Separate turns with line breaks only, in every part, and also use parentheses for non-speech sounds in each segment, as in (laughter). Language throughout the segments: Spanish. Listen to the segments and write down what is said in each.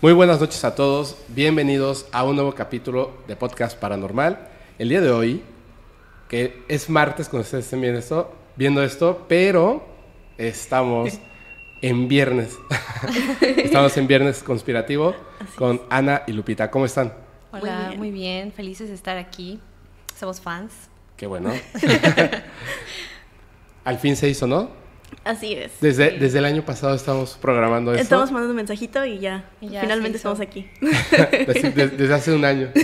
Muy buenas noches a todos, bienvenidos a un nuevo capítulo de Podcast Paranormal. El día de hoy, que es martes cuando ustedes estén viendo esto, viendo esto pero estamos (laughs) en viernes. (laughs) estamos en viernes conspirativo con Ana y Lupita. ¿Cómo están?
Hola,
Muy
muy
bien.
bien. felices de estar aquí. Somos fans.
Qué bueno. (laughs) Al fin se hizo, ¿no?
Así es.
Desde, desde el año pasado estamos programando esto.
Estamos mandando un mensajito y ya.
Y ya
finalmente estamos aquí. (laughs)
Desde, hace un año. No.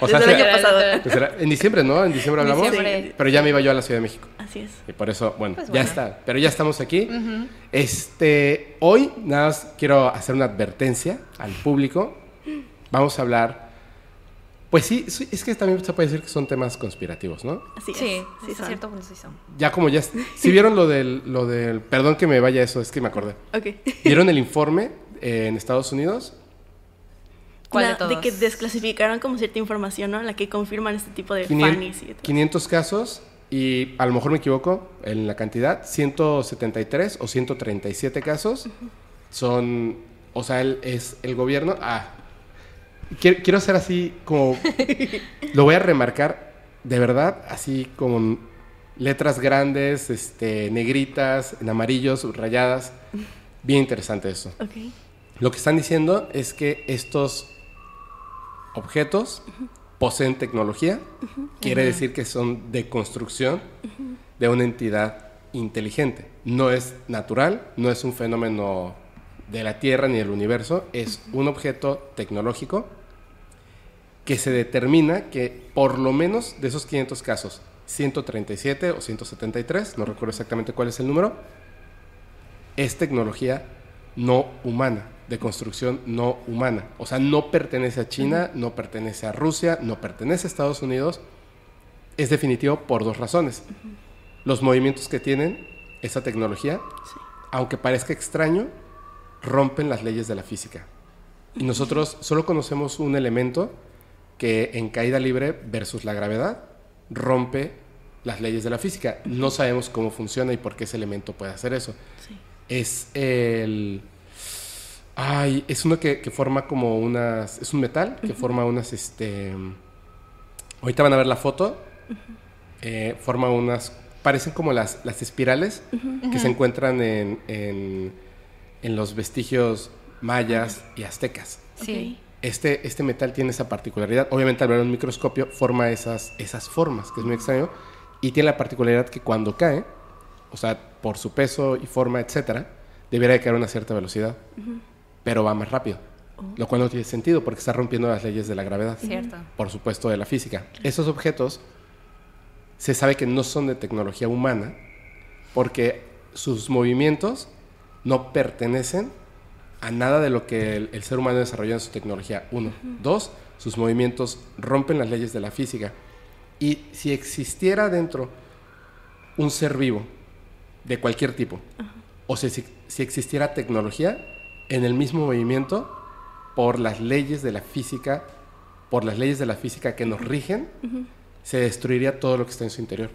O sea,
Desde el
hace-
año pasado.
desde la- en diciembre, ¿no? En diciembre hablamos.
Diciembre.
Pero ya me iba yo a la Ciudad de México.
Así es.
Y por eso, bueno,
Pues
ya está. Pero ya estamos aquí. Este, hoy nada más quiero hacer una advertencia al público. Vamos a hablar. Pues sí, sí, es que también se puede decir que son temas conspirativos, ¿no?
Así es.
Sí,
sí son.
cierto punto sí son.
Ya como ya. Si vieron lo del, lo del. Perdón que me vaya eso, es que me acordé.
Ok. (laughs)
¿Vieron el informe eh, en Estados Unidos?
¿Cuál
La-
de todos?
que desclasificaron como cierta información, ¿no? La que confirman este tipo de
500,
fannies y todo.
500 casos y a lo mejor me equivoco en la cantidad, 173 o 137 casos son, o sea, el, es el gobierno, ah, quiero, quiero hacer así como, (laughs) lo voy a remarcar de verdad, así con letras grandes, este, negritas, en amarillos, rayadas, bien interesante eso. Lo que están diciendo es que estos objetos poseen tecnología, quiere decir que son de construcción de una entidad inteligente. No es natural, no es un fenómeno de la Tierra ni del universo, es un objeto tecnológico que se determina que por lo menos de esos 500 casos, 137 o 173, no recuerdo exactamente cuál es el número, es tecnología no humana, de construcción no humana. O sea, no pertenece a China, no pertenece a Rusia, no pertenece a Estados Unidos. Es definitivo por dos razones. Los movimientos que tienen esa tecnología,
Sí.
aunque parezca extraño, rompen las leyes de la física. Y nosotros solo conocemos un elemento que en caída libre versus la gravedad rompe las leyes de la física. No sabemos cómo funciona y por qué ese elemento puede hacer eso
Sí.
es el... Ay, es uno que, que forma como unas... Es un metal que forma unas, este... Ahorita van a ver la foto. Eh, forma unas... Parecen como las, las espirales que se encuentran en, en, en los vestigios mayas y aztecas.
Sí.
Este, este metal tiene esa particularidad. Obviamente al ver un microscopio forma esas, esas formas, que es muy extraño. Y tiene la particularidad que cuando cae, o sea, por su peso y forma, etcétera, debería de caer a una cierta velocidad. Pero va más rápido. Lo cual no tiene sentido porque está rompiendo las leyes de la gravedad.
Cierto.
Por supuesto, de la física. Esos objetos se sabe que no son de tecnología humana porque sus movimientos no pertenecen a nada de lo que el, el ser humano desarrolló en su tecnología. Uno. Dos, sus movimientos rompen las leyes de la física. Y si existiera dentro un ser vivo de cualquier tipo, o si, si- existiera tecnología en el mismo movimiento, por las leyes de la física, por las leyes de la física que nos rigen, se destruiría todo lo que está en su interior.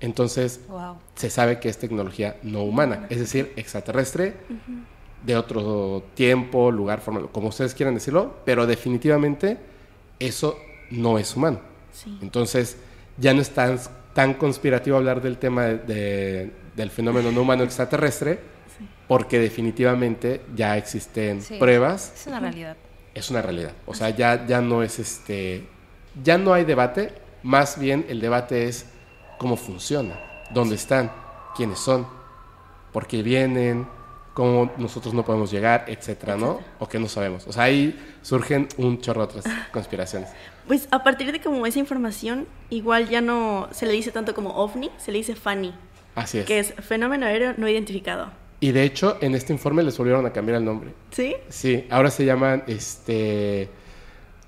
Entonces,
Wow.
se sabe que es tecnología no humana, es decir, extraterrestre, de otro tiempo, lugar, forma, como ustedes quieran decirlo, pero definitivamente eso no es humano.
Sí.
Entonces, ya no es tan, tan conspirativo hablar del tema de- de- del fenómeno no humano extraterrestre,
Sí.
porque definitivamente ya existen
Sí.
pruebas,
Es una realidad.
es una realidad. O sea, ya, ya no es este, ya no hay debate, más bien el debate es cómo funciona, dónde están, quiénes son, por qué vienen, cómo nosotros no podemos llegar, etcétera, ¿no? O qué no sabemos. O sea, ahí surgen un chorro de otras (laughs) conspiraciones.
Pues a partir de como esa información, igual ya no se le dice tanto como ovni, se le dice FANI,
Así es.
que es fenómeno aéreo no identificado.
Y de hecho, en este informe les volvieron a cambiar el nombre.
¿Sí?
Sí, ahora se llaman este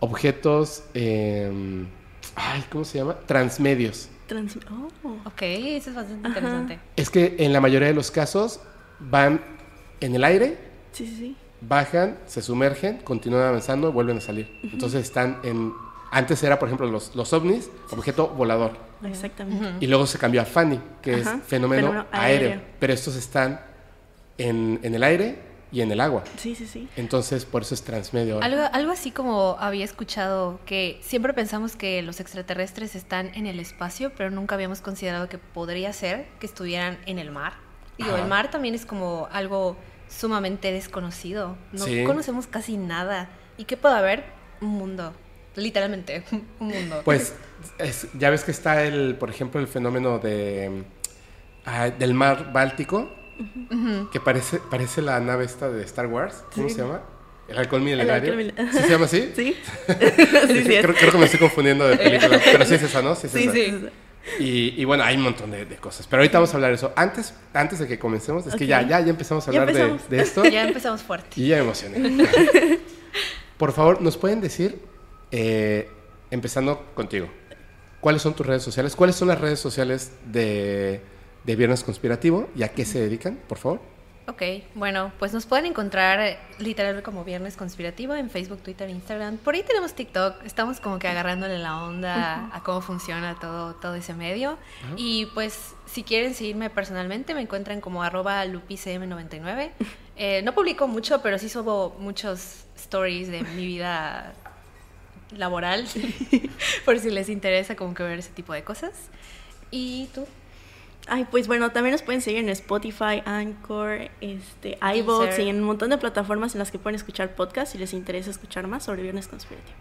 objetos em, ay, ¿cómo se llama? Transmedios.
Trans- oh.
Ok, eso es bastante
Ajá.
interesante.
Es que en la mayoría de los casos van en el aire,
Sí, sí, sí.
bajan, se sumergen, continúan avanzando, vuelven a salir. Entonces están en antes era, por ejemplo, los, los ovnis, objeto volador.
Exactamente.
Y luego se cambió a FANI, que
Ajá,
es fenómeno,
fenómeno
aéreo.
aéreo.
Pero estos están en, en el aire y en el agua.
Sí, sí, sí.
Entonces, por eso es transmedia ahora.
Algo, algo así como había escuchado que siempre pensamos que los extraterrestres están en el espacio, pero nunca habíamos considerado que podría ser que estuvieran en el mar. Digo,
Ajá.
el mar también es como algo sumamente desconocido. No
Sí.
conocemos casi nada. ¿Y qué puede haber? Un mundo. Literalmente, (laughs) un mundo.
Pues (laughs) es- ya ves que está el, por ejemplo, el fenómeno de ah, del mar Báltico, que parece parece la nave esta de Star Wars. ¿Cómo
Sí.
se llama? El halcón milenario.
mil-
¿Sí se llama así? (laughs)
Sí.
creo, creo que me estoy confundiendo de película, pero sí es esa, ¿no? Sí, es
Sí,
esa.
sí.
Y, y bueno, hay un montón de, de cosas. Pero ahorita vamos a hablar de eso. Antes, antes de que comencemos, es que ya, ya, ya empezamos a hablar de,
empezamos.
de esto. (laughs)
Ya empezamos fuerte.
Y ya emocioné. (laughs) Por favor, ¿nos pueden decir, eh, empezando contigo, cuáles son tus redes sociales? ¿Cuáles son las redes sociales de, de Viernes Conspirativo y a qué se dedican, por favor?
Ok, bueno, pues nos pueden encontrar eh, literal como Viernes Conspirativo en Facebook, Twitter, Instagram. Por ahí tenemos TikTok, estamos como que agarrándole la onda a cómo funciona todo, todo ese medio. Y pues si quieren seguirme personalmente, me encuentran como arroba lupicm99. (laughs) Eh, no publico mucho, pero sí subo muchos stories de mi vida laboral, (laughs) por si les interesa como que ver ese tipo de cosas. ¿Y tú?
Ay, pues bueno, también nos pueden seguir en Spotify, Anchor, este, iVoox y en un montón de plataformas en las que pueden escuchar podcasts si les interesa escuchar más sobre Viernes Conspirativo.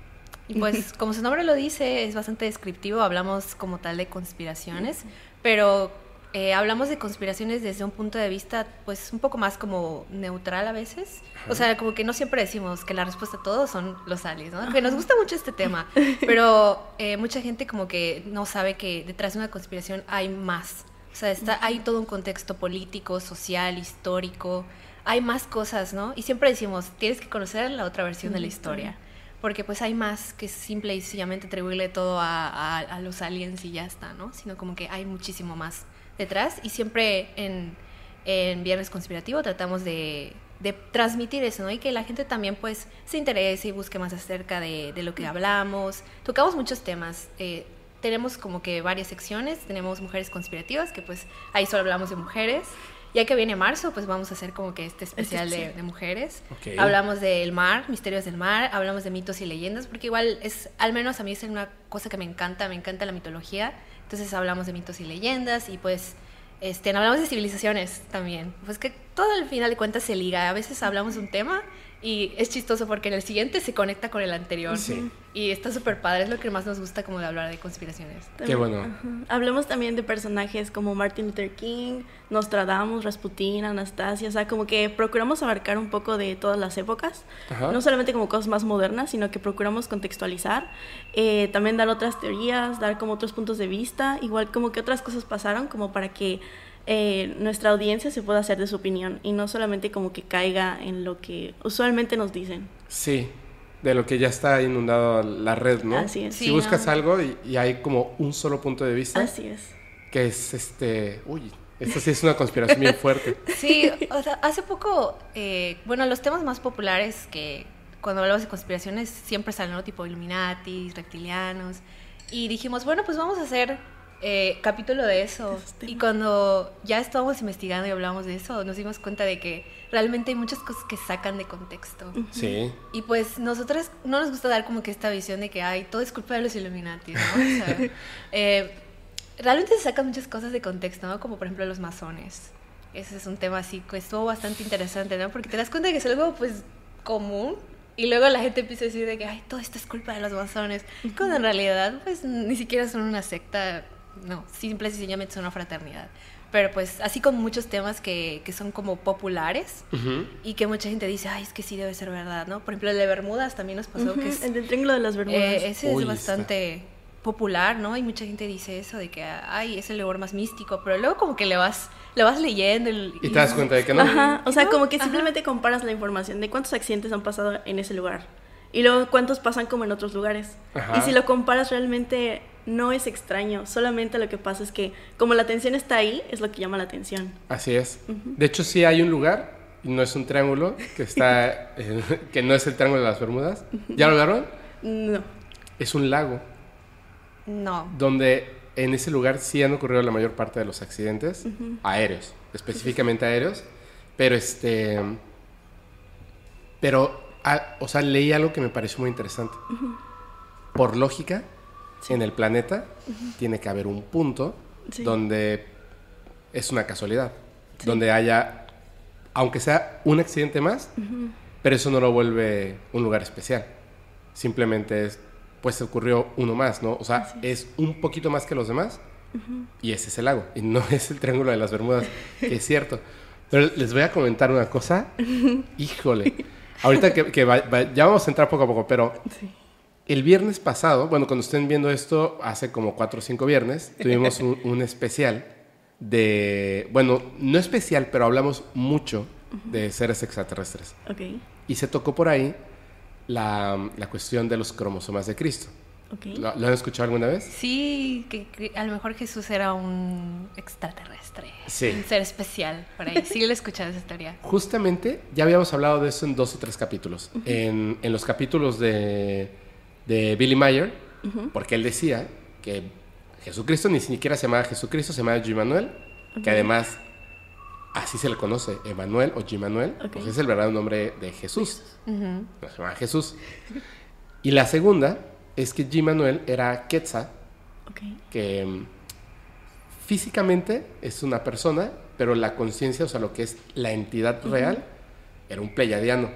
Y pues, (laughs) como su nombre lo dice, es bastante descriptivo. Hablamos como tal de conspiraciones, pero eh, hablamos de conspiraciones desde un punto de vista, pues, un poco más como neutral a veces. O sea, como que no siempre decimos que la respuesta a todo son los aliens, ¿no? Que nos gusta mucho este tema, (laughs) pero eh, mucha gente como que no sabe que detrás de una conspiración hay más. O sea, está, hay todo un contexto político, social, histórico. Hay más cosas, ¿no? Y siempre decimos, tienes que conocer la otra versión de la historia. Porque pues hay más que simple y sencillamente atribuirle todo a, a- a los aliens y ya está, ¿no? Sino como que hay muchísimo más detrás. Y siempre en, en Viernes Conspirativo tratamos de, de transmitir eso, ¿no? Y que la gente también pues se interese y busque más acerca de, de lo que hablamos. Tocamos muchos temas. eh, tenemos como que varias secciones. Tenemos Mujeres Conspirativas, que pues ahí solo hablamos de mujeres. Ya que viene marzo, pues vamos a hacer como que este especial de, de mujeres.
Ok.
Hablamos del mar, misterios del mar, hablamos de mitos y leyendas, porque igual es, al menos a mí es una cosa que me encanta, me encanta la mitología. Entonces hablamos de mitos y leyendas y pues este, hablamos de civilizaciones también. Pues que todo al final de cuentas se liga. A veces hablamos de un tema y es chistoso porque en el siguiente se conecta con el anterior.
Sí.
Y está súper padre, es lo que más nos gusta como de hablar de conspiraciones.
Qué bueno.
Ajá. Hablamos también de personajes como Martin Luther King, Nostradamus, Rasputin, Anastasia, o sea, como que procuramos abarcar un poco de todas las épocas,
Ajá.
no solamente como cosas más modernas, sino que procuramos contextualizar, eh, también dar otras teorías, dar como otros puntos de vista, igual como que otras cosas pasaron, como para que eh, nuestra audiencia se pueda hacer de su opinión y no solamente como que caiga en lo que usualmente nos dicen.
Sí, de lo que ya está inundado la red, ¿no?
Así es.
Si
Sí,
buscas
no.
algo y, y hay como un solo punto de vista,
Así es.
que es este... Uy, esto sí es una conspiración bien fuerte. (laughs)
Sí, o sea, hace poco, eh, bueno, los temas más populares que cuando hablamos de conspiraciones siempre salen, ¿no? Tipo Illuminati, reptilianos. Y dijimos, bueno, pues vamos a hacer eh, capítulo de eso. Y cuando ya estábamos investigando y hablamos de eso, nos dimos cuenta de que realmente hay muchas cosas que sacan de contexto.
Sí.
Y pues nosotros no nos gusta dar como que esta visión de que ay, todo es culpa de los Illuminati, ¿no? O sea, (laughs) eh, realmente se sacan muchas cosas de contexto, ¿no? Como por ejemplo los masones. Ese es un tema así que estuvo bastante interesante, ¿no? Porque te das cuenta de que es algo pues común y luego la gente empieza a decir de que ay, todo esto es culpa de los masones, cuando en realidad pues ni siquiera son una secta, no, simple y sencillamente son una fraternidad. Pero pues así como muchos temas que, que son como populares, y que mucha gente dice, ay, es que sí debe ser verdad, ¿no? Por ejemplo, el de Bermudas también nos pasó, que es,
El del Triángulo de las Bermudas.
eh, ese
Uy,
es bastante popular, ¿no? Y mucha gente dice eso, de que, ay, es el lugar más místico, pero luego como que le vas, le vas leyendo. el-
Y te das cuenta de que no.
Ajá, o sea,
¿No?
como que
Ajá.
simplemente comparas la información de cuántos accidentes han pasado en ese lugar y luego cuántos pasan como en otros lugares.
Ajá.
Y si lo comparas realmente no es extraño, solamente lo que pasa es que como la atención está ahí, es lo que llama la atención.
Así es. De hecho, sí hay un lugar, y no es un triángulo, que está, (laughs) eh, que no es el triángulo de las Bermudas. ¿Ya lo vieron?
No.
Es un lago,
No.
donde en ese lugar sí han ocurrido la mayor parte de los accidentes aéreos, específicamente aéreos, pero este, Pero, ah, o sea, leí algo que me pareció muy interesante. Por lógica, en el planeta tiene que haber un punto
Sí.
donde es una casualidad, donde haya, aunque sea un accidente más, pero eso no lo vuelve un lugar especial. Simplemente es, pues ocurrió uno más, ¿no? O sea, es un poquito más que los demás y ese es el lago, y no (laughs) es el Triángulo de las Bermudas, que es cierto. (laughs) Pero les voy a comentar una cosa, híjole. Ahorita que, que va- va- ya vamos a entrar poco a poco, pero
Sí.
El viernes pasado, bueno, cuando estén viendo esto, hace como cuatro o cinco viernes, (laughs) tuvimos un, un especial de, bueno, no especial, pero hablamos mucho de seres extraterrestres.
Ok,
Y se tocó por ahí la, la cuestión de los cromosomas de Cristo.
ok.
¿Lo, lo han escuchado alguna vez?
Sí, que, que a lo mejor Jesús era un extraterrestre.
Sí.
Un ser especial, por ahí. Sí, le he escuchado esa historia. (laughs)
Justamente, ya habíamos hablado de eso en dos o tres capítulos. en, en los capítulos de, de Billy Mayer, porque él decía que Jesucristo ni siquiera se llamaba Jesucristo, se llamaba Emmanuel, que además así se le conoce, Emanuel o Emmanuel,
Ok.
pues es el verdadero nombre de Jesús. No se llama Jesús. Y la segunda es que Emmanuel era Quetzal, que mm, físicamente es una persona, pero la conciencia, o sea, lo que es la entidad real, era un pleyadiano,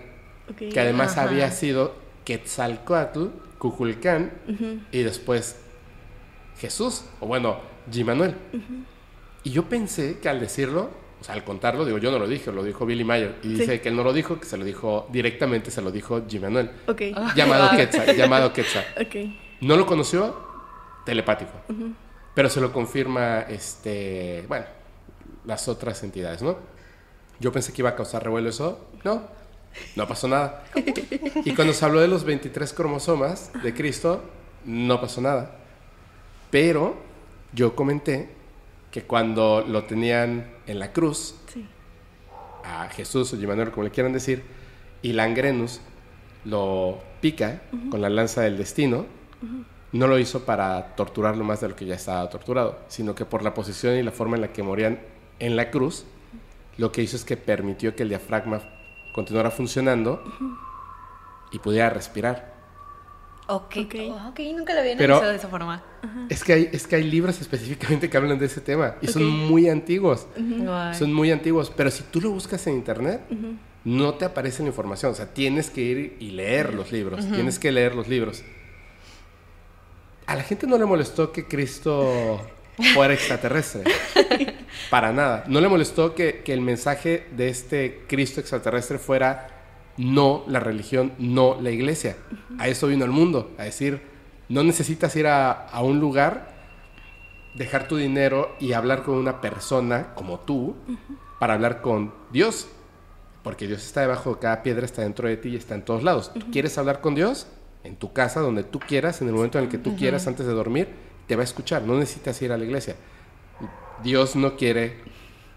ok.
que además
Ajá.
había sido Quetzalcoatl, Cuculcán y después Jesús, o bueno, Manuel. Y yo pensé que al decirlo, o sea, al contarlo, digo, yo no lo dije, lo dijo Billy Mayer, y dice
Sí.
que él no lo dijo, que se lo dijo directamente, se lo dijo Manuel,
Ok,
llamado
Wow. (laughs)
Quetzal, llamado Quetzal.
ok.
No lo conoció, telepático. Pero se lo confirma, este, bueno, las otras entidades, ¿no? Yo pensé que iba a causar revuelo eso. No, no pasó nada. Y cuando se habló de los 23 cromosomas de Cristo, no pasó nada. Pero yo comenté que cuando lo tenían en la cruz,
Sí.
a Jesús o Emmanuel, como le quieran decir, y Langrenus lo pica con la lanza del destino, no lo hizo para torturarlo más de lo que ya estaba torturado, sino que por la posición y la forma en la que morían en la cruz, lo que hizo es que permitió que el diafragma continuara funcionando y pudiera respirar.
Ok,
Ok.
nunca lo había
Pero-
analizado de esa forma.
Es que, hay, es que hay libros específicamente que hablan de ese tema y son muy antiguos. Son muy antiguos, pero si tú lo buscas en internet, no te aparece la información. O sea, tienes que ir y leer los libros. Tienes que leer los libros. A la gente no le molestó que Cristo fuera extraterrestre. (laughs) Para nada. No le molestó que, que el mensaje de este Cristo extraterrestre fuera no la religión, no la iglesia. A eso vino el mundo, a decir, no necesitas ir a, a un lugar, dejar tu dinero y hablar con una persona como tú para hablar con Dios. Porque Dios está debajo de cada piedra, está dentro de ti y está en todos lados. ¿Tú quieres hablar con Dios? En tu casa, donde tú quieras, en el momento en el que tú quieras, antes de dormir, te va a escuchar. No necesitas ir a la iglesia. Dios no quiere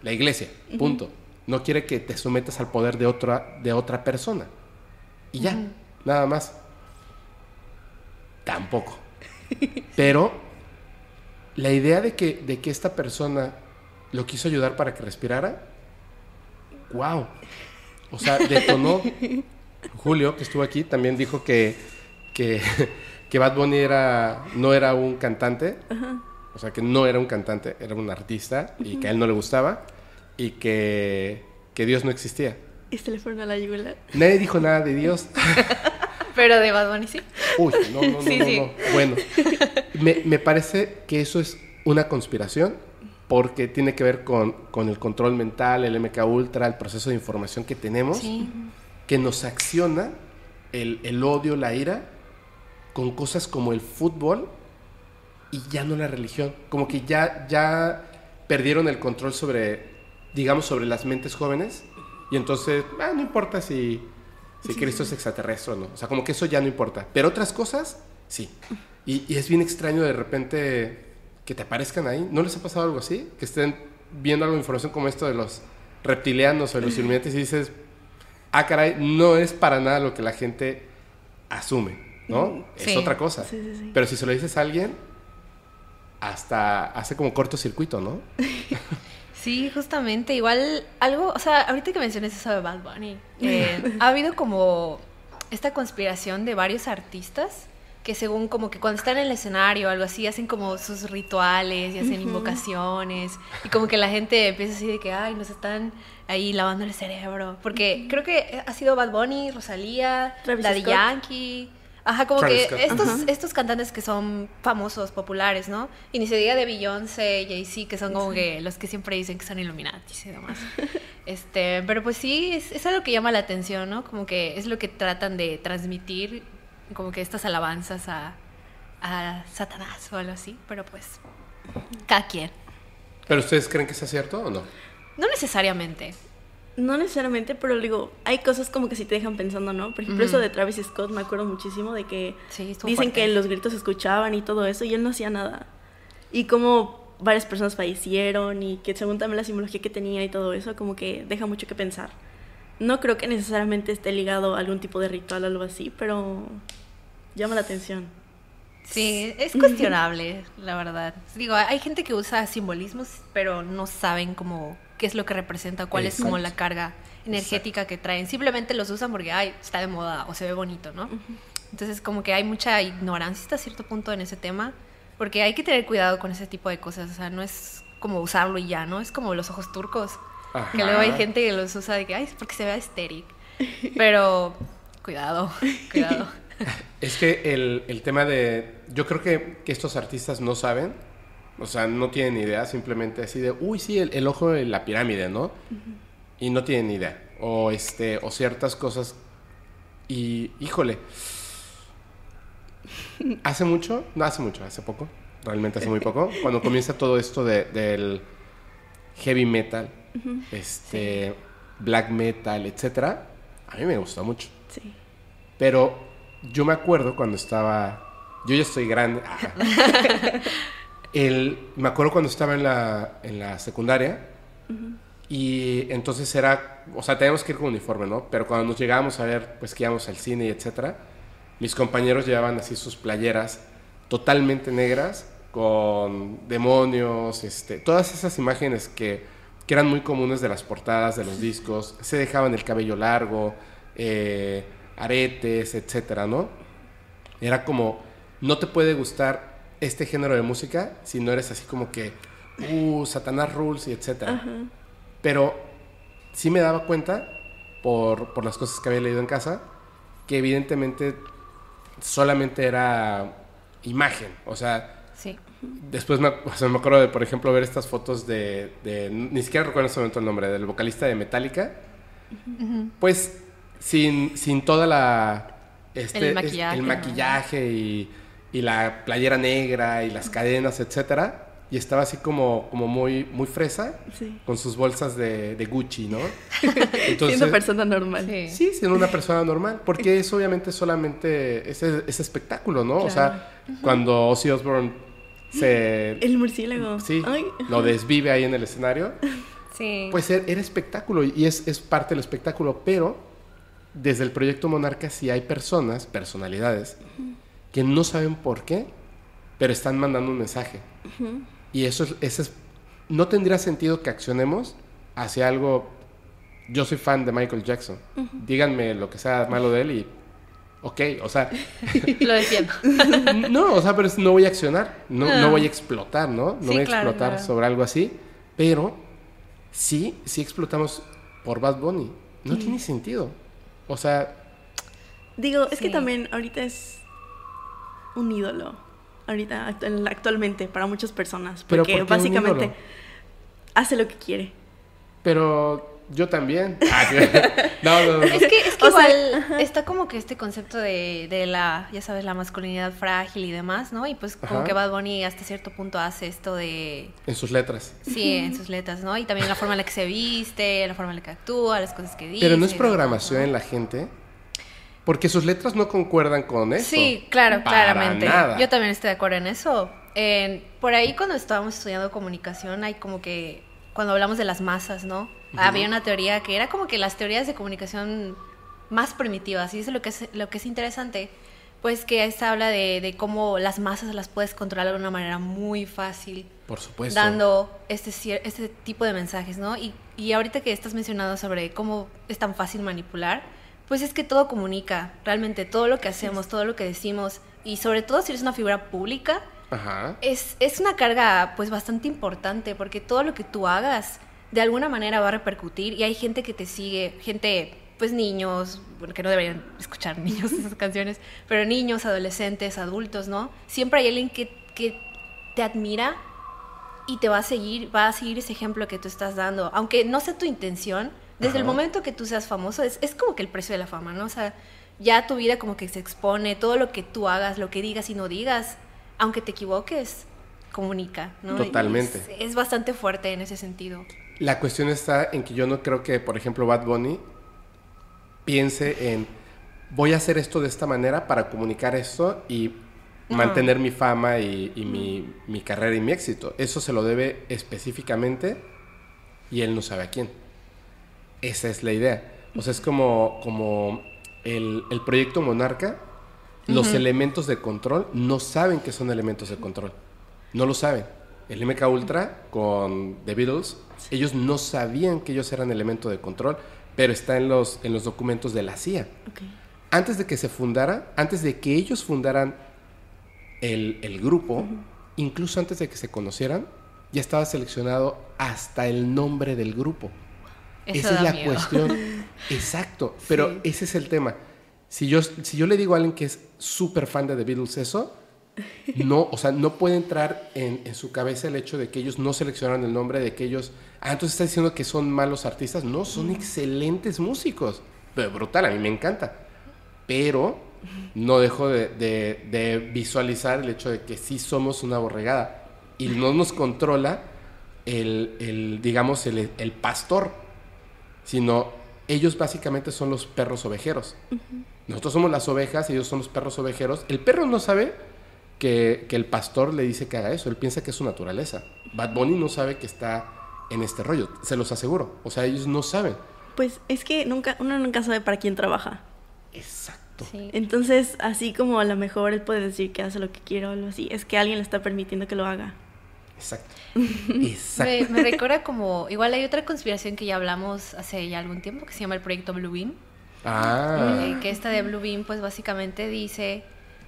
la iglesia, punto. No quiere que te sometas al poder de otra, de otra persona. Y ya, nada más. Tampoco. Pero la idea de que, de que esta persona lo quiso ayudar para que respirara, wow. O sea, detonó. (laughs) Julio, que estuvo aquí, también dijo que, que, que Bad Bunny era, no era un cantante. O sea, que no era un cantante, era un artista y que a él no le gustaba y que, que Dios no existía.
Y se le fueron a la yugular.
Nadie dijo nada de Dios. (laughs)
Pero de Bad Bunny sí.
Uy, no, no, no,
Sí,
no,
sí.
no. Bueno, me, me parece que eso es una conspiración porque tiene que ver con, con el control mental, el MK Ultra, el proceso de información que tenemos,
Sí.
que nos acciona el, el odio, la ira, con cosas como el fútbol y ya no la religión. Como que ya, ya perdieron el control sobre, digamos, sobre las mentes jóvenes y entonces, ah, no importa si, si Cristo es extraterrestre o no. O sea, como que eso ya no importa. Pero otras cosas, sí. Y, y es bien extraño de repente que te aparezcan ahí. ¿No les ha pasado algo así? Que estén viendo algo de información como esto de los reptilianos o de los (laughs) Illuminati y dices, ah, caray, no es para nada lo que la gente asume, ¿no? Es
Sí.
otra cosa.
Sí, sí, sí.
Pero si se lo dices a alguien, hasta hace como cortocircuito, ¿no? (laughs)
Sí, justamente. Igual algo, o sea, ahorita que mencionas eso de Bad Bunny, eh, (laughs) ha habido como esta conspiración de varios artistas que según como que cuando están en el escenario o algo así, hacen como sus rituales y hacen invocaciones y como que la gente empieza así de que, ay, nos están ahí lavando el cerebro. Porque creo que ha sido Bad Bunny, Rosalía,
Travis
Daddy
Scott.
Yankee. Ajá, como
Travis
que
Scott.
estos,
Ajá.
estos cantantes que son famosos, populares, ¿no? Y ni se diga de Beyoncé, Jay-Z, que son como que los que siempre dicen que son Illuminati y demás. (laughs) Este, pero pues sí, es, es algo que llama la atención, ¿no? Como que es lo que tratan de transmitir, como que estas alabanzas a, a Satanás o algo así, pero pues cada quien.
¿Pero ustedes creen que sea cierto o no?
No necesariamente.
No necesariamente, pero digo, hay cosas como que sí te dejan pensando, ¿no? Por ejemplo, eso de Travis Scott, me acuerdo muchísimo de que
Sí,
dicen
fuerte.
que los gritos se escuchaban y todo eso, y él no hacía nada. Y como varias personas fallecieron y que según también la simbología que tenía y todo eso, como que deja mucho que pensar. No creo que necesariamente esté ligado a algún tipo de ritual o algo así, pero llama la atención.
Sí, (laughs) es cuestionable, la verdad. Digo, hay gente que usa simbolismos, pero no saben cómo qué es lo que representa, cuál es como la carga energética que traen. Simplemente los usan porque, ay, está de moda o se ve bonito, ¿no? Entonces, como que hay mucha ignorancia hasta cierto punto en ese tema, porque hay que tener cuidado con ese tipo de cosas. O sea, no es como usarlo y ya, ¿no? Es como los ojos turcos,
Ajá.
que luego hay gente que los usa de que, ay, es porque se ve estéril. Pero, cuidado, (laughs) cuidado.
Es que el, el tema de... Yo creo que, que estos artistas no saben, o sea, no tienen idea, simplemente así de, uy, sí, el, el ojo de la pirámide, ¿no? Y no tienen idea. O, este, o ciertas cosas. Y, híjole, hace mucho, no hace mucho, hace poco, realmente hace muy poco, cuando comienza todo esto de- del heavy metal, este, black metal, etcétera, a mí me gustó mucho.
Sí.
Pero yo me acuerdo cuando estaba. Yo ya estoy grande. Ah. (laughs) El, me acuerdo cuando estaba en la, en la secundaria. Y entonces era. O sea, teníamos que ir con uniforme, ¿no? Pero cuando nos llegábamos a ver, pues que íbamos al cine y etcétera, mis compañeros llevaban así sus playeras totalmente negras, con demonios, este, todas esas imágenes que, que eran muy comunes de las portadas de los discos. Se dejaban el cabello largo, eh, aretes, etcétera, ¿no? Era como, no te puede gustar este género de música si no eres así como que, uh, Satanás rules y etcétera. Pero sí me daba cuenta, por, por las cosas que había leído en casa, que evidentemente solamente era imagen. O sea,
Sí.
después me, o sea, me acuerdo de, por ejemplo, ver estas fotos de, de- Ni siquiera recuerdo en este momento el nombre, del vocalista de Metallica. Pues sin, sin toda la... Este,
El
es-
maquillaje,
el
¿no?
maquillaje y, y la playera negra y las cadenas, etcétera. Y estaba así como, como muy, muy fresa
Sí.
con sus bolsas de, de Gucci, ¿no? (laughs)
Siendo persona normal.
Sí.
Sí, siendo una persona normal, porque es obviamente solamente ese, ese espectáculo, ¿no? O sea, cuando Ozzy Osbourne se... (gasps)
El murciélago.
Sí,
Ay.
lo desvive ahí en el escenario, (laughs)
Sí.
pues era era espectáculo y es, es parte del espectáculo, pero desde el proyecto Monarca sí hay personas, personalidades, que no saben por qué, pero están mandando un mensaje. Y eso es, ese es- no tendría sentido que accionemos hacia algo. Yo soy fan de Michael Jackson. Díganme lo que sea malo de él y. Ok, o sea, (laughs)
Lo defiendo. (laughs)
no, o sea, pero es- no voy a accionar, no, no
Ah.
voy a explotar, ¿no? No
Sí,
voy a
claro,
explotar
claro.
sobre algo así, pero sí, sí explotamos por Bad Bunny. No tiene sentido. O sea,
Digo, es que también ahorita es un ídolo. Ahorita, actu- actualmente, para muchas personas.
Pero
Porque
¿por qué un
básicamente hace lo que quiere.
pero yo también. (laughs) Ah, sí. no, no, no.
Es que, es que
sea,
igual está como que este concepto de, de la, ya sabes, la masculinidad frágil y demás, ¿no? Y pues como
Ajá.
que Bad Bunny hasta cierto punto hace esto de,
En sus letras.
sí, en sus letras, ¿no? Y también la forma en la que se viste, la forma en la que actúa, las cosas que dice.
Pero no es programación
¿no?
en la gente. Porque sus letras no concuerdan con eso.
Sí, claro,
Para
claramente.
nada.
Yo también estoy de acuerdo en eso. Por ahí cuando estábamos estudiando comunicación hay como que, cuando hablamos de las masas, ¿no? Había una teoría que era como que las teorías de comunicación más primitivas, y eso es lo que es, lo que es interesante, pues que esta habla de, de cómo las masas las puedes controlar de una manera muy fácil.
Por supuesto.
dando este, este tipo de mensajes, ¿no? Y, y ahorita que estás mencionando sobre cómo es tan fácil manipular, pues es que todo comunica, realmente todo lo que hacemos, todo lo que decimos, y sobre todo si eres una figura pública,
Ajá.
es, es una carga pues bastante importante, porque todo lo que tú hagas de alguna manera va a repercutir y hay gente que te sigue, gente, pues niños, bueno, que no deberían escuchar (laughs) niños esas canciones, pero niños, adolescentes, adultos, ¿no? Siempre hay alguien que, que te admira y te va a seguir, va a seguir ese ejemplo que tú estás dando, aunque no sea tu intención, desde el
Ajá.
momento que tú seas famoso, es, es como que el precio de la fama, ¿no? O sea, ya tu vida como que se expone, todo lo que tú hagas, lo que digas y no digas, aunque te equivoques, comunica, ¿no?
Totalmente.
Es, es bastante fuerte en ese sentido.
La cuestión está en que yo no creo que, por ejemplo, Bad Bunny piense en voy a hacer esto de esta manera para comunicar esto y
No.
mantener mi fama y, y mi, mi carrera y mi éxito. Eso se lo debe específicamente y él no sabe a quién. Esa es la idea. O sea, es como, como el, el proyecto Monarca, los elementos de control no saben que son elementos de control. No lo saben. El MK Ultra con The Beatles, ellos no sabían que ellos eran elemento de control, pero está en los, en los documentos de la CIA. Antes de que se fundara, antes de que ellos fundaran el, el grupo, incluso antes de que se conocieran, ya estaba seleccionado hasta el nombre del grupo.
Eso
Esa es la
miedo.
cuestión. (laughs) Exacto. Pero
Sí.
ese es el tema. Si yo, si yo le digo a alguien que es súper fan de The Beatles eso, no, o sea, no puede entrar en, en su cabeza el hecho de que ellos no seleccionaron el nombre, de que ellos... Ah, entonces está diciendo que son malos artistas. No, son excelentes músicos. Pero brutal, a mí me encanta. Pero no dejo de, de- de visualizar el hecho de que sí somos una borregada. Y no nos controla el, el, digamos, el, el pastor, sino ellos básicamente son los perros ovejeros. Nosotros somos las ovejas y ellos son los perros ovejeros. El perro no sabe que, que el pastor le dice que haga eso, él piensa que es su naturaleza. Bad Bunny no sabe que está en este rollo, se los aseguro. O sea, ellos no saben.
Pues es que nunca, uno nunca sabe para quién trabaja.
Exacto.
Sí.
Entonces, así como a lo mejor él puede decir que hace lo que quiere o algo así, es que alguien le está permitiendo que lo haga.
Exacto. (laughs) Exacto.
Me, me recuerda como, igual hay otra conspiración que ya hablamos hace ya algún tiempo que se llama el proyecto Blue Beam.
Ah,
Eh, que esta de Blue Beam pues básicamente dice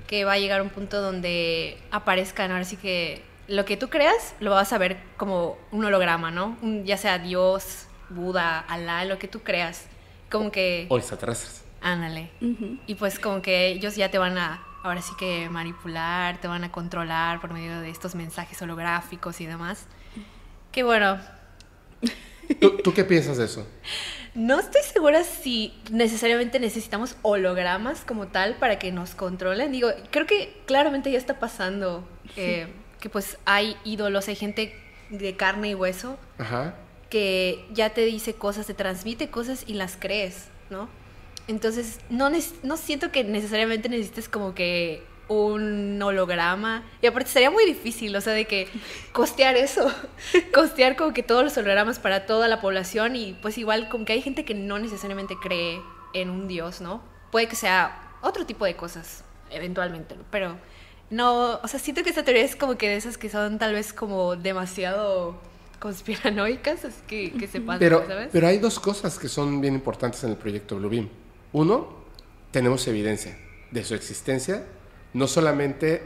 que va a llegar un punto donde aparezcan, ahora sí que lo que tú creas lo vas a ver como un holograma, ¿no? Un- ya sea Dios, Buda, Alá, lo que tú creas. Como que,
o extraterrestres.
ándale. Y pues como que ellos ya te van a, ahora sí que manipular, te van a controlar por medio de estos mensajes holográficos y demás. Que bueno,
¿Tú, tú qué piensas de eso?
no estoy segura si necesariamente necesitamos hologramas como tal para que nos controlen. Digo, creo que claramente ya está pasando eh, que pues hay ídolos, hay gente de carne y hueso
Ajá.
que ya te dice cosas, te transmite cosas y las crees, ¿no? Entonces, no, neces- no siento que necesariamente necesites como que un holograma. Y aparte sería muy difícil, o sea, de que costear eso, (laughs) costear como que todos los hologramas para toda la población y pues igual como que hay gente que no necesariamente cree en un dios, ¿no? Puede que sea otro tipo de cosas, eventualmente, ¿no? pero no, o sea, siento que esta teoría es como que de esas que son tal vez como demasiado conspiranoicas, así que, que se pasan,
Pero,
¿sabes?
pero hay dos cosas que son bien importantes en el proyecto Bluebeam. Uno, tenemos evidencia de su existencia, no solamente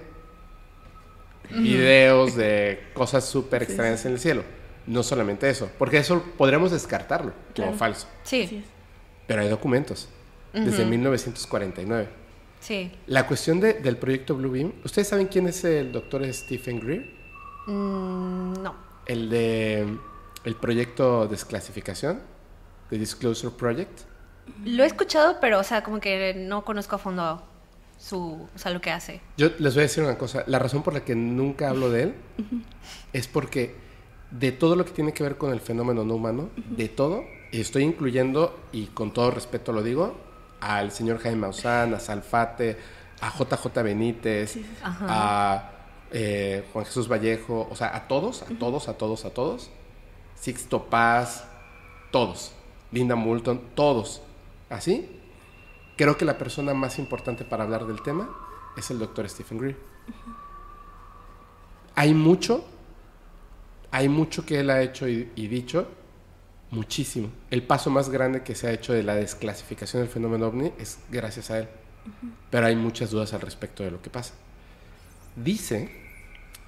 videos de cosas súper extrañas en el cielo, no solamente eso, porque eso podríamos descartarlo como falso,
Sí,
pero hay documentos desde
Ujú.
1949.
sí.
La cuestión de- del proyecto Bluebeam, ¿ustedes saben quién es el doctor Stephen Greer?
Mm, no.
El de el proyecto Desclasificación, de Disclosure Project.
Lo he escuchado, pero, o sea, como que no conozco a fondo su, o sea, lo que hace.
Yo les voy a decir una cosa, la razón por la que nunca hablo de él es porque de todo lo que tiene que ver con el fenómeno no humano, de todo, estoy incluyendo, y con todo respeto lo digo, al señor Jaime Maussan, a Salfate, a JJ Benítez, a eh, Juan Jesús Vallejo, o sea, a todos, a todos, a todos, a todos, Sixto Paz, todos, Linda Moulton, todos, así, creo que la persona más importante para hablar del tema es el doctor Stephen Greer. Hay mucho hay mucho que él ha hecho y, y dicho, muchísimo. El paso más grande que se ha hecho de la desclasificación del fenómeno ovni es gracias a él. Pero hay muchas dudas al respecto de lo que pasa. Dice,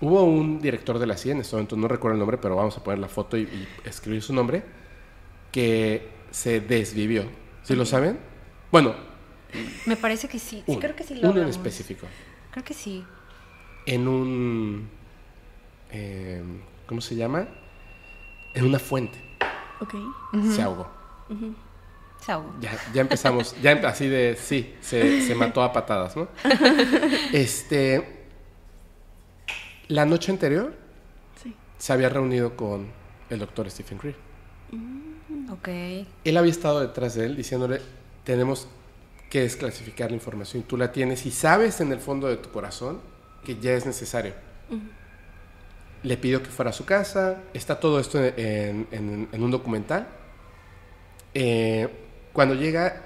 hubo un director de la CIA en este momento, no recuerdo el nombre, pero vamos a poner la foto y, y escribir su nombre, que se desvivió. ¿Sí lo saben? Bueno,
Me parece que sí. Sí, creo que sí lo
uno en específico.
Creo que sí.
En un... eh, ¿Cómo se llama? En una fuente.
Ok.
Se ahogó.
Se ahogó.
Ya, ya empezamos, ya empe- así de, sí, se, se mató a patadas, ¿no? (laughs) Este, la noche anterior
Sí.
se había reunido con el doctor Stephen Greer.
Ok.
Él había estado detrás de él diciéndole, tenemos que desclasificar la información, tú la tienes y sabes en el fondo de tu corazón que ya es necesario. Le pidió que fuera a su casa, está todo esto en, en- en un documental. Eh, cuando llega,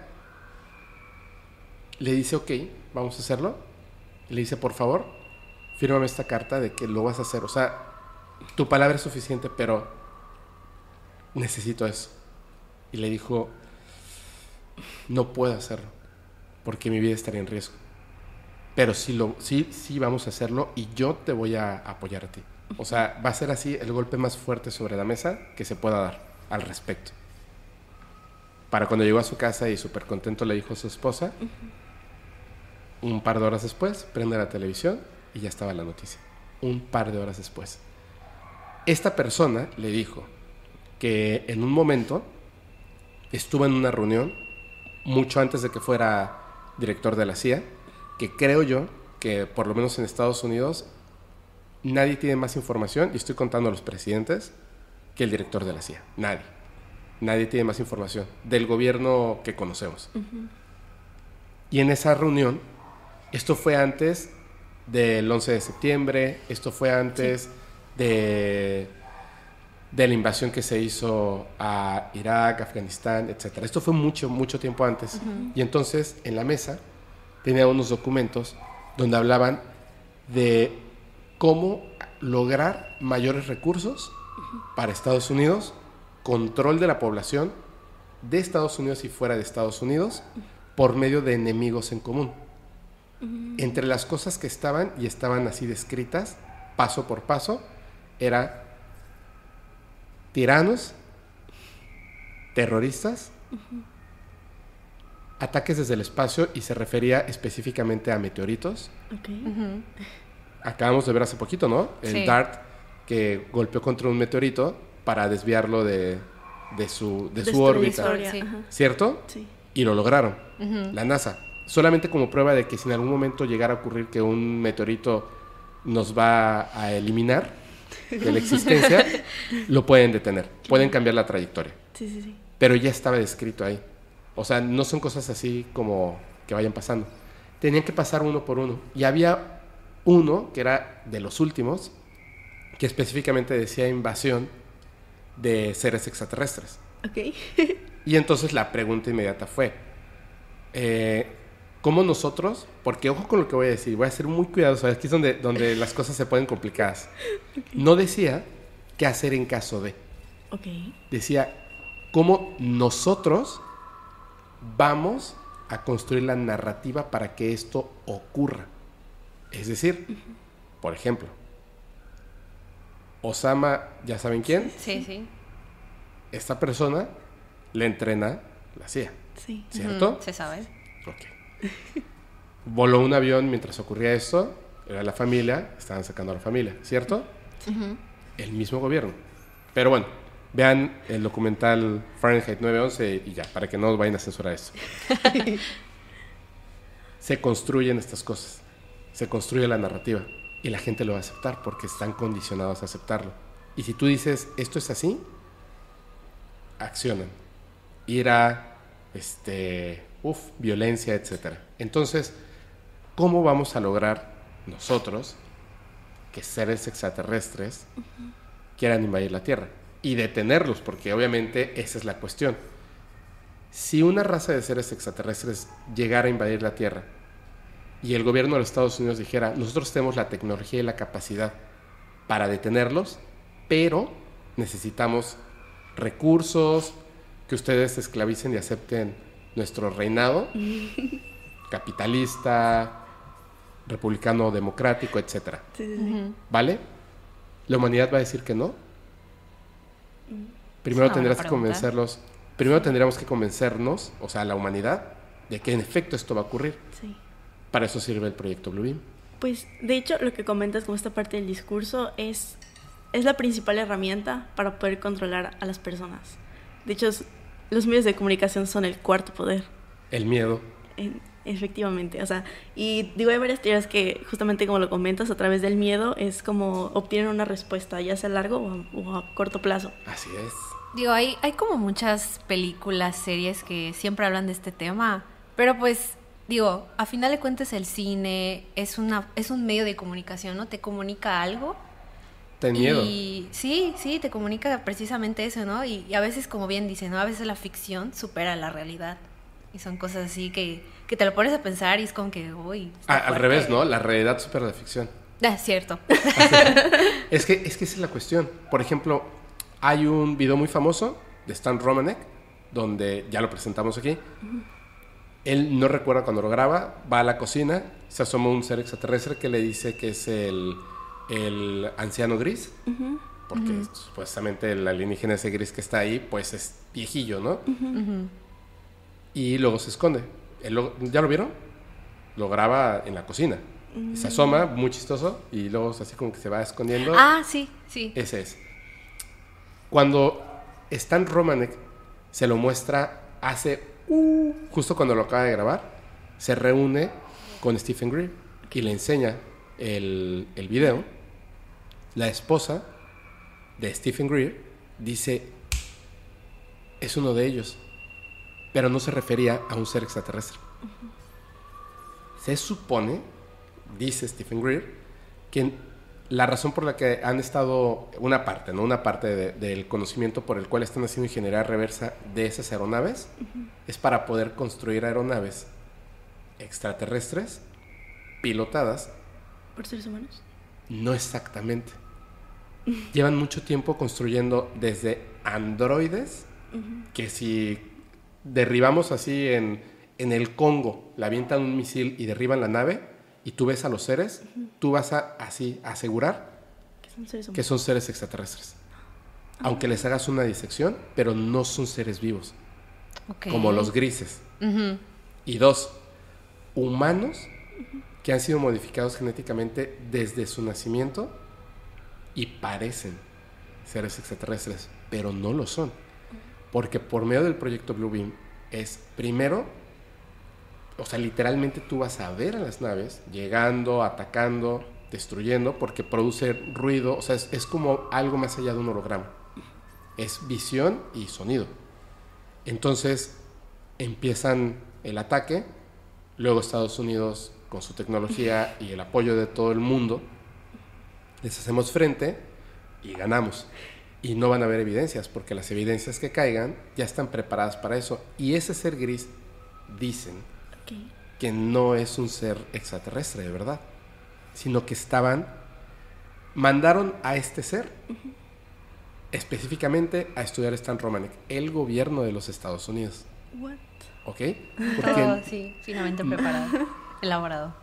le dice, ok, vamos a hacerlo. Le dice, por favor, fírmame esta carta de que lo vas a hacer. O sea, tu palabra es suficiente, pero necesito eso. Y le dijo, no puedo hacerlo, porque mi vida estaría en riesgo. Pero sí, lo, sí, sí vamos a hacerlo y yo te voy a apoyar a ti. O sea, va a ser así el golpe más fuerte sobre la mesa que se pueda dar al respecto. Para cuando llegó a su casa y súper contento le dijo a su esposa, un par de horas después, prende la televisión y ya estaba la noticia. Un par de horas después. Esta persona le dijo que en un momento estuvo en una reunión mucho antes de que fuera director de la CIA, que creo yo que por lo menos en Estados Unidos nadie tiene más información, y estoy contando a los presidentes, que el director de la CIA. Nadie. Nadie tiene más información del gobierno que conocemos. Y en esa reunión, esto fue antes del 11 de septiembre, esto fue antes de, de la invasión que se hizo a Irak, Afganistán, etc. Esto fue mucho, mucho tiempo antes. Y entonces, en la mesa, tenía unos documentos donde hablaban de cómo lograr mayores recursos para Estados Unidos, control de la población de Estados Unidos y fuera de Estados Unidos, por medio de enemigos en común. Entre las cosas que estaban y estaban así descritas, paso por paso, era tiranos, terroristas, ataques desde el espacio y se refería específicamente a meteoritos. Acabamos de ver hace poquito, ¿no? El
Sí.
DART que golpeó contra un meteorito para desviarlo de, de su, de su órbita.
Sí.
¿Cierto?
Sí.
Y lo lograron. La NASA. Solamente como prueba de que si en algún momento llegara a ocurrir que un meteorito nos va a eliminar de la existencia, (laughs) lo pueden detener. Pueden cambiar la trayectoria.
Sí, sí, sí.
Pero ya estaba descrito ahí. O sea, no son cosas así como que vayan pasando. Tenían que pasar uno por uno. Y había uno que era de los últimos, que específicamente decía invasión de seres extraterrestres.
Ok.
Y entonces la pregunta inmediata fue, eh, ¿cómo nosotros, porque ojo con lo que voy a decir, voy a ser muy cuidadoso, aquí es donde, donde las cosas se ponen complicadas. No decía qué hacer en caso de,
Ok.
decía cómo nosotros vamos a construir la narrativa para que esto ocurra. Es decir, por ejemplo, Osama, ya saben quién,
Sí, sí.
esta persona le entrena la CIA,
Sí.
¿cierto?
Se sabe.
Ok. (laughs) Voló un avión mientras ocurría esto, era la familia, estaban sacando a la familia, ¿cierto? El mismo gobierno. Pero bueno, vean el documental Fahrenheit 911 y ya, para que no vayan a censurar esto. (laughs) se construyen estas cosas, se construye la narrativa y la gente lo va a aceptar porque están condicionados a aceptarlo. Y si tú dices, esto es así, accionan. Ira, este, uf, violencia, etc. Entonces, ¿cómo vamos a lograr nosotros que seres extraterrestres quieran invadir la Tierra? Y detenerlos, porque obviamente esa es la cuestión. Si una raza de seres extraterrestres llegara a invadir la Tierra y el gobierno de los Estados Unidos dijera, nosotros tenemos la tecnología y la capacidad para detenerlos, pero necesitamos recursos, que ustedes esclavicen y acepten nuestro reinado (laughs) capitalista, republicano, democrático, etc. ¿Vale? ¿La humanidad va a decir que no? Primero tendrás que convencerlos, primero tendríamos que convencernos, o sea, la humanidad, de que en efecto esto va a ocurrir. Sí. Para eso sirve el proyecto Bluebeam.
Pues de hecho lo que comentas como esta parte del discurso es, es la principal herramienta para poder controlar a las personas. De hecho, los medios de comunicación son el cuarto poder.
El miedo.
efectivamente, o sea, y digo, hay varias teorías que justamente como lo comentas, a través del miedo es como obtienen una respuesta, ya sea a largo o a, corto plazo.
Así es.
Digo, hay, hay como muchas películas, series que siempre hablan de este tema, pero pues digo, a final de cuentas el cine es una es un medio de comunicación, ¿no? Te comunica algo.
Te miedo.
Y sí, sí, te comunica precisamente eso, ¿no? Y, a veces, como bien dicen, ¿no? A veces la ficción supera la realidad. Y son cosas así que, que te lo pones a pensar y es como que, uy.
Ah, al revés, ¿no? La realidad supera la ficción.
Ah, cierto. (laughs)
es, que, es que esa es la cuestión. Por ejemplo, hay un video muy famoso de Stan Romanek, donde ya lo presentamos aquí, él no recuerda cuando lo graba, va a la cocina, se asoma un ser extraterrestre que le dice que es el, el anciano gris, porque supuestamente el alienígena ese gris que está ahí, pues es viejillo, ¿no? Y luego se esconde. ¿Ya lo vieron? Lo graba en la cocina. Se asoma, muy chistoso, y luego así como que se va escondiendo.
Ah, sí, sí.
Ese es. Cuando Stan Romanek se lo muestra hace Uh, justo cuando lo acaba de grabar, se reúne con Stephen Greer y le enseña el, el video. La esposa de Stephen Greer dice, es uno de ellos, pero no se refería a un ser extraterrestre. Se supone, dice Stephen Greer, que la razón por la que han estado, una parte, ¿no? Una parte del conocimiento por el cual están haciendo ingeniería reversa de esas aeronaves es para poder construir aeronaves extraterrestres pilotadas.
¿Por seres humanos?
No exactamente. Llevan mucho tiempo construyendo desde androides, que si derribamos así en, en el Congo, le avientan un misil y derriban la nave, y tú ves a los seres, tú vas a así asegurar que son seres, extraterrestres. Ah. Aunque les hagas una disección, pero no son seres vivos. Como los grises. Y dos, humanos que han sido modificados genéticamente desde su nacimiento y parecen seres extraterrestres, pero no lo son. Porque por medio del proyecto Bluebeam es primero o sea, literalmente tú vas a ver a las naves llegando, atacando, destruyendo, porque produce ruido, o sea, es, como algo más allá de un holograma. Es visión y sonido. Entonces empiezan el ataque, luego Estados Unidos con su tecnología y el apoyo de todo el mundo, les hacemos frente y ganamos. Y no van a haber evidencias, porque las evidencias que caigan ya están preparadas para eso. Y ese ser gris, dicen, que no es un ser extraterrestre, de verdad, sino que estaban, mandaron a este ser específicamente a estudiar Stan Romanek, el gobierno de los Estados Unidos.
What?
¿Ok? (laughs)
Porque, sí, finamente preparado, (laughs) elaborado.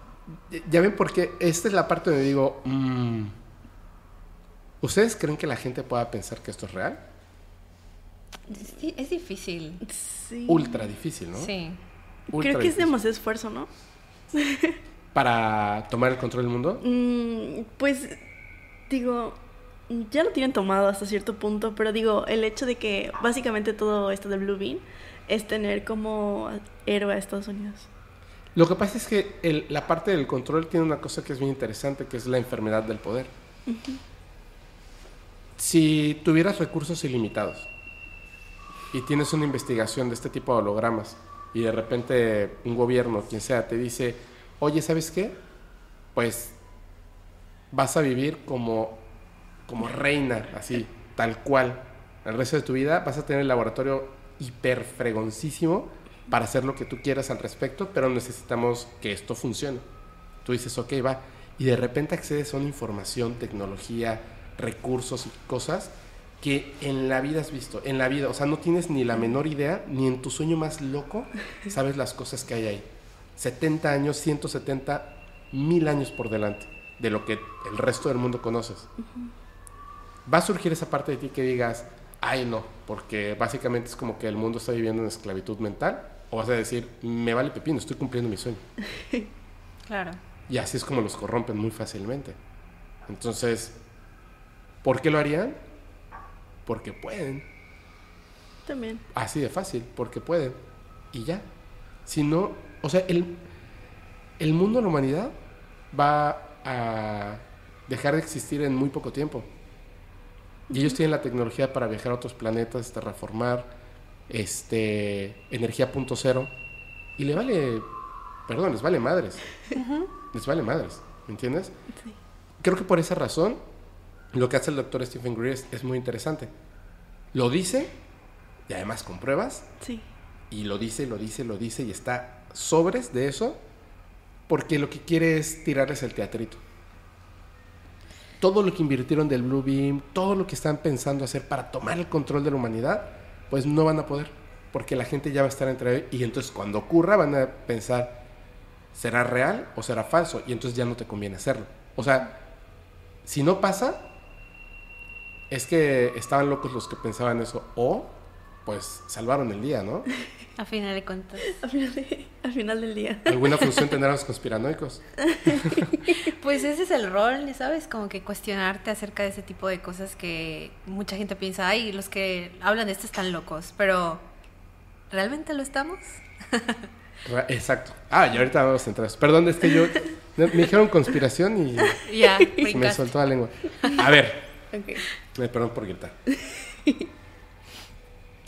Ya ven porque esta es la parte donde digo, mm, ¿ustedes creen que la gente pueda pensar que esto es real?
es difícil.
Ultra difícil, ¿no?
Sí.
Creo que es demasiado esfuerzo, ¿no? (laughs)
¿Para tomar el control del mundo?
Mm, pues, digo, ya lo tienen tomado hasta cierto punto, pero digo, el hecho de que básicamente todo esto de Blue Bean es tener como héroe a Estados Unidos.
Lo que pasa es que la parte del control tiene una cosa que es muy interesante, que es la enfermedad del poder. Si tuvieras recursos ilimitados y tienes una investigación de este tipo de hologramas, y de repente un gobierno, quien sea, te dice, oye, ¿sabes qué? Pues vas a vivir como, como reina, así, tal cual, el resto de tu vida, vas a tener el laboratorio hiper fregoncísimo para hacer lo que tú quieras al respecto, pero necesitamos que esto funcione. Tú dices, ok, va, y de repente accedes a una información, tecnología, recursos y cosas que en la vida has visto, en la vida, o sea, no tienes ni la menor idea, ni en tu sueño más loco (laughs) sabes las cosas que hay ahí. 70 años, 170 mil años por delante de lo que el resto del mundo conoces. Va a surgir esa parte de ti que digas, ay no, porque básicamente es como que el mundo está viviendo en esclavitud mental, o vas a decir, me vale pepino, estoy cumpliendo mi sueño. (laughs)
Claro.
Y así es como los corrompen muy fácilmente. Entonces, ¿por qué lo harían? Porque pueden.
También.
Así de fácil, porque pueden. Y ya. Si no, o sea, el, el mundo, la humanidad, va a dejar de existir en muy poco tiempo. Y ellos tienen la tecnología para viajar a otros planetas, terraformar, este, energía punto cero. Y le vale, perdón, les vale madres. Les vale madres, ¿me entiendes?
Sí.
Creo que por esa razón, lo que hace el doctor Stephen Greer es, es muy interesante. Lo dice, y además con pruebas,
Sí.
y lo dice, lo dice, lo dice, y está sobres de eso, porque lo que quiere es tirarles el teatrito. Todo lo que invirtieron del Blue Beam, todo lo que están pensando hacer para tomar el control de la humanidad, pues no van a poder, porque la gente ya va a estar entre y entonces cuando ocurra van a pensar, ¿será real o será falso? Y entonces ya no te conviene hacerlo. O sea, si no pasa, es que estaban locos los que pensaban eso, o pues salvaron el día, ¿no? (laughs)
A final de cuentas.
Al final, de- final del día.
¿Alguna función (laughs) tendrán los conspiranoicos? (laughs)
Pues ese es el rol, ¿sabes? Como que cuestionarte acerca de ese tipo de cosas que mucha gente piensa, ay, los que hablan de esto están locos, pero ¿realmente lo estamos?
Exacto. Ah, y ahorita vamos a entrar. Perdón, es que yo me dijeron conspiración y me soltó la lengua. A ver,
Ok.
eh, perdón por gritar.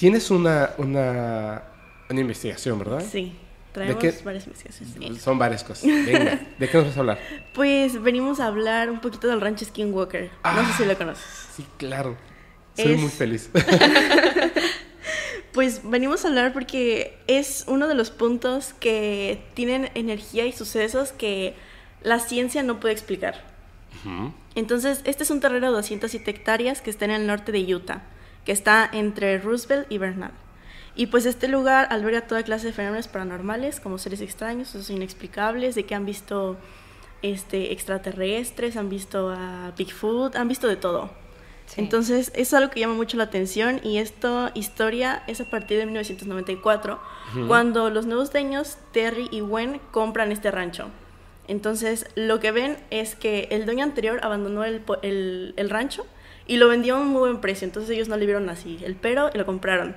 Tienes una, una, una investigación, ¿verdad?
Sí. Traemos
qué?
varias investigaciones.
Son varias cosas. Venga, ¿de qué nos vas a hablar?
Pues venimos a hablar un poquito del rancho Skinwalker. No sé si lo conoces.
Sí, claro. Soy
Es-
muy feliz. (laughs)
Pues venimos a hablar porque es uno de los puntos que tienen energía y sucesos que la ciencia no puede explicar. Entonces, este es un terreno de 207 hectáreas que está en el norte de Utah, que está entre Roosevelt y Bernal. Y pues este lugar alberga toda clase de fenómenos paranormales, como seres extraños, sucesos inexplicables, de que han visto este, extraterrestres, han visto a Bigfoot, han visto de todo.
Sí.
Entonces, es algo que llama mucho la atención y esta historia es a partir de 1994, cuando los nuevos dueños, Terry y Gwen, compran este rancho. Entonces, lo que ven es que el dueño anterior abandonó el- el rancho y lo vendió a un muy buen precio. Entonces, ellos no le vieron así el pero y lo compraron.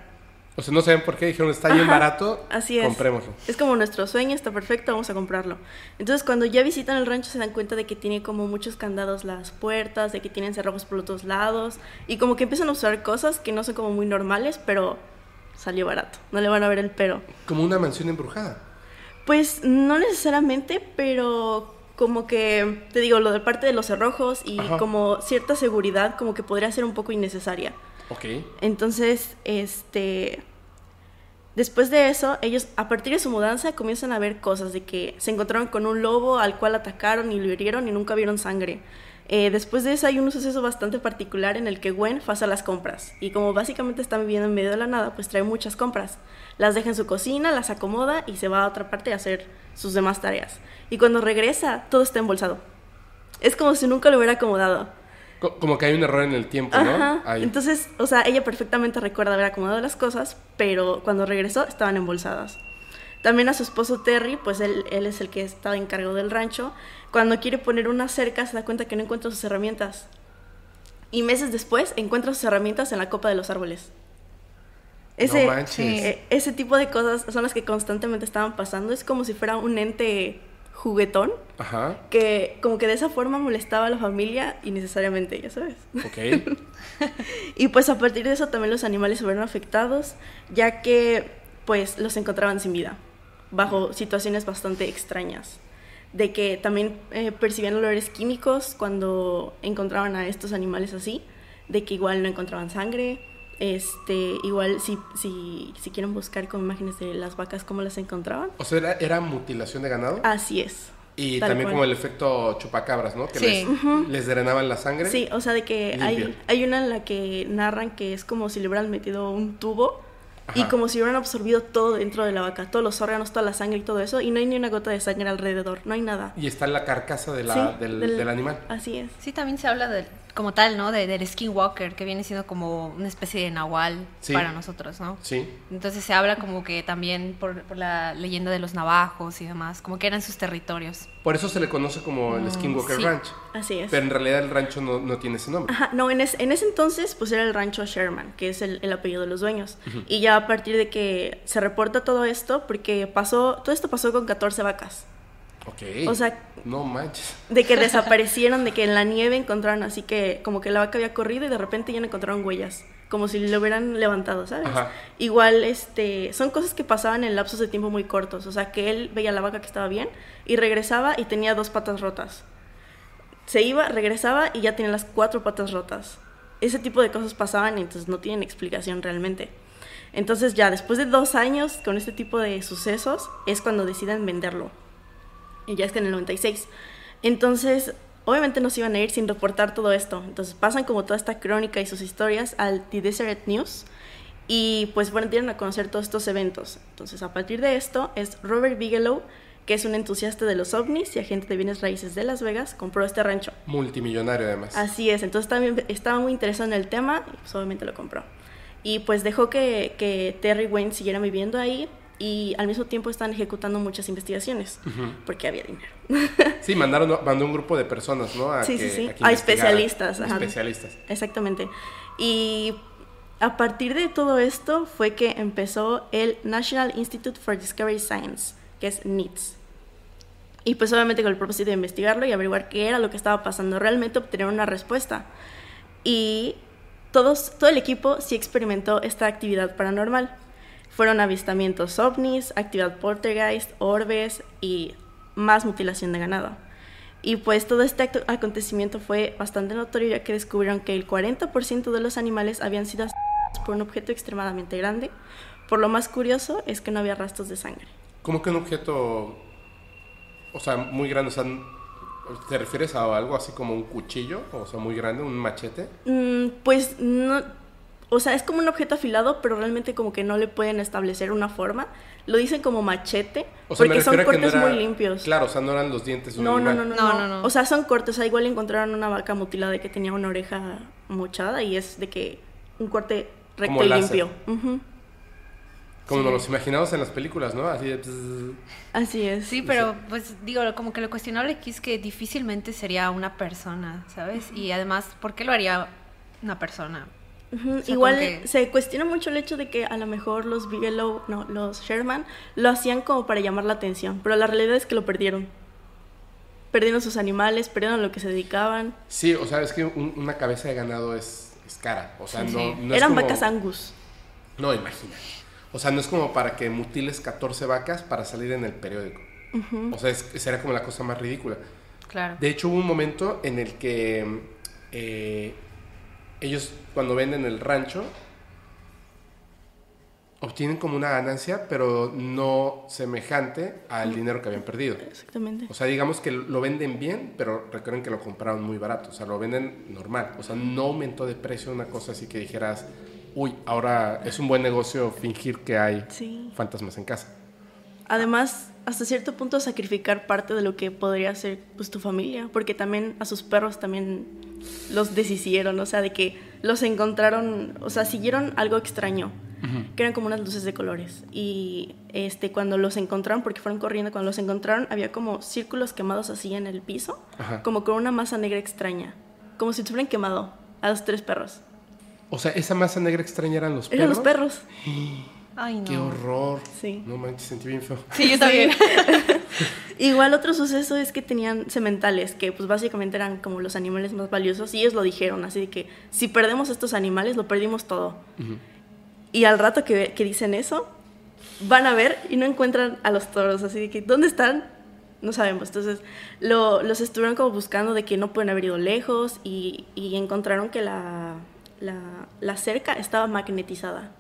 O sea, no saben por qué dijeron, está bien
Ajá,
barato,
Así es.
comprémoslo.
Es como nuestro sueño, está perfecto, vamos a comprarlo. Entonces, cuando ya visitan el rancho, se dan cuenta de que tiene como muchos candados las puertas, de que tienen cerrojos por los dos lados, y como que empiezan a usar cosas que no son como muy normales, pero salió barato. No le van a ver el pero.
Como una mansión embrujada.
Pues no necesariamente, pero como que, te digo, lo de parte de los cerrojos y
Ajá.
como cierta seguridad, como que podría ser un poco innecesaria.
Ok.
Entonces, este. Después de eso, ellos, a partir de su mudanza, comienzan a ver cosas de que se encontraron con un lobo al cual atacaron y lo hirieron y nunca vieron sangre. Eh, después de eso, hay un suceso bastante particular en el que Gwen pasa las compras. Y como básicamente está viviendo en medio de la nada, pues trae muchas compras. Las deja en su cocina, las acomoda y se va a otra parte a hacer sus demás tareas. Y cuando regresa, todo está embolsado. Es como si nunca lo hubiera acomodado.
Co- Como que hay un error en el tiempo, ¿no?
Ajá.
Ahí.
Entonces, o sea, ella perfectamente recuerda haber acomodado las cosas, pero cuando regresó estaban embolsadas. También a su esposo Terry, pues él, él es el que estaba encargado del rancho. Cuando quiere poner una cerca, se da cuenta que no encuentra sus herramientas. Y meses después encuentra sus herramientas en la copa de los árboles. Ese,
no manches.
eh, ese tipo de cosas son las que constantemente estaban pasando. Es como si fuera un ente juguetón
Ajá.
que como que de esa forma molestaba a la familia innecesariamente, ya sabes.
Ok. (laughs)
Y pues a partir de eso también los animales se vieron afectados, ya que pues los encontraban sin vida, bajo situaciones bastante extrañas. De que también eh, percibían olores químicos cuando encontraban a estos animales así, de que igual no encontraban sangre, este, igual si, si, si quieren buscar con imágenes de las vacas cómo las encontraban.
O sea, ¿era, era mutilación de ganado?
Así es.
Y
Tal
también
cual.
como el efecto chupacabras, ¿no? Que
Sí.
les, les drenaban la sangre.
Sí, o sea, de que hay, hay una en la que narran que es como si le hubieran metido un tubo y como si hubieran absorbido todo dentro de la vaca, todos los órganos, toda la sangre y todo eso, y no hay ni una gota de sangre alrededor, no hay nada.
Y está la carcasa de la,
Sí,
del,
del-
del animal.
Así es.
Sí, también se habla de, como tal, ¿no? De, del skinwalker, que viene siendo como una especie de nahual
Sí.
para nosotros, ¿no?
Sí.
Entonces se habla como que también por, por la leyenda de los navajos y demás, como que eran sus territorios.
Por eso se le conoce como el
Mm,
Skinwalker
sí.
Ranch.
Así es.
Pero en realidad el rancho no, no tiene ese nombre.
Ajá, no, en, es- en ese entonces pues era el rancho Sherman, que es el, el apellido de los dueños. Y ya a partir de que se reporta todo esto, porque pasó, todo esto pasó con 14 vacas.
Ok.
O sea,
No manches. (laughs)
de que desaparecieron, de que en la nieve encontraron así que como que la vaca había corrido y de repente ya no encontraron huellas, como si lo hubieran levantado, ¿sabes?
Ajá.
Igual este son cosas que pasaban en lapsos de tiempo muy cortos, o sea, que él veía a la vaca que estaba bien y regresaba y tenía dos patas rotas. Se iba, regresaba y ya tenía las cuatro patas rotas. Ese tipo de cosas pasaban y entonces no tienen explicación realmente. Entonces ya después de dos años con este tipo de sucesos es cuando deciden venderlo. Y ya es que en el 96. Entonces, obviamente no se iban a ir sin reportar todo esto. Entonces pasan como toda esta crónica y sus historias al The Deseret News. Y pues bueno, dieron a conocer todos estos eventos. Entonces, a partir de esto, es Robert Bigelow, que es un entusiasta de los ovnis y agente de bienes raíces de Las Vegas, compró este rancho.
Multimillonario además.
Así es, entonces también estaba muy interesado en el tema y pues obviamente lo compró. Y pues dejó que, que Terry Wayne siguiera viviendo ahí y al mismo tiempo están ejecutando muchas investigaciones porque había dinero.
Sí, mandaron, mandó un grupo de personas, ¿no? A
Sí,
que,
sí, sí.
a
A especialistas, ajá.
Especialistas.
Exactamente. Y a partir de todo esto fue que empezó el National Institute for Discovery Science, que es NITS. Y pues obviamente con el propósito de investigarlo y averiguar qué era lo que estaba pasando, realmente obtener una respuesta. Y todos, todo el equipo sí experimentó esta actividad paranormal. Fueron avistamientos ovnis, actividad poltergeist, orbes y más mutilación de ganado. Y pues todo este acontecimiento fue bastante notorio ya que descubrieron que el 40% de los animales habían sido asesinados por un objeto extremadamente grande. Por lo más curioso es que no había rastros de sangre.
¿Cómo que un objeto, o sea, muy grande? O sea, ¿te refieres a algo así como un cuchillo? O sea, muy grande, un machete.
Mm, pues no, o sea, es como un objeto afilado, pero realmente como que no le pueden establecer una forma. Lo dicen como machete,
O sea, me
porque son
no
cortes
era-
muy limpios.
Claro, o sea, no eran los dientes
No, no, no, no,
No,
no. O sea, son cortes. O sea, igual encontraron una vaca mutilada que tenía una oreja mochada y es de que un corte recto
Como
y limpio.
Como
Sí.
nos los imaginamos en las películas, ¿no? Así de...
Así es.
Sí, pero pues digo, como que lo cuestionable aquí es que difícilmente sería una persona, ¿sabes? Y además, ¿por qué lo haría una persona?
Ujú,
O sea,
Igual
que-
se cuestiona mucho el hecho de que a lo mejor los Bigelow, no, los Sherman, lo hacían como para llamar la atención, pero la realidad es que lo perdieron. Perdieron sus animales, perdieron a lo que se dedicaban.
Sí, o sea, es que un- una cabeza de ganado es, es cara. O sea,
Sí,
no,
sí.
no es
Eran
como-
vacas angus.
No, imagina. O sea, no es como para que mutiles 14 vacas para salir en el periódico. O sea, es, será como la cosa más ridícula.
Claro.
De hecho, hubo un momento en el que eh, ellos, cuando venden el rancho, obtienen como una ganancia, pero no semejante al dinero que habían perdido.
Exactamente.
O sea, digamos que lo venden bien, pero recuerden que lo compraron muy barato. O sea, lo venden normal. O sea, no aumentó de precio una cosa así que dijeras, uy, ahora es un buen negocio fingir que hay
Sí.
fantasmas en casa.
Además, hasta cierto punto sacrificar parte de lo que podría ser pues tu familia, porque también a sus perros también los deshicieron, o sea, de que los encontraron, o sea, siguieron algo extraño, que eran como unas luces de colores. Y este cuando los encontraron, porque fueron corriendo, cuando los encontraron había como círculos quemados así en el piso,
Ajá.
como con una masa negra extraña, como si hubieran quemado a los tres perros.
O sea, esa masa negra extraña eran los perros.
Eran los perros. (gasps)
Ay, no.
Qué horror.
Sí.
No manches, sentí bien feo.
Sí, yo (laughs) también. (laughs)
Igual otro suceso es que tenían sementales, que pues básicamente eran como los animales más valiosos y ellos lo dijeron, así de que si perdemos estos animales lo perdimos todo. Y al rato que, que dicen eso, van a ver y no encuentran a los toros, así de que ¿dónde están? No sabemos. Entonces lo- los estuvieron como buscando de que no pueden haber ido lejos y, y encontraron que la, la, la cerca estaba magnetizada.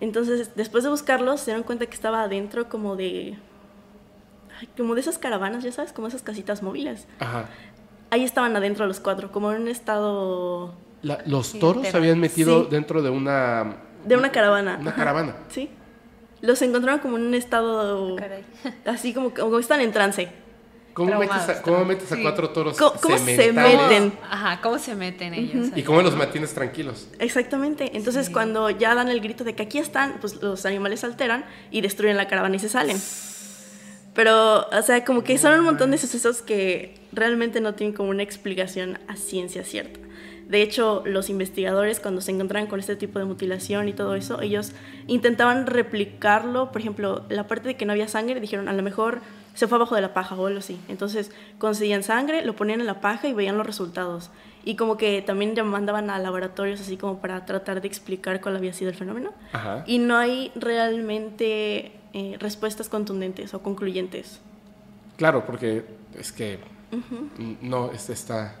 Entonces, después de buscarlos, se dieron cuenta que estaba adentro como de como de esas caravanas, ya sabes, como esas casitas móviles.
Ajá.
Ahí estaban adentro los cuatro, como en un estado
La- los toros se habían metido
Sí.
dentro de una,
de una caravana.
una
Ajá.
caravana.
Sí. Los encontraron como en un estado
Caray. (laughs)
así como, como están en trance.
¿Cómo metes, a, cómo metes a
sí.
cuatro toros
¿Cómo- cómo se meten?
Ajá, ¿cómo se meten ellos?
¿Y cómo los mantienes tranquilos?
Exactamente. Entonces,
Sí.
cuando ya dan el grito de que aquí están, pues los animales se alteran y destruyen la caravana y se salen. Pero, o sea, como que son un montón de sucesos que realmente no tienen como una explicación a ciencia cierta. De hecho, los investigadores cuando se encontraban con este tipo de mutilación y todo eso, ellos intentaban replicarlo. Por ejemplo, la parte de que no había sangre, dijeron, a lo mejor se fue abajo de la paja o algo así. Entonces, conseguían sangre, lo ponían en la paja y veían los resultados. Y como que también ya mandaban a laboratorios así como para tratar de explicar cuál había sido el fenómeno.
Ajá.
Y no hay realmente eh, respuestas contundentes o concluyentes.
Claro, porque es que no, este está,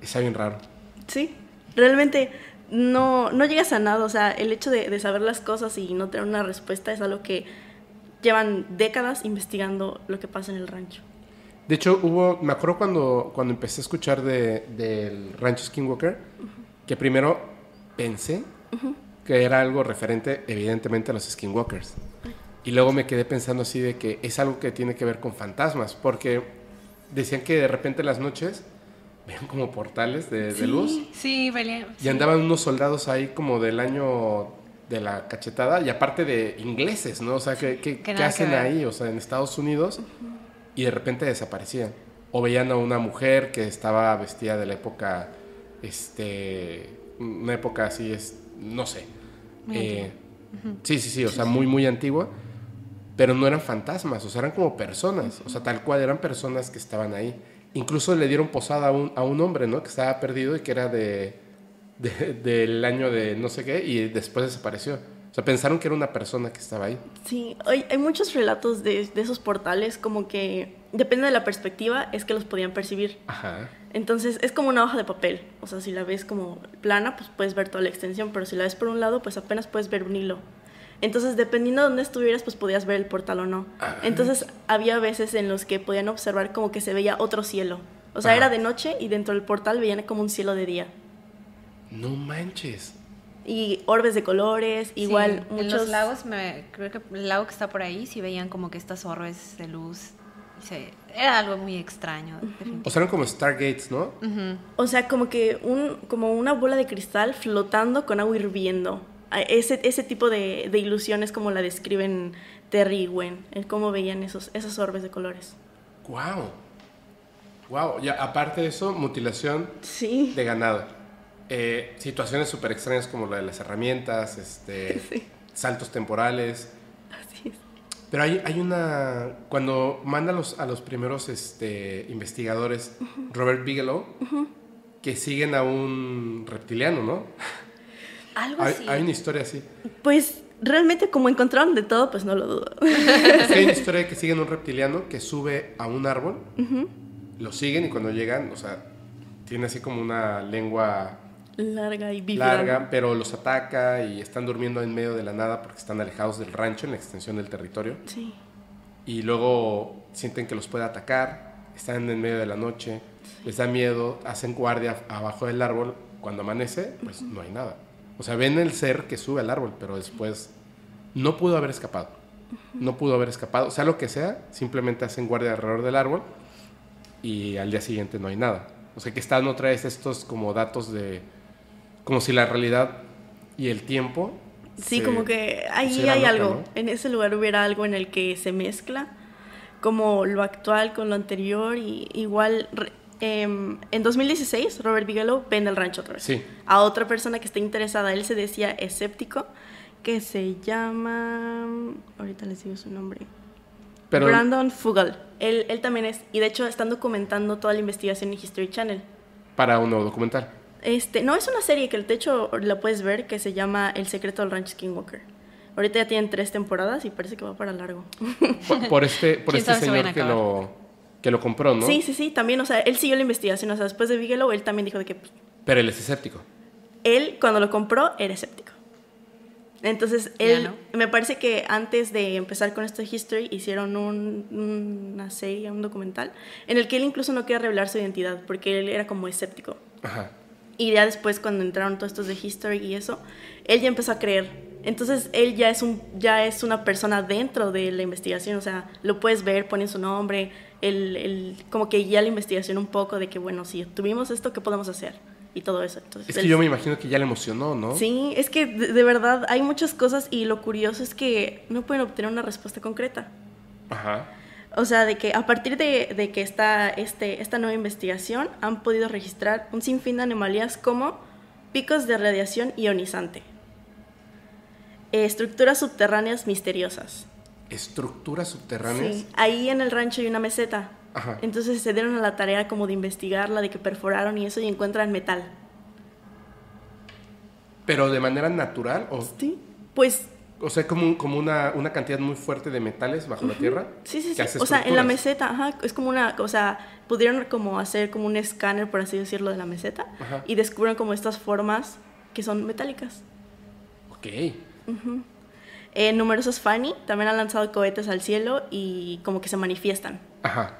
está bien raro.
Sí, realmente no, no llegas a nada. O sea, el hecho de, de saber las cosas y no tener una respuesta es algo que llevan décadas investigando lo que pasa en el rancho.
De hecho, hubo, me acuerdo cuando, cuando empecé a escuchar de, del rancho Skinwalker, que primero pensé que era algo referente evidentemente a los Skinwalkers. Y luego me quedé pensando así de que es algo que tiene que ver con fantasmas, porque decían que de repente en las noches veían como portales de, luz
Sí, Belén.
y andaban unos soldados ahí como del año de la cachetada y aparte de ingleses, ¿no? O sea, ¿qué, qué-
que
hacen ahí? O sea, en Estados Unidos y de repente desaparecían. O veían a una mujer que estaba vestida de la época, este, una época así, es, no sé. Eh, Sí, sí, sí, o sea, muy, muy antigua. Pero no eran fantasmas, o sea, eran como personas. O sea, tal cual eran personas que estaban ahí. Incluso le dieron posada a un, a un hombre, ¿no? Que estaba perdido y que era de, de- del año de no sé qué y después desapareció. O sea, pensaron que era una persona que estaba ahí.
Sí, hay, hay muchos relatos de, de esos portales como que depende de la perspectiva es que los podían percibir.
Ajá.
Entonces es como una hoja de papel. O sea, si la ves como plana, pues puedes ver toda la extensión, pero si la ves por un lado, pues apenas puedes ver un hilo. Entonces, dependiendo de dónde estuvieras, pues podías ver el portal o no. Entonces, había veces en los que podían observar como que se veía otro cielo. O sea,
Ajá.
era de noche y dentro del portal veían como un cielo de día.
No manches.
Y orbes de colores,
Sí,
igual
En
muchos...
los lagos, me, creo que el lago que está por ahí, sí veían como que estas orbes de luz. Se- era algo muy extraño.
O sea, eran como Stargates, ¿no?
O sea, como que un, como una bola de cristal flotando con agua hirviendo. Ese, ese tipo de, de ilusiones como la describen Terry y Gwen, el cómo veían esos, esas orbes de colores.
Wow. Wow. Ya, aparte de eso, mutilación
Sí.
de ganado. Eh, situaciones súper extrañas como la de las herramientas, este, (laughs)
Sí.
saltos temporales.
Así es.
Pero hay, hay una. Cuando manda a los, a los primeros este, investigadores, Robert Bigelow, que siguen a un reptiliano, ¿no?
Algo
Hay,
así.
hay una historia así.
Pues realmente como encontraron de todo, pues no lo dudo.
Es que hay una historia de que siguen a un reptiliano que sube a un árbol, lo siguen y cuando llegan, o sea, tiene así como una lengua
Larga y bífida.
larga, pero los ataca y están durmiendo en medio de la nada porque están alejados del rancho en la extensión del territorio.
Sí.
y luego sienten que los puede atacar, están en medio de la noche, les da miedo, hacen guardia abajo del árbol, cuando amanece, pues no hay nada. O sea, ven el ser que sube al árbol, pero después no pudo haber escapado. No pudo haber escapado, sea lo que sea, simplemente hacen guardia alrededor del árbol y al día siguiente no hay nada. O sea, que están otra vez estos como datos de como si la realidad y el tiempo
Sí,
se-
como que ahí hay
loca,
algo.
¿no?
En ese lugar hubiera algo en el que se mezcla como lo actual con lo anterior y igual em, en 2016 Robert Bigelow vende el rancho otra vez
Sí.
a otra persona que está interesada. Él se decía escéptico que se llama ahorita les digo su nombre.
Pero
Brandon Fugel. Él, él también es y de hecho están documentando toda la investigación en History Channel.
para un nuevo documental.
Este, no, es una serie que de hecho la puedes ver que se llama El secreto del rancho Skinwalker. Ahorita ya tienen tres temporadas y parece que va para largo.
Por, por este, por
¿Quién
este señor que lo, que lo compró, ¿no?
Sí, sí, sí, también, o sea, él siguió la investigación, o sea, después de Bigelow, él también dijo de que pues,
Pero él es escéptico.
él cuando lo compró era escéptico. Entonces, él, me parece que antes de empezar con esta history, hicieron un, una serie, un documental, en el que él incluso no quería revelar su identidad, porque él era como escéptico. Ajá. Y ya después, cuando entraron todos estos de history y eso, él ya empezó a creer. Entonces, él ya es, un, ya es una persona dentro de la investigación, o sea, lo puedes ver, pone su nombre, el, el, como que guía la investigación un poco de que, bueno, si tuvimos esto, ¿qué podemos hacer? y todo eso.
Entonces, es que yo me imagino que ya le emocionó, ¿no?
Sí, es que de, verdad hay muchas cosas y lo curioso es que no pueden obtener una respuesta concreta. Ajá. O sea, de que a partir de, de, que está este, esta nueva investigación han podido registrar un sinfín de anomalías como picos de radiación ionizante, estructuras subterráneas misteriosas.
¿Estructuras subterráneas? Sí,
ahí en el rancho hay una meseta entonces se dieron a la tarea como de investigarla, de que perforaron y eso y encuentran metal.
¿Pero de manera natural? O...
Sí, pues...
O sea, como, como una, una cantidad muy fuerte de metales bajo la tierra.
Sí, sí, sí. O sea, en la meseta, ajá, es como una, o sea, pudieron como hacer como un escáner, por así decirlo, de la meseta y descubrieron como estas formas que son metálicas.
Ok.
Eh, numerosos Fanny también han lanzado cohetes al cielo y como que se manifiestan. Ajá.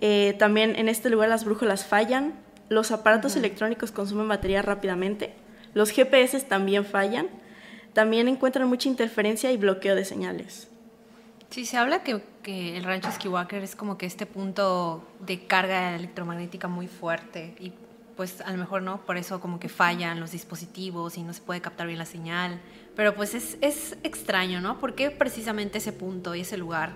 Eh, también en este lugar las brújulas fallan, los aparatos electrónicos consumen batería rápidamente, los GPS también fallan, también encuentran mucha interferencia y bloqueo de señales.
Sí, se habla que, que el rancho Skiwalker es como que este punto de carga electromagnética muy fuerte y pues a lo mejor no, por eso como que fallan los dispositivos y no se puede captar bien la señal, pero pues es, es extraño, ¿no? ¿Por qué precisamente ese punto y ese lugar?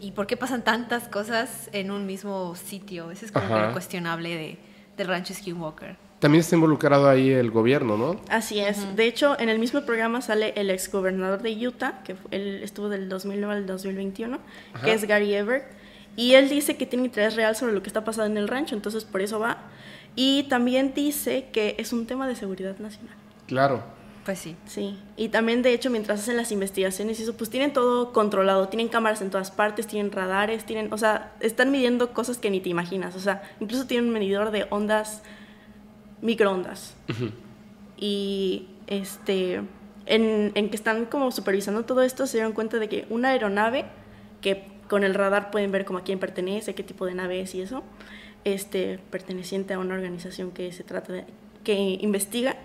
¿Y por qué pasan tantas cosas en un mismo sitio? Ese es como lo cuestionable de, del rancho Skinwalker.
También está involucrado ahí el gobierno, ¿no?
Así es. De hecho, en el mismo programa sale el exgobernador de Utah, que él estuvo del 2009 al 2021, que es Gary Everett. Y él dice que tiene interés real sobre lo que está pasando en el rancho, entonces por eso va. Y también dice que es un tema de seguridad nacional.
Claro.
Pues sí.
Sí. Y también, de hecho, mientras hacen las investigaciones y eso, pues tienen todo controlado. Tienen cámaras en todas partes, tienen radares, tienen, o sea, están midiendo cosas que ni te imaginas. O sea, incluso tienen un medidor de ondas, microondas. Y este, en, en, que están como supervisando todo esto, se dieron cuenta de que una aeronave, que con el radar pueden ver como a quién pertenece, qué tipo de nave es y eso, este, perteneciente a una organización que se trata de, que investiga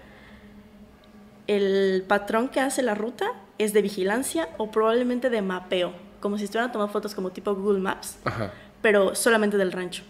el patrón que hace la ruta es de vigilancia o probablemente de mapeo, como si estuvieran tomando fotos como tipo Google Maps, pero solamente del rancho.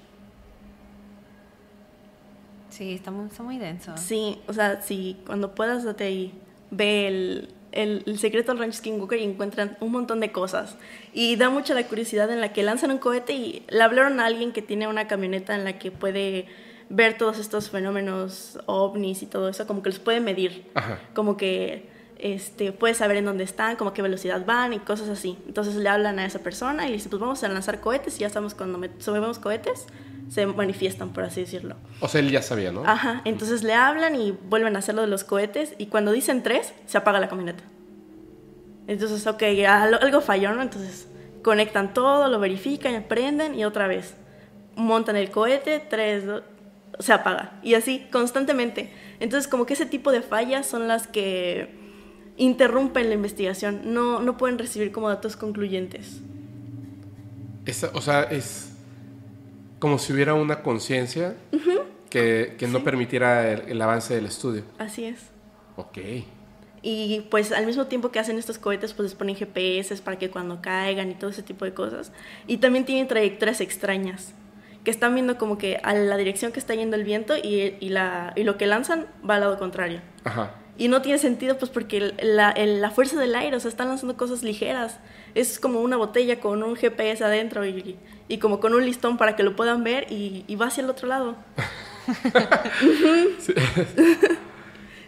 Sí, está muy, está muy denso.
Sí, o sea, si cuando puedas date ahí, ve el, el, secreto del rancho Skinwalker y encuentran un montón de cosas. Y da mucha la curiosidad en la que lanzan un cohete y le hablaron a alguien que tiene una camioneta en la que puede ver todos estos fenómenos ovnis y todo eso, como que los puede medir, como que este, puede saber en dónde están, como qué velocidad van y cosas así. Entonces le hablan a esa persona y le dicen, pues vamos a lanzar cohetes y ya estamos cuando subimos cohetes, se manifiestan, por así decirlo.
O sea, él ya sabía, ¿no?
Ajá, entonces le hablan y vuelven a hacer lo de los cohetes y cuando dicen tres, se apaga la camioneta. Entonces, ok, algo falló, ¿no? Entonces conectan todo, lo verifican, prenden y otra vez montan el cohete, tres, dos, se apaga. Y así, constantemente. Entonces, como que ese tipo de fallas son las que interrumpen la investigación. No, no pueden recibir como datos concluyentes.
o sea, es como si hubiera una conciencia que, no permitiera el, avance del estudio.
Así es.
Ok.
Y pues al mismo tiempo que hacen estos cohetes, pues les ponen GPS para que cuando caigan y todo ese tipo de cosas. Y también tienen trayectorias extrañas que están viendo como que a la dirección que está yendo el viento y, y, la, y lo que lanzan va al lado contrario. Ajá. Y no tiene sentido pues porque la, la, fuerza del aire, o sea, están lanzando cosas ligeras. Es como una botella con un GPS adentro y, y como con un listón para que lo puedan ver y, y va hacia el otro lado. (laughs)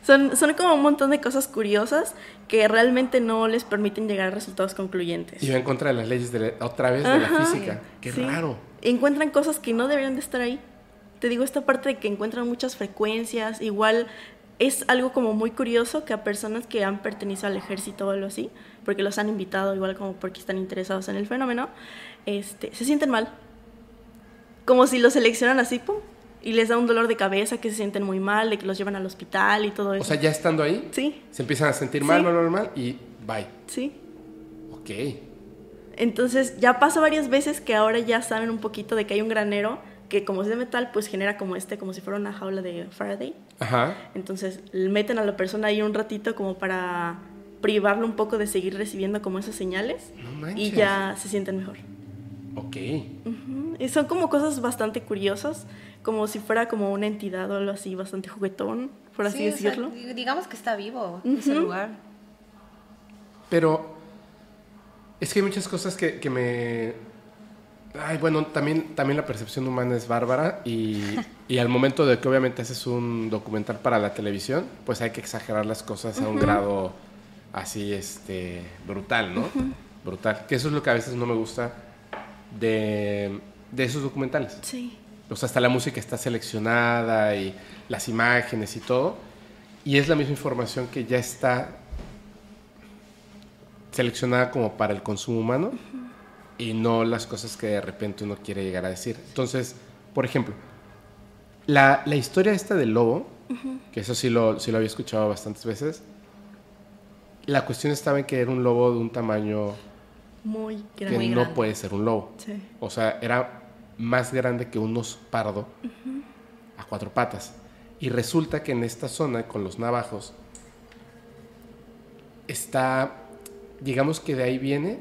son, son como un montón de cosas curiosas que realmente no les permiten llegar a resultados concluyentes.
Y va en contra de las leyes de otra vez de la física. Qué raro
encuentran cosas que no deberían de estar ahí. Te digo, esta parte de que encuentran muchas frecuencias, igual es algo como muy curioso que a personas que han pertenecido al ejército o algo así, porque los han invitado igual como porque están interesados en el fenómeno, este, se sienten mal. Como si los seleccionan así, pum, Y les da un dolor de cabeza, que se sienten muy mal, de que los llevan al hospital y todo eso.
O sea, ya estando ahí,
sí,
se empiezan a sentir mal,
Sí.
mal, mal, mal y bye.
sí.
Ok.
Entonces ya pasa varias veces que ahora ya saben un poquito de que hay un granero que como es de metal, pues genera como este, como si fuera una jaula de Faraday.
Ajá.
Entonces meten a la persona ahí un ratito como para privarlo un poco de seguir recibiendo como esas señales
No
y ya se sienten mejor.
Ok.
Ujú. Y son como cosas bastante curiosas, como si fuera como una entidad o algo así, bastante juguetón, por así
Sí, o sea,
decirlo.
digamos que está vivo ese
Ujú.
lugar.
Pero es que hay muchas cosas que, que me... Ay, bueno, también, también la percepción humana es bárbara y, y al momento de que obviamente haces un documental para la televisión, pues hay que exagerar las cosas a un grado así, este, brutal, ¿no? Brutal. Que eso es lo que a veces no me gusta de, de esos documentales.
Sí.
O sea, hasta la música está seleccionada y las imágenes y todo. Y es la misma información que ya está seleccionada como para el consumo humano y no las cosas que de repente uno quiere llegar a decir. Entonces, por ejemplo, la, la historia esta del lobo, que eso sí lo, sí lo había escuchado bastantes veces, la cuestión estaba en que era un lobo de un tamaño
Muy
que
grande.
Muy
no
grande.
puede ser un lobo.
Sí.
O sea, era más grande que un oso pardo a cuatro patas. Y resulta que en esta zona, con los navajos, está, digamos que de ahí viene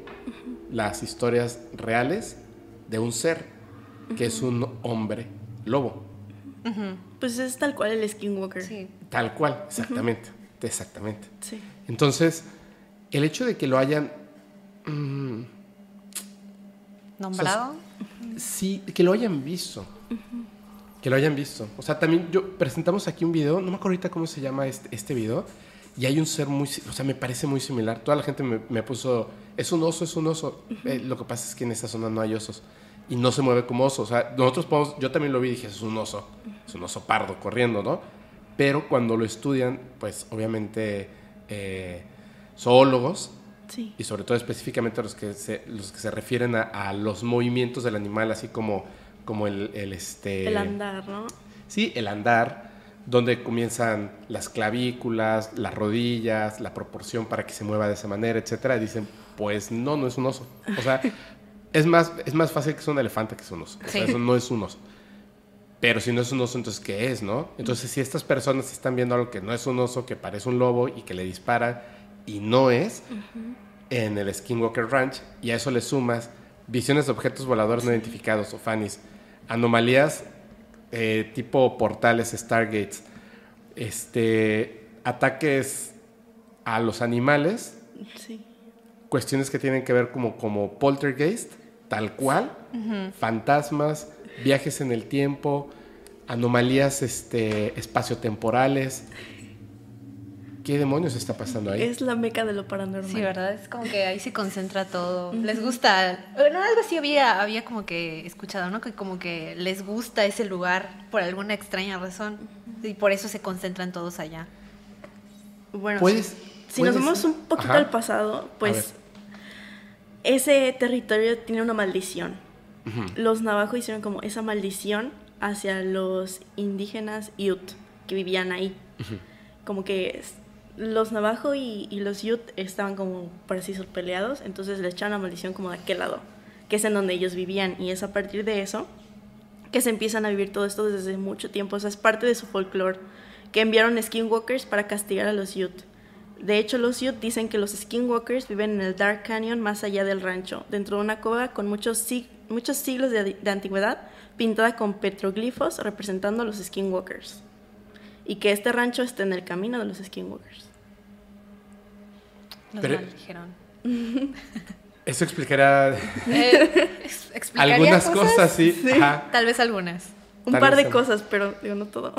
las historias reales de un ser que es un hombre lobo.
Pues es tal cual el Skinwalker.
Sí.
Tal cual, exactamente. Exactamente.
Sí.
Entonces, el hecho de que lo hayan... mm,
¿Nombrado?
Sí, que lo hayan visto. Que lo hayan visto. O sea, también yo presentamos aquí un video, no me acuerdo ahorita cómo se llama este, este video, y hay un ser muy, o sea, me parece muy similar. Toda la gente me, me puso, es un oso, es un oso. Eh, lo que pasa es que en esta zona no hay osos. Y no se mueve como oso. O sea, nosotros podemos, yo también lo vi y dije, es un oso. Es un oso pardo corriendo, ¿no? Pero cuando lo estudian, pues obviamente eh, zoólogos,
Sí.
y sobre todo específicamente los que se, los que se refieren a, a los movimientos del animal, así como, como el, el, este...
El andar, ¿no?
Sí, el andar, donde comienzan las clavículas, las rodillas, la proporción para que se mueva de esa manera, etcétera. Dicen, pues no, no es un oso. O sea, (laughs) es más, es más fácil que sea un elefante que sea un oso. O sea,
Sí.
eso no es un oso. Pero si no es un oso, entonces ¿qué es, no? Entonces, si estas personas están viendo algo que no es un oso, que parece un lobo y que le dispara y no es, en el Skinwalker Ranch, y a eso le sumas visiones de objetos voladores no identificados o FANIs, anomalías eh, tipo portales, Stargates, este, ataques a los animales,
Sí.
cuestiones que tienen que ver como, como poltergeist, tal cual, fantasmas, viajes en el tiempo, anomalías este, espaciotemporales. ¿Qué demonios está pasando ahí?
Es la meca de lo paranormal.
Sí, ¿verdad? Es como que ahí se concentra todo. Les gusta. Bueno, algo así había, había como que escuchado, ¿no? Que como que les gusta ese lugar por alguna extraña razón. Y por eso se concentran todos allá.
Bueno,
¿Puedes-
si nos vamos un poquito
Ajá.
al pasado, pues ese territorio tiene una maldición. Los navajos hicieron como esa maldición hacia los indígenas Ute que vivían ahí. Como que es- los navajo y, los Ute estaban como, así decirlo, peleados, entonces les echaron la maldición como de aquel lado, que es en donde ellos vivían. Y es a partir de eso que se empiezan a vivir todo esto desde mucho tiempo. O sea, es parte de su folclore. Que enviaron skinwalkers para castigar a los Ute. De hecho, los Ute dicen que los skinwalkers viven en el Dark Canyon más allá del rancho, dentro de una cueva con muchos siglos de, de antigüedad, pintada con petroglifos representando a los skinwalkers. Y que este rancho está en el camino de los skinwalkers.
Los
Pero-
maldijeron. (laughs)
Eso explicará
Eh, ¿explicaría
algunas cosas, sí.
Sí.
Ajá.
Tal vez algunas.
Un
Tal
par de
algo.
cosas, pero digo, no todo.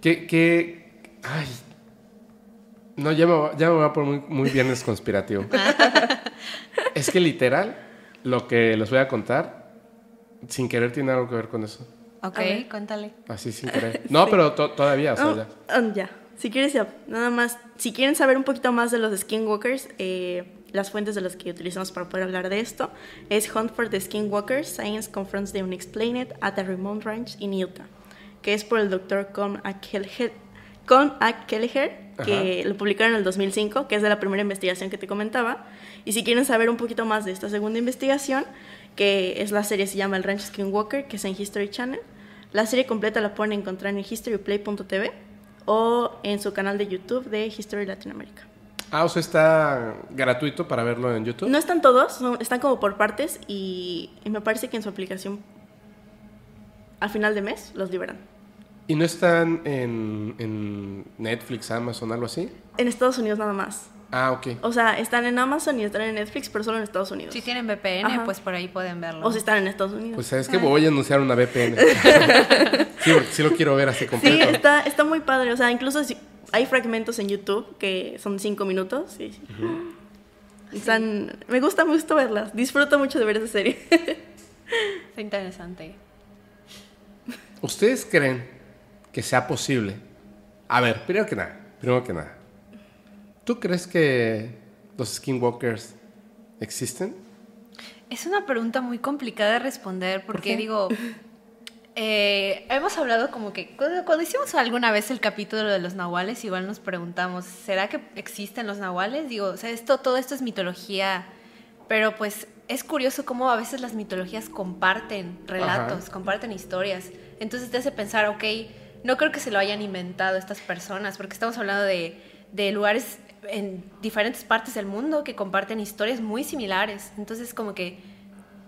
Que, que, ay, no, ya me, va- ya me va por muy, muy viernes conspirativo. (laughs) es que literal, lo que les voy a contar, sin querer tiene algo que ver con eso.
Ok,
A ver.
cuéntale.
Así sin querer. (laughs) No, pero to- todavía, o sea,
Oh,
ya.
ya. Si quieres, ya. Nada más. Si quieren saber un poquito más de los skinwalkers, eh, las fuentes de las que utilizamos para poder hablar de esto es Hunt for the Skinwalker, Science Confronts the Unexplained at the Remote Ranch in Utah, que es por el doctor Con A. Kelleher, que lo publicaron en el 2005, que es de la primera investigación que te comentaba. Y si quieren saber un poquito más de esta segunda investigación, que es la serie, se llama El Ranch Skinwalker, que es en History Channel. La serie completa la pueden encontrar en historyplay.tv o en su canal de YouTube de History Latinoamérica.
Ah, o sea, está gratuito para verlo en YouTube.
No están todos, están como por partes y, me parece que en su aplicación al final de mes los liberan.
¿Y no están en, en Netflix, Amazon, algo así?
En Estados Unidos nada más.
Ah, ok.
O sea, están en Amazon y están en Netflix, pero solo en Estados Unidos.
Si tienen VPN, pues por ahí pueden verlo.
O si están en Estados Unidos.
Pues sabes que voy a anunciar una VPN. (laughs) sí, porque sí lo quiero ver así completo.
Sí, está, está muy padre. O sea, incluso si hay fragmentos en YouTube que son cinco minutos. Sí. (gasps) Están, me gusta mucho verlas. Disfruto mucho de ver esa serie. (laughs)
Está interesante.
¿Ustedes creen que sea posible? A ver, primero que nada, primero que nada ¿Tú crees que los skinwalkers existen?
Es una pregunta muy complicada de responder porque digo, eh, hemos hablado como que cuando, hicimos alguna vez el capítulo de los nahuales, igual nos preguntamos, ¿será que existen los nahuales? Digo, o sea, esto, todo esto es mitología, pero pues es curioso cómo a veces las mitologías comparten relatos, comparten historias. Entonces te hace pensar, ok, no creo que se lo hayan inventado estas personas, porque estamos hablando de, de lugares en diferentes partes del mundo que comparten historias muy similares. Entonces, como que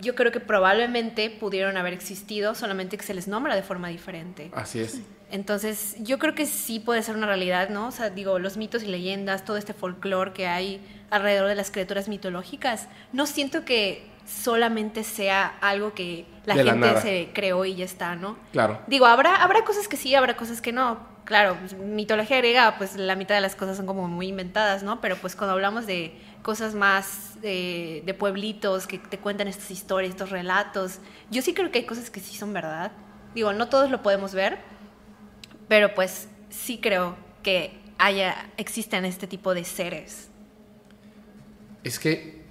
yo creo que probablemente pudieron haber existido, solamente que se les nombra de forma diferente.
Así es.
Entonces, yo creo que sí puede ser una realidad, ¿no? O sea, digo, los mitos y leyendas, todo este folclore que hay alrededor de las criaturas mitológicas, no siento que solamente sea algo que la gente se creó y ya está, ¿no?
Claro.
Digo, habrá, habrá cosas que sí, habrá cosas que no claro, pues, mitología griega, pues la mitad de las cosas son como muy inventadas, ¿no? Pero pues cuando hablamos de cosas más de pueblitos que te cuentan estas historias, estos relatos, yo sí creo que hay cosas que sí son verdad. Digo, no todos lo podemos ver, pero pues sí creo que haya, existen este tipo de seres.
Es que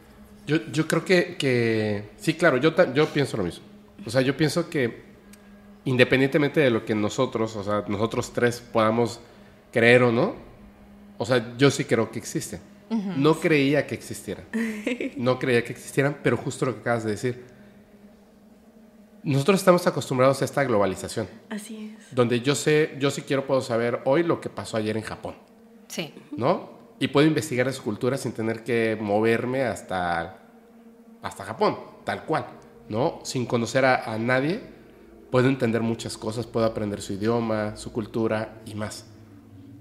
yo, yo creo que, que, sí, claro, yo, yo pienso lo mismo. O sea, yo pienso que independientemente de lo que nosotros, o sea, nosotros tres podamos creer o no, o sea, yo sí creo que existe. No creía que existieran. No creía que existieran, pero justo lo que acabas de decir. Nosotros estamos acostumbrados a esta globalización.
Así es.
Donde yo sé, yo sí quiero puedo saber hoy lo que pasó ayer en Japón.
Sí.
¿No? Y puedo investigar esa cultura sin tener que moverme hasta, hasta Japón, tal cual. ¿No? Sin conocer a nadie Puedo entender muchas cosas, puedo aprender su idioma, su cultura y más.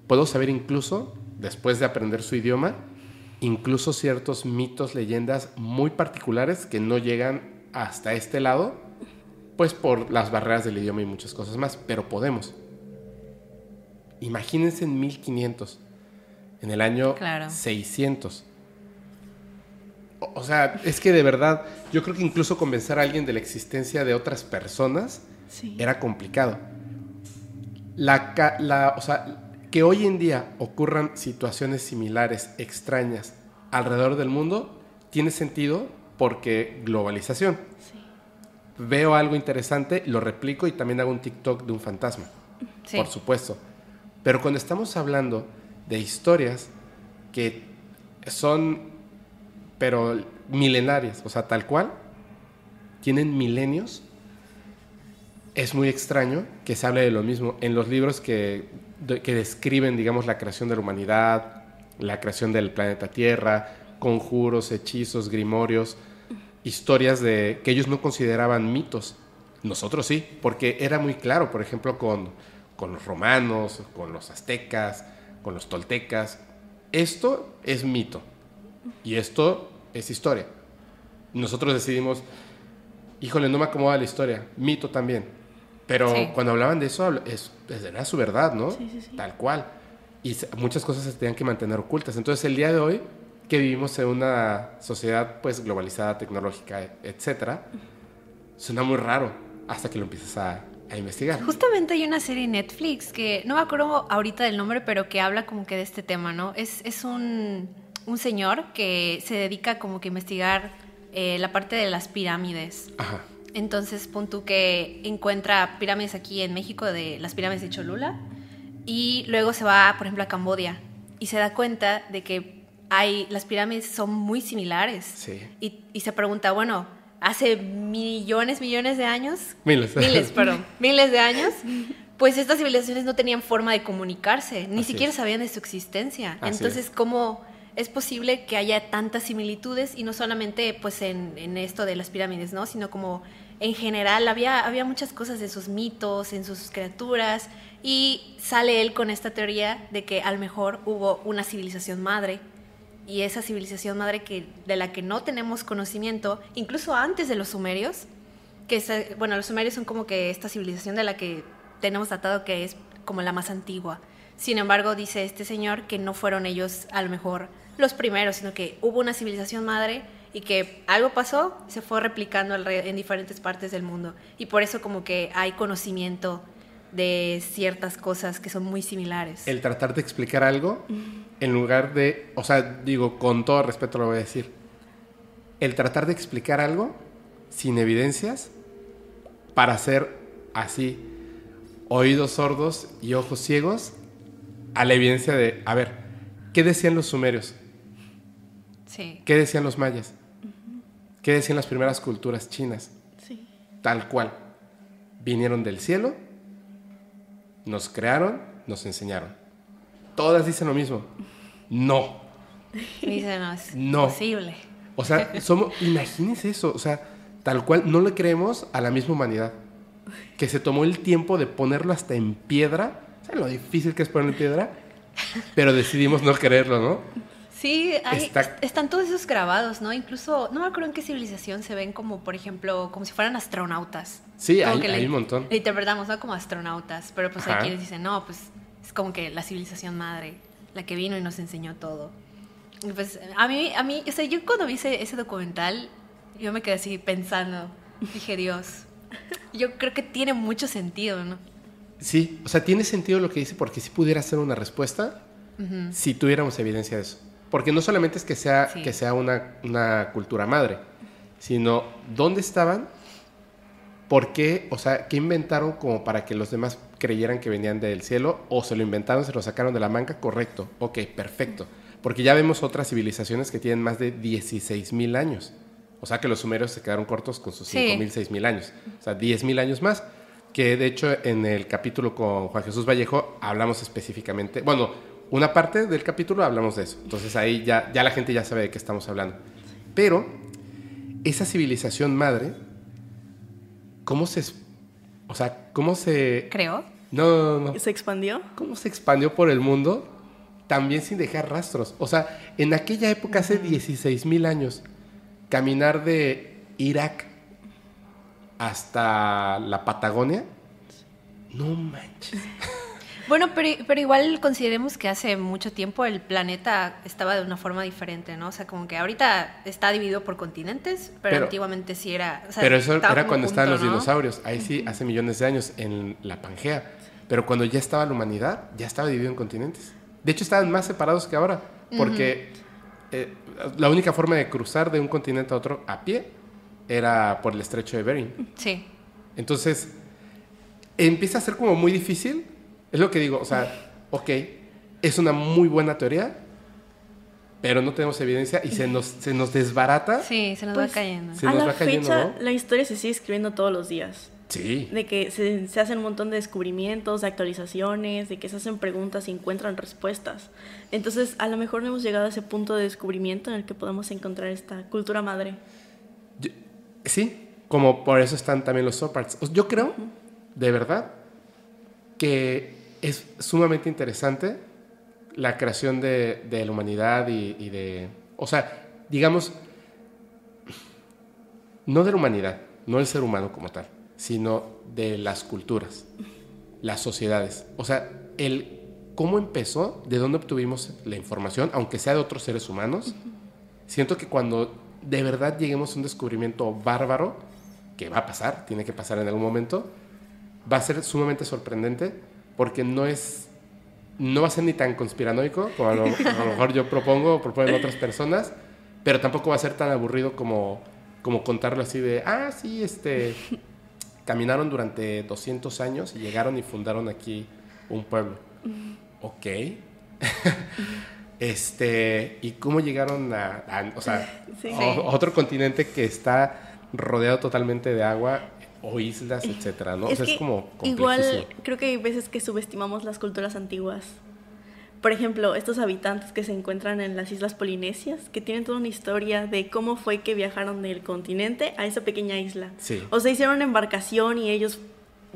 Puedo saber incluso, después de aprender su idioma, incluso ciertos mitos, leyendas muy particulares que no llegan hasta este lado, pues por las barreras del idioma y muchas cosas más, pero podemos. Imagínense en 1500, en el año 600. O sea, es que de verdad, yo creo que incluso convencer a alguien de la existencia de otras personas era complicado. La, o sea, que hoy en día ocurran situaciones similares, extrañas, alrededor del mundo, tiene sentido porque globalización. Veo algo interesante, lo replico y también hago un TikTok de un fantasma. Por supuesto. Pero cuando estamos hablando de historias que son, pero milenarias, o sea, tal cual, tienen milenios, es muy extraño que se hable de lo mismo. En los libros que, que describen, digamos, la creación de la humanidad, la creación del planeta Tierra, conjuros, hechizos, grimorios, historias de que ellos no consideraban mitos. Nosotros sí, porque era muy claro, por ejemplo, con, con los romanos, con los aztecas, con los toltecas. Esto es mito y esto es historia. Nosotros decidimos, híjole, no me acomoda la historia, mito también pero cuando hablaban de eso, es, era su verdad, ¿no? Sí, sí, Tal cual. Y muchas cosas se tenían que mantener ocultas. Entonces, el día de hoy, que vivimos en una sociedad pues globalizada, tecnológica, etcétera, suena muy raro hasta que lo empiezas a, a, investigar.
Justamente hay una serie en Netflix que no me acuerdo ahorita del nombre, pero que habla como que de este tema, ¿no? Es, es un un señor que se dedica como que a investigar eh, la parte de las pirámides.
Ajá.
Entonces, pon tú que encuentra pirámides aquí en México, de las pirámides de Cholula, y luego se va, por ejemplo, a Cambodia y se da cuenta de que hay, las pirámides son muy similares.
Sí.
Y, y se pregunta, bueno, hace millones, millones de años,
Miles. (laughs)
miles, perdón, (laughs) miles de años, pues estas civilizaciones no tenían forma de comunicarse, ni
Así
siquiera
es.
sabían de su existencia.
Así
Entonces,
es.
¿cómo es posible que haya tantas similitudes y no solamente pues en, en esto de las pirámides, ¿no? Sino como en general había, había muchas cosas de sus mitos, en sus criaturas, y sale él con esta teoría de que a lo mejor hubo una civilización madre y esa civilización madre que, de la que no tenemos conocimiento, incluso antes de los sumerios, que es, bueno, los sumerios son como que esta civilización de la que tenemos tratado que es como la más antigua. Sin embargo, dice este señor que no fueron ellos a lo mejor los primeros, sino que hubo una civilización madre y que algo pasó, se fue replicando en diferentes partes del mundo. Y por eso como que hay conocimiento de ciertas cosas que son muy similares.
El tratar de explicar algo en lugar de, o sea, digo, con todo respeto lo voy a decir, el tratar de explicar algo sin evidencias para hacer así oídos sordos y ojos ciegos a la evidencia de, a ver, ¿qué decían los sumerios?
Sí.
¿Qué decían los mayas? ¿Qué decían las primeras culturas chinas?
Sí.
Tal cual. Vinieron del cielo, nos crearon, nos enseñaron. Todas dicen lo mismo. No.
Y dice, no, es
No.
posible.
O sea, somos, imagínense eso. O sea, tal cual, no le creemos a la misma humanidad. Que se tomó el tiempo de ponerlo hasta en piedra. ¿Saben lo difícil que es ponerlo en piedra? Pero decidimos no creerlo, ¿no?
Sí, hay-
Está-
est- están todos esos grabados, ¿no? Incluso, no me acuerdo en qué civilización se ven como, por ejemplo, como si fueran astronautas.
Sí,
Como
hay-
que
hay
le-
un montón.
Le interpretamos, ¿no? Como astronautas, pero pues hay quienes dicen, no, pues es como que la civilización madre, la que vino y nos enseñó todo. Y pues a mí, a mí, o sea, yo cuando vi ese, ese documental, yo me quedé así pensando, dije, Dios, yo creo que tiene mucho sentido, ¿no?
Sí, o sea, tiene sentido lo que dice porque si pudiera ser una respuesta si tuviéramos evidencia de eso. Porque no solamente es que sea,
Sí.
que sea una, una cultura madre, sino dónde estaban, por qué, o sea, qué inventaron como para que los demás creyeran que venían del cielo o se lo inventaron, se lo sacaron de la manga, correcto, ok, perfecto. Porque ya vemos otras civilizaciones que tienen más de 16 mil años. O sea que los sumerios se quedaron cortos con sus
Sí.
5 mil, 6 mil años. O sea, 10 mil años más. Que de hecho en el capítulo con Juan Jesús Vallejo hablamos específicamente, bueno, una parte del capítulo hablamos de eso. Entonces ahí ya, ya la gente ya sabe de qué estamos hablando. Pero esa civilización madre, ¿cómo se... O sea, ¿cómo se...
Creo.
No, no, no.
¿Se expandió?
¿Cómo se expandió por el mundo? También sin dejar rastros. O sea, en aquella época, hace 16 mil años, caminar de Irak hasta la Patagonia, no manches. (laughs)
Bueno, pero, pero igual consideremos que hace mucho tiempo el planeta estaba de una forma diferente, ¿no? O sea, como que ahorita está dividido por continentes, pero,
Pero-
antiguamente sí era... o sea,
Pero eso era cuando estaban los
¿no?
dinosaurios. Ahí sí, hace millones de años, en la Pangea. Pero cuando ya estaba la humanidad, ya estaba dividido en continentes. De hecho, estaban más separados que ahora. Porque eh, la única forma de cruzar de un continente a otro a pie era por el estrecho de Bering.
Sí.
Entonces, empieza a ser como muy difícil. Es lo que digo, o sea, ok, es una muy buena teoría, pero no tenemos evidencia y se nos, se nos desbarata.
Sí, se nos
Pues,
va cayendo.
Se
a
nos
la
va cayendo,
fecha,
¿no?
la historia se sigue escribiendo todos los días.
Sí.
De que se, se hacen un montón de descubrimientos, de actualizaciones, de que se hacen preguntas y encuentran respuestas. Entonces, a lo mejor no hemos llegado a ese punto de descubrimiento en el que podemos encontrar esta cultura madre.
Yo- sí, como por eso están también los soparts. Yo creo, de verdad, que es sumamente interesante la creación de, la humanidad y, de... O sea, digamos, no de la humanidad, no del ser humano como tal, sino de las culturas, las sociedades. O sea, el cómo empezó, de dónde obtuvimos la información, aunque sea de otros seres humanos. Siento que cuando de verdad lleguemos a un descubrimiento bárbaro, que va a pasar, tiene que pasar en algún momento, va a ser sumamente sorprendente porque no es no va a ser ni tan conspiranoico como a lo, a lo mejor yo propongo o proponen otras personas, pero tampoco va a ser tan aburrido como, como contarlo así de, ah, sí, este, caminaron durante 200 años y llegaron y fundaron aquí un pueblo. Ok. (laughs) este, ¿y cómo llegaron a, a- o sea,
Sí.
o- otro continente que está rodeado totalmente de agua o islas, etcétera, ¿no? o sea, es como
igual creo que hay veces que subestimamos las culturas antiguas. Por ejemplo, estos habitantes que se encuentran en las islas polinesias, que tienen toda una historia de cómo fue que viajaron del continente a esa pequeña isla.
Sí.
O sea, hicieron una embarcación y ellos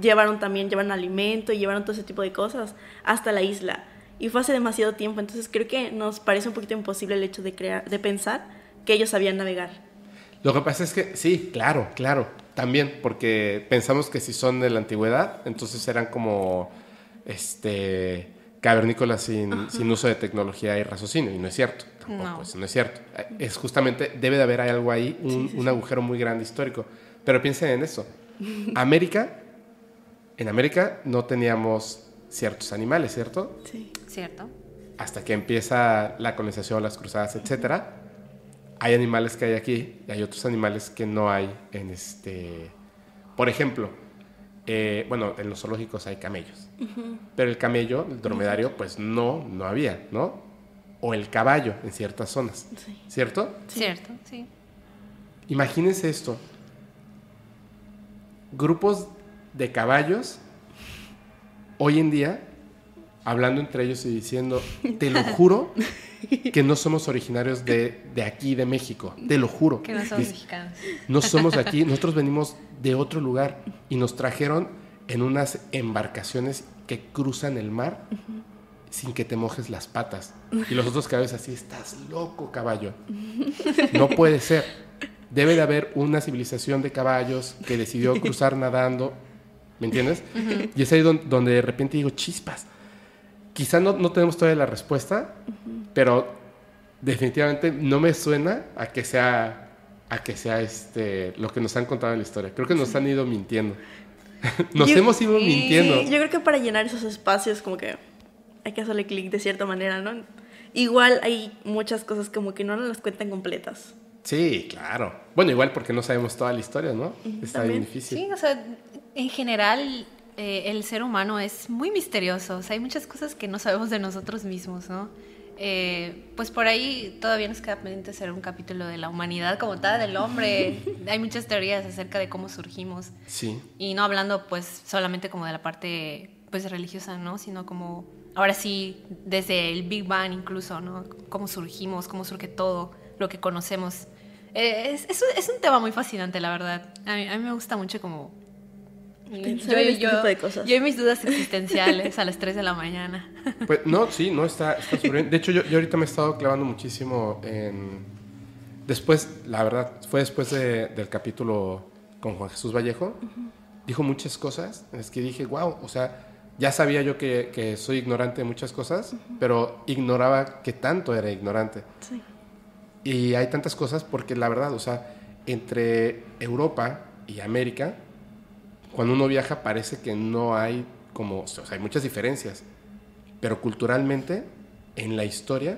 llevaron también, llevaron alimento y llevaron todo ese tipo de cosas hasta la isla. Y fue hace demasiado tiempo, entonces creo que nos parece un poquito imposible el hecho de crear, de pensar que ellos sabían navegar.
Lo que pasa es que sí, claro, claro, también, porque pensamos que si son de la antigüedad, entonces eran como este cavernícolas sin, sin uso de tecnología y raciocinio, y no es cierto, tampoco,
No.
eso no es cierto. Es justamente, debe de haber algo ahí, un, un agujero muy grande histórico. Pero piensen en eso. América, en América no teníamos ciertos animales, ¿cierto?
Sí.
¿Cierto?
hasta que empieza la colonización, las cruzadas, etcétera, hay animales que hay aquí y hay otros animales que no hay en este. Por ejemplo, eh, bueno, en los zoológicos hay camellos, pero el camello, el dromedario, pues no, no había, ¿no? O el caballo en ciertas zonas,
Sí.
¿cierto?
¿Cierto? Sí.
Imagínense esto: grupos de caballos hoy en día hablando entre ellos y diciendo, te lo juro (laughs) que no somos originarios de, de aquí, de México, te lo juro.
Que no somos mexicanos.
no somos de aquí, (laughs) nosotros venimos de otro lugar y nos trajeron en unas embarcaciones que cruzan el mar sin que te mojes las patas. Y los otros caballos así, estás loco, caballo. No puede ser. Debe de haber una civilización de caballos que decidió (laughs) cruzar nadando, ¿me entiendes? Y es ahí don- donde, de repente digo, chispas. Quizá no, no tenemos todavía la respuesta, pero definitivamente no me suena a que sea a que sea este lo que nos han contado en la historia. Creo que nos han ido mintiendo. (laughs) nos
Yo-
hemos ido
sí,
mintiendo.
Sí, yo creo que para llenar esos espacios como que hay que hacerle clic de cierta manera, ¿no? Igual hay muchas cosas como que no nos las cuentan completas.
Sí, claro. Bueno, igual porque no sabemos toda la historia, ¿no? Está bien difícil.
Sí, o sea, en general eh, el ser humano es muy misterioso. O sea, hay muchas cosas que no sabemos de nosotros mismos, ¿no? Eh, pues por ahí todavía nos queda pendiente hacer un capítulo de la humanidad como tal, del hombre. (laughs) hay muchas teorías acerca de cómo surgimos.
Sí.
Y no hablando pues solamente como de la parte pues religiosa, ¿no? Sino como, ahora sí, desde el Big Bang incluso, ¿no? Cómo surgimos, cómo surge todo lo que conocemos. Eh, es, es, un- es un tema muy fascinante, la verdad. A mí, a mí me gusta mucho como...
En este tipo de cosas.
yo y mis dudas existenciales a las 3 de la mañana.
Pues no, sí, no, está, está súper bien. De hecho, yo, yo ahorita me he estado clavando muchísimo en... Después, la verdad, fue después de- del capítulo con Juan Jesús Vallejo. Dijo muchas cosas. Es que dije, wow, o sea, ya sabía yo que, que soy ignorante de muchas cosas, pero ignoraba que tanto era ignorante.
Sí.
Y hay tantas cosas porque la verdad, o sea, entre Europa y América, cuando uno viaja parece que no hay como, o sea, hay muchas diferencias, pero culturalmente, en la historia,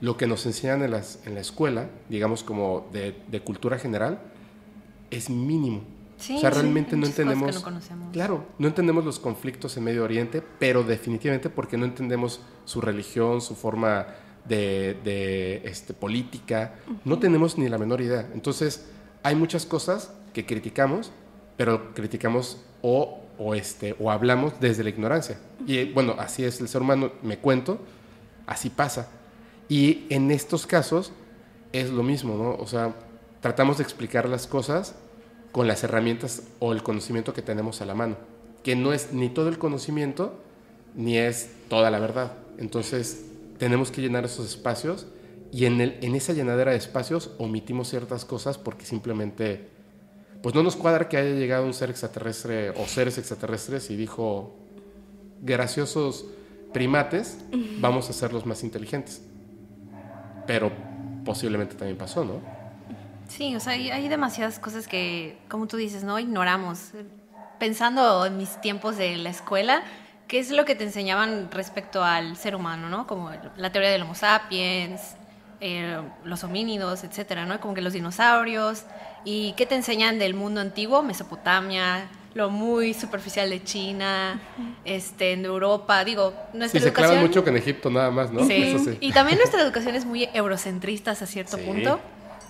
lo que nos enseñan en, las, en la escuela, digamos como de, de cultura general, es mínimo.
Sí,
o sea,
sí,
realmente
hay
no entendemos,
no conocemos.
claro, no entendemos los conflictos en Medio Oriente, pero definitivamente porque no entendemos su religión, su forma de, de, este, política, no tenemos ni la menor idea. Entonces, hay muchas cosas que criticamos, pero criticamos o, o, este, o hablamos desde la ignorancia. Y eh, bueno, así es el ser humano, me cuento, así pasa. Y en estos casos es lo mismo, ¿no? O sea, tratamos de explicar las cosas con las herramientas o el conocimiento que tenemos a la mano, que no es ni todo el conocimiento ni es toda la verdad. Entonces, tenemos que llenar esos espacios y en, el, en esa llenadera de espacios omitimos ciertas cosas porque simplemente, pues no nos cuadra que haya llegado un ser extraterrestre o seres extraterrestres y dijo, graciosos primates, vamos a ser los más inteligentes. Pero posiblemente también pasó, ¿no?
Sí, o sea, hay, hay demasiadas cosas que, como tú dices, no ignoramos. Pensando en mis tiempos de la escuela, ¿qué es lo que te enseñaban respecto al ser humano, ¿no? Como la teoría del Homo sapiens, eh, los homínidos, etcétera, ¿no? Como que los dinosaurios. ¿Y qué te enseñan del mundo antiguo? Mesopotamia, lo muy superficial de China, este, en Europa. Digo, nuestra
y se
educación...
mucho que en Egipto nada más, ¿no?
Sí. Y también nuestra educación es muy eurocentrista hasta cierto punto.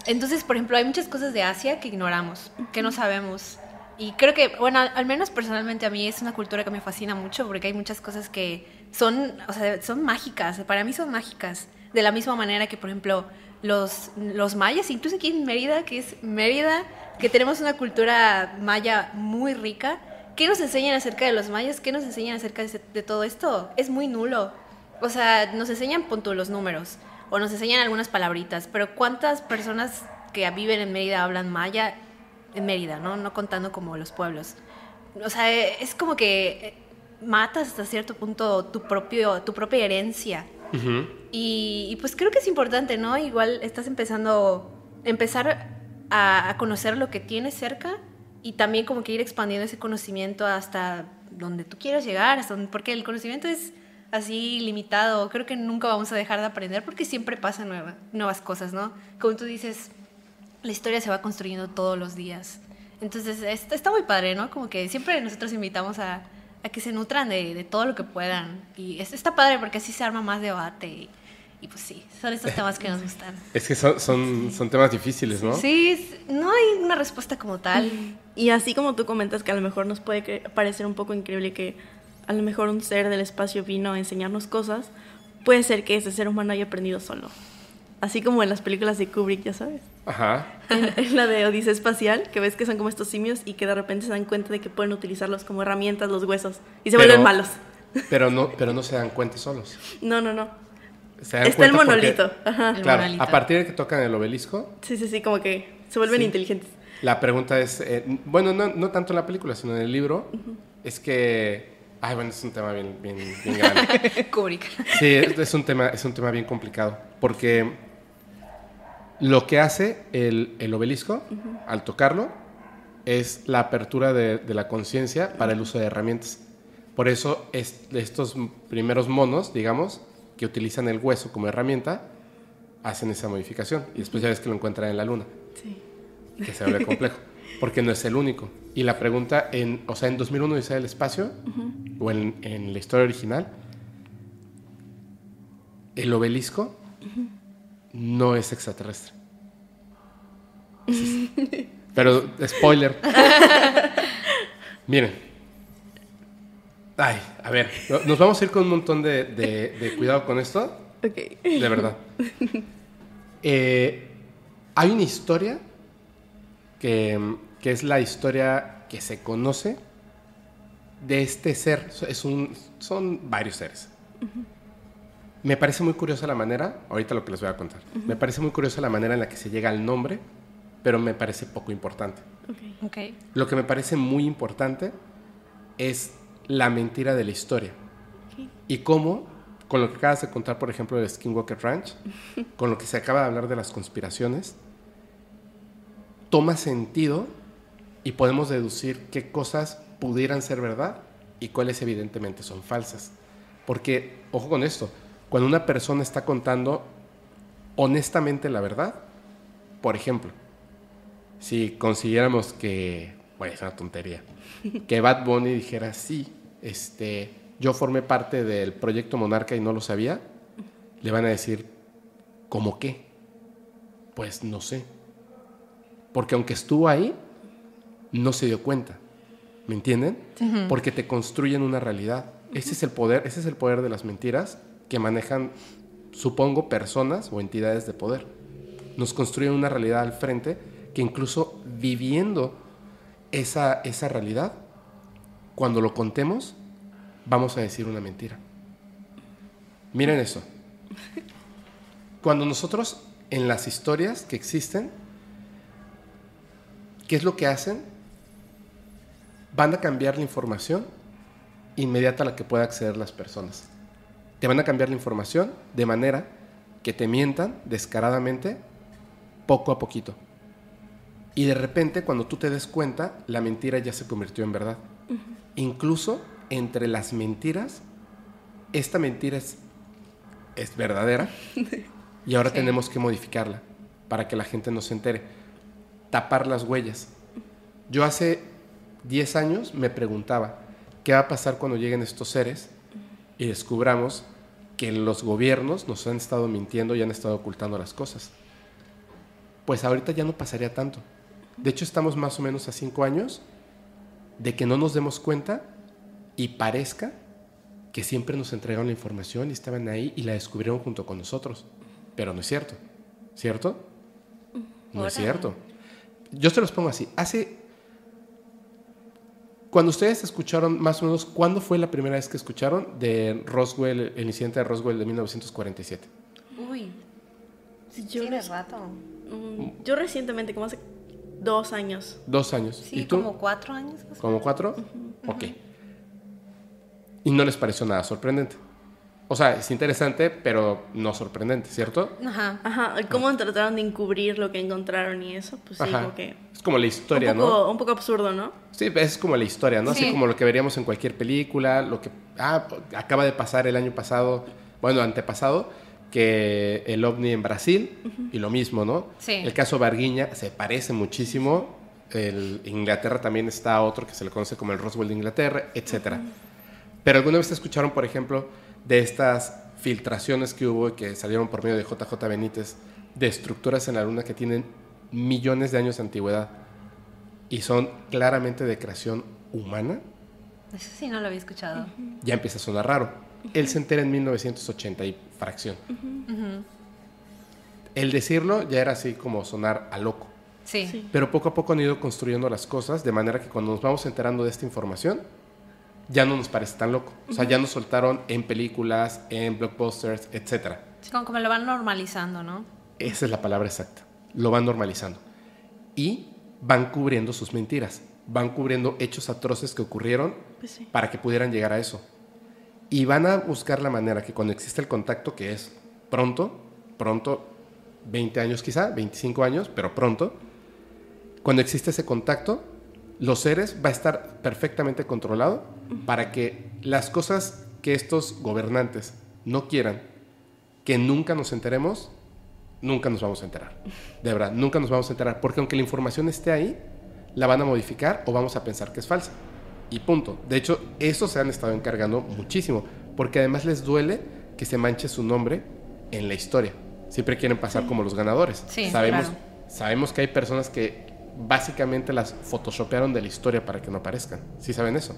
Entonces, por ejemplo, hay muchas cosas de Asia que ignoramos, que no sabemos. Y creo que, bueno, al menos personalmente a mí es una cultura que me fascina mucho porque hay muchas cosas que son, o sea, son mágicas, para mí son mágicas. De la misma manera que, por ejemplo, los, los mayas, incluso aquí en Mérida, que es Mérida, que tenemos una cultura maya muy rica. ¿Qué nos enseñan acerca de los mayas? ¿Qué nos enseñan acerca de, todo esto? Es muy nulo. O sea, nos enseñan punto los números o nos enseñan algunas palabritas, pero ¿cuántas personas que viven en Mérida hablan maya en Mérida, ¿no? No contando como los pueblos. O sea, es como que matas hasta cierto punto tu, propio, tu propia herencia. Y, pues creo que es importante, ¿no? Igual estás empezando, empezar a, conocer lo que tienes cerca y también como que ir expandiendo ese conocimiento hasta donde tú quieras llegar, hasta porque el conocimiento es así limitado. Creo que nunca vamos a dejar de aprender porque siempre pasan nuevas cosas, ¿no? Como tú dices, la historia se va construyendo todos los días. Entonces, está muy padre, ¿no? Como que siempre nosotros invitamos a, a que se nutran de, de, todo lo que puedan. Y está padre porque así se arma más debate. Y, y pues sí, son estos temas que nos gustan. (laughs)
Es que son, son, son temas difíciles, ¿no?
Sí, no hay una respuesta como tal.
Y así como tú comentas que a lo mejor nos puede parecer un poco increíble que a lo mejor un ser del espacio vino a enseñarnos cosas, puede ser que ese ser humano haya aprendido solo. Así como en las películas de Kubrick, ya sabes.
Ajá. (laughs)
En, la de Odisea Espacial, que ves que son como estos simios y que de repente se dan cuenta de que pueden utilizarlos como herramientas los huesos y se vuelven malos.
Pero no, pero no se dan cuenta solos.
No, no, no. Está el monolito. Ajá.
claro, a partir de que tocan el obelisco.
Sí, sí, sí, como que se vuelven inteligentes.
La pregunta es, eh, bueno, no, no, tanto en la película, sino en el libro, es que Ay, bueno, es un tema bien, bien, bien grande. (laughs)
Kubrick.
Sí, es, un tema, es un tema bien complicado. Porque lo que hace el, el obelisco al tocarlo es la apertura de, de la conciencia para el uso de herramientas. Por eso es, estos primeros monos, digamos, que utilizan el hueso como herramienta, hacen esa modificación. Y después ya ves que lo encuentran en la luna. Sí. Que se vuelve complejo. Porque no es el único. Y la pregunta, en, o sea, en 2001 dice el espacio, o en, en, la historia original, el obelisco no es extraterrestre. Pero, spoiler. Miren. Ay, a ver, nos vamos a ir con un montón de, de, cuidado con esto.
Ok.
De verdad. Eh, hay una historia que, que, es la historia que se conoce de este ser. Es un, son varios seres. Me parece muy curiosa la manera, ahorita lo que les voy a contar, me parece muy curiosa la manera en la que se llega al nombre, pero me parece poco importante.
Okay.
Lo que me parece muy importante es la mentira de la historia. Y cómo, con lo que acabas de contar, por ejemplo, de Skinwalker Ranch, (laughs) con lo que se acaba de hablar de las conspiraciones, toma sentido y podemos deducir qué cosas pudieran ser verdad y cuáles evidentemente son falsas. Porque, ojo con esto, cuando una persona está contando honestamente la verdad, por ejemplo, si consiguiéramos que, bueno, es una tontería, (laughs) que Bad Bunny dijera, sí, este, yo formé parte del proyecto Monarca y no lo sabía, le van a decir, ¿cómo qué? Pues no sé. Porque aunque estuvo ahí, no se dio cuenta. ¿Me entienden? Porque te construyen una realidad. Ese es el poder, ese es el poder de las mentiras que manejan, supongo, personas o entidades de poder. Nos construyen una realidad al frente que incluso viviendo esa, esa realidad, cuando lo contemos, vamos a decir una mentira. Miren eso. Cuando nosotros en las historias que existen, ¿qué es lo que hacen? Van a cambiar la información inmediata a la que pueda acceder las personas te van a cambiar la información de manera que te mientan descaradamente poco a poquito. Y de repente, cuando tú te des cuenta, la mentira ya se convirtió en verdad. Incluso entre las mentiras, esta mentira es, es verdadera (laughs) y ahora
Sí.
tenemos que modificarla para que la gente no se entere. Tapar las huellas. Yo hace 10 años me preguntaba, ¿qué va a pasar cuando lleguen estos seres y descubramos que los gobiernos nos han estado mintiendo y han estado ocultando las cosas? Pues ahorita ya no pasaría tanto. De hecho, estamos más o menos a 5 años de que no nos demos cuenta y parezca que siempre nos entregaron la información y estaban ahí y la descubrieron junto con nosotros. Pero no es cierto. ¿Cierto? No es cierto. Yo se los pongo así. Hace... Cuando ustedes escucharon, más o menos, ¿cuándo fue la primera vez que escucharon de Roswell, el incidente de Roswell de 1947?
Uy,
Yo,
tiene rato.
mm, yo recientemente, como hace dos años.
Dos años.
Sí,
¿Y tú?
como cuatro años.
¿Como cuatro? Ok. Y no les pareció nada sorprendente. O sea, es interesante, pero no sorprendente, ¿cierto?
Ajá.
Ajá, cómo trataron de encubrir lo que encontraron y eso, pues sí,
Ajá.
como que...
Es como la historia,
un, poco,
¿no?
un poco absurdo, ¿no?
Sí, es como la historia, ¿no? Así
Sí.
como lo que veríamos en cualquier película, lo que ah, acaba de pasar el año pasado, bueno, antepasado, que el ovni en Brasil, y lo mismo, ¿no?
Sí.
El caso Varguiña se parece muchísimo. El Inglaterra también está otro que se le conoce como el Roswell de Inglaterra, etcétera. Pero alguna vez escucharon, por ejemplo, de estas filtraciones que hubo y que salieron por medio de JJ Benítez de estructuras en la Luna que tienen millones de años de antigüedad y son claramente de creación humana,
Eso sí no lo había escuchado.
ya empieza a sonar raro. Él se entera en 1980 y fracción. El decirlo ya era así como sonar a loco.
Sí.
Sí.
Pero poco a poco han ido construyendo las cosas de manera que cuando nos vamos enterando de esta información, ya no nos parece tan loco. O sea, ya nos soltaron en películas, en blockbusters, etc.
Sí, como que me lo van normalizando, ¿no?
Esa es la palabra exacta. Lo van normalizando. Y van cubriendo sus mentiras. Van cubriendo hechos atroces que ocurrieron
Pues sí.
para que pudieran llegar a eso. Y van a buscar la manera que cuando existe el contacto, que es pronto, pronto, 20 años quizá, 25 años, pero pronto, cuando existe ese contacto, los seres va a estar perfectamente controlado para que las cosas que estos gobernantes no quieran que nunca nos enteremos, nunca nos vamos a enterar. De verdad, nunca nos vamos a enterar. Porque aunque la información esté ahí, la van a modificar o vamos a pensar que es falsa. Y punto. De hecho, eso se han estado encargando muchísimo. Porque además les duele que se manche su nombre en la historia. Siempre quieren pasar como los ganadores.
Sí,
sabemos,
claro.
sabemos que hay personas que básicamente las photoshopearon de la historia para que no aparezcan. ¿Sí saben eso?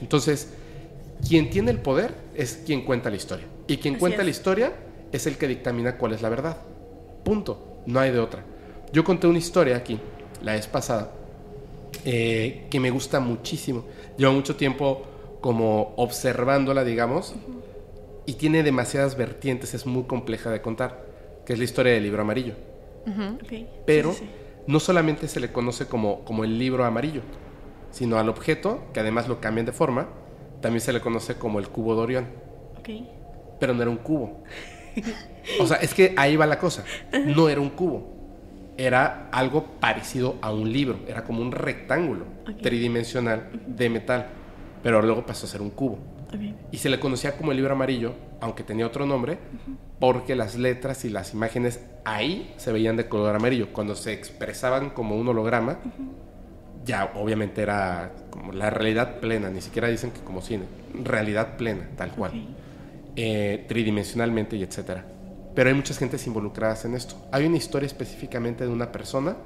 Entonces, quien tiene el poder es quien cuenta la historia. Y quien
Así
cuenta
es.
la historia es el que dictamina cuál es la verdad. Punto. No hay de otra. Yo conté una historia aquí, la vez pasada, eh, que me gusta muchísimo. Llevo mucho tiempo como observándola, digamos, y tiene demasiadas vertientes, es muy compleja de contar, que es la historia del libro amarillo. Pero
Sí, sí, sí.
No solamente se le conoce como, como el libro amarillo, sino al objeto, que además lo cambian de forma, también se le conoce como el cubo de Orión.
Ok.
Pero no era un cubo. O sea, es que ahí va la cosa. No era un cubo. Era algo parecido a un libro. Era como un rectángulo tridimensional de metal. Pero luego pasó a ser un cubo. Y se le conocía como el libro amarillo, aunque tenía otro nombre, porque las letras y las imágenes ahí se veían de color amarillo. Cuando se expresaban como un holograma, ya obviamente era como la realidad plena, ni siquiera dicen que como cine, realidad plena, tal cual,
Ok.
eh, tridimensionalmente y etcétera. Pero hay muchas gentes involucradas en esto. Hay una historia específicamente de una persona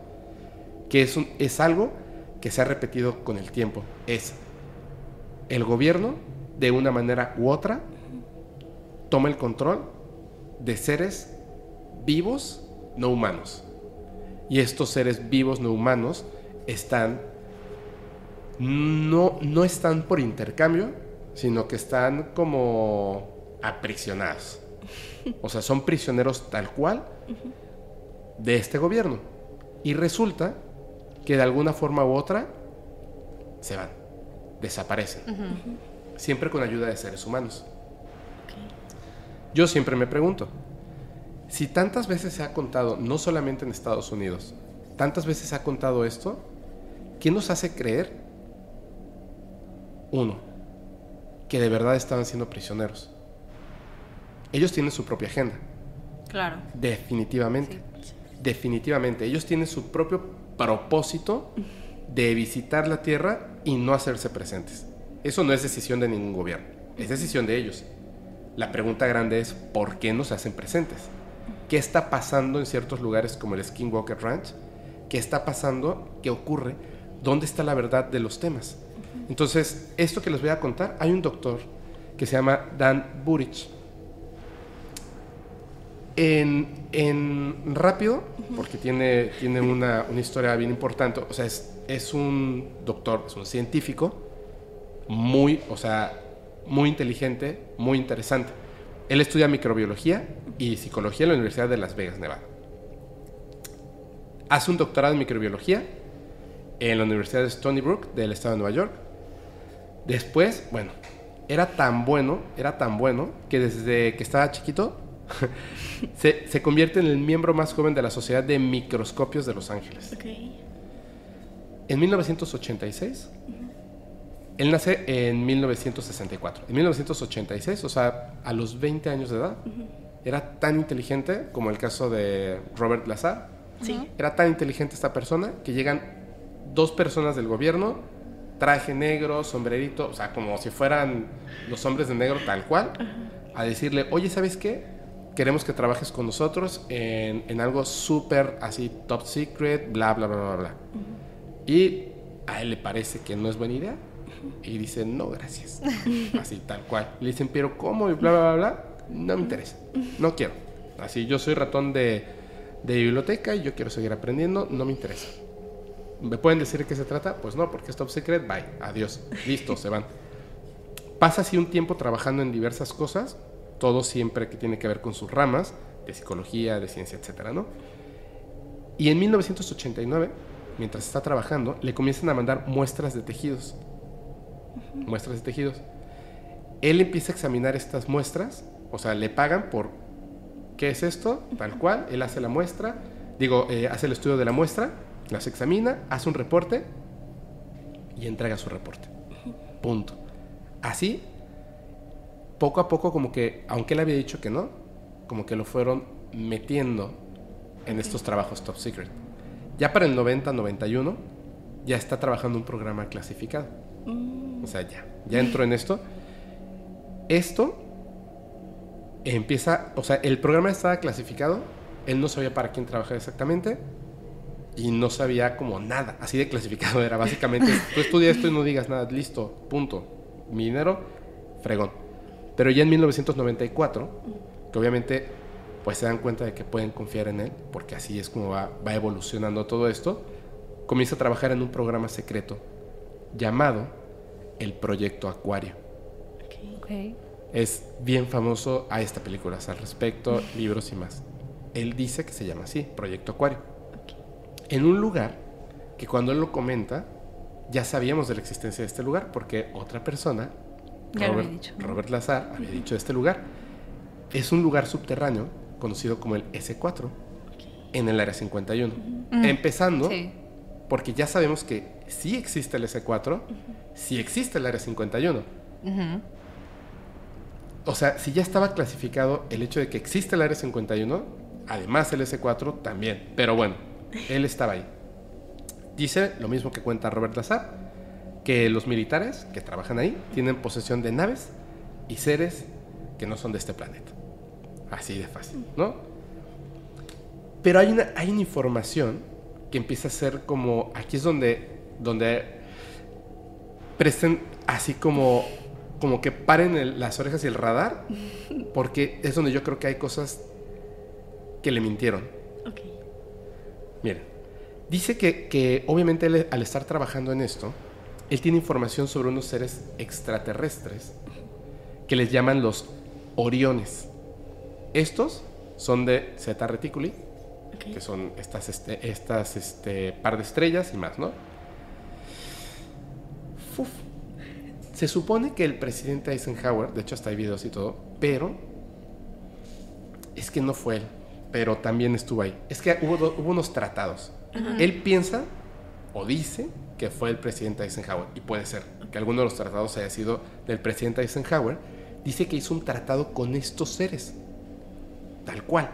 que es, un- es algo que se ha repetido con el tiempo. Es el gobierno, de una manera u otra, toma el control de seres vivos no humanos. Y estos seres vivos no humanos están no, no están por intercambio, sino que están como aprisionados. O sea, son prisioneros tal cual de este gobierno. Y resulta que de alguna forma u otra se van, desaparecen. Siempre con ayuda de seres humanos. Yo siempre me pregunto, si tantas veces se ha contado, no solamente en Estados Unidos, tantas veces se ha contado esto, ¿qué nos hace creer? Uno, que de verdad estaban siendo prisioneros. Ellos tienen su propia agenda.
Claro.
Definitivamente. Definitivamente. Ellos tienen su propio propósito de visitar la Tierra y no hacerse presentes. Eso no es decisión de ningún gobierno, es decisión de ellos. La pregunta grande es, ¿por qué no se hacen presentes? ¿Qué está pasando en ciertos lugares como el Skinwalker Ranch? ¿Qué está pasando? ¿Qué ocurre? ¿Dónde está la verdad de los temas? Entonces, esto que les voy a contar, hay un doctor que se llama Dan Burich. En, rápido, porque tiene, tiene una, historia bien importante, o sea, es, es un doctor, es un científico, muy, o sea, muy inteligente, muy interesante. Él estudia microbiología y psicología en la Universidad de Las Vegas, Nevada. Hace un doctorado en microbiología en la Universidad de Stony Brook del estado de Nueva York. Después, bueno, era tan bueno, era tan bueno que desde que estaba chiquito (laughs) se, convierte en el miembro más joven de la Sociedad de Microscopios de Los Ángeles. En 1986, él nace en 1964. En 1986, o sea, a los 20 años de edad, era tan inteligente como el caso de Robert Lazar. Sí. Era tan inteligente esta persona que llegan dos personas del gobierno, traje negro, sombrerito, o sea, como si fueran los hombres de negro tal cual, a decirle, oye, ¿sabes qué? queremos que trabajes con nosotros en, algo súper así, top secret, bla, bla, bla, bla, bla. Y a él le parece que no es buena idea. Y dice, no, gracias. (laughs) Así, tal cual. Le dicen, pero ¿cómo? Y bla, bla, bla, bla. No me interesa. No quiero. Así, yo soy ratón de, de biblioteca y yo quiero seguir aprendiendo. No me interesa. ¿Me pueden decir de qué se trata? Pues no, porque es top secret. Bye. Adiós. Listo, se van. Pasa así un tiempo trabajando en diversas cosas todo siempre que tiene que ver con sus ramas de psicología, de ciencia, etcétera, ¿no? Y en 1989, mientras está trabajando, le comienzan a mandar muestras de tejidos. Muestras de tejidos. Él empieza a examinar estas muestras, o sea, le pagan por qué es esto, tal cual, él hace la muestra, digo, eh, hace el estudio de la muestra, las examina, hace un reporte y entrega su reporte. Punto. Así poco a poco como que, aunque él había dicho que no, como que lo fueron metiendo en estos trabajos top secret. Ya para el 90, 91, ya está trabajando un programa clasificado. Mm. O sea, ya, ya entró en esto. Esto empieza, o sea, el programa estaba clasificado, él no sabía para quién trabajar exactamente y no sabía como nada, así de clasificado era básicamente, tú estudia esto y no digas nada, listo, punto. Mi dinero, fregón. Pero ya en 1994, que obviamente pues se dan cuenta de que pueden confiar en él, porque así es como va, evolucionando todo esto, comienza a trabajar en un programa secreto llamado el Proyecto Acuario. Es bien famoso, a esta película al respecto, libros y más. Él dice que se llama así, Proyecto Acuario. En un lugar que cuando él lo comenta, ya sabíamos de la existencia de este lugar, porque otra persona Robert, Lazar había dicho de este lugar. Es un lugar subterráneo conocido como el S4 en el área 51. Mm. Empezando porque ya sabemos que sí existe el S4, sí existe el área 51. O sea, si ya estaba clasificado el hecho de que existe el área 51, además el S4 también. Pero bueno, él estaba ahí. Dice lo mismo que cuenta Robert Lazar que los militares que trabajan ahí tienen posesión de naves y seres que no son de este planeta. Así de fácil, ¿no? Pero hay una, hay una información que empieza a ser como, aquí es donde, donde presten así como, como que paren las orejas y el radar, (laughs) porque es donde yo creo que hay cosas que le mintieron. Ok. Miren, dice que, que obviamente al estar trabajando en esto, él tiene información sobre unos seres extraterrestres que les llaman los Oriones. Estos son de Zeta Reticuli, que son estas, este, estas este, par de estrellas y más, ¿no? Se supone que el presidente Eisenhower, de hecho hasta hay videos y todo, pero es que no fue él, pero también estuvo ahí. Es que hubo, unos tratados. Él piensa o dice que fue el presidente Eisenhower, y puede ser. que alguno de los tratados haya sido del presidente Eisenhower, dice que hizo un tratado con estos seres, tal cual.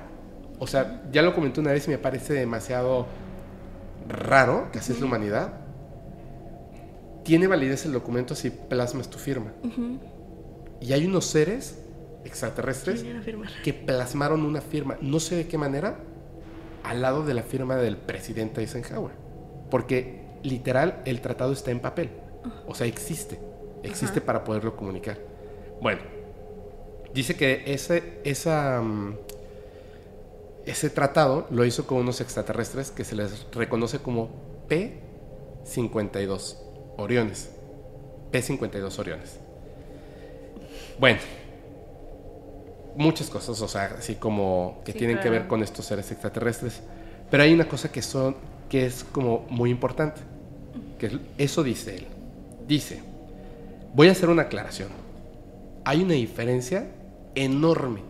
O sea, ya lo comenté una vez y me parece demasiado raro que así es la humanidad. Tiene validez el documento si plasmas tu firma. Y hay unos seres extraterrestres que plasmaron una firma, no sé de qué manera, al lado de la firma del presidente Eisenhower. Porque literal el tratado está en papel. O sea, existe. Existe para poderlo comunicar. Bueno, dice que ese, esa, mm, ese tratado lo hizo con unos extraterrestres que se les reconoce como P52 Oriones. P52 Oriones. Bueno, muchas cosas, o sea, así como que tienen que ver con estos seres extraterrestres. Pero hay una cosa que son que es como muy importante, que eso dice él. Dice, voy a hacer una aclaración. Hay una diferencia enorme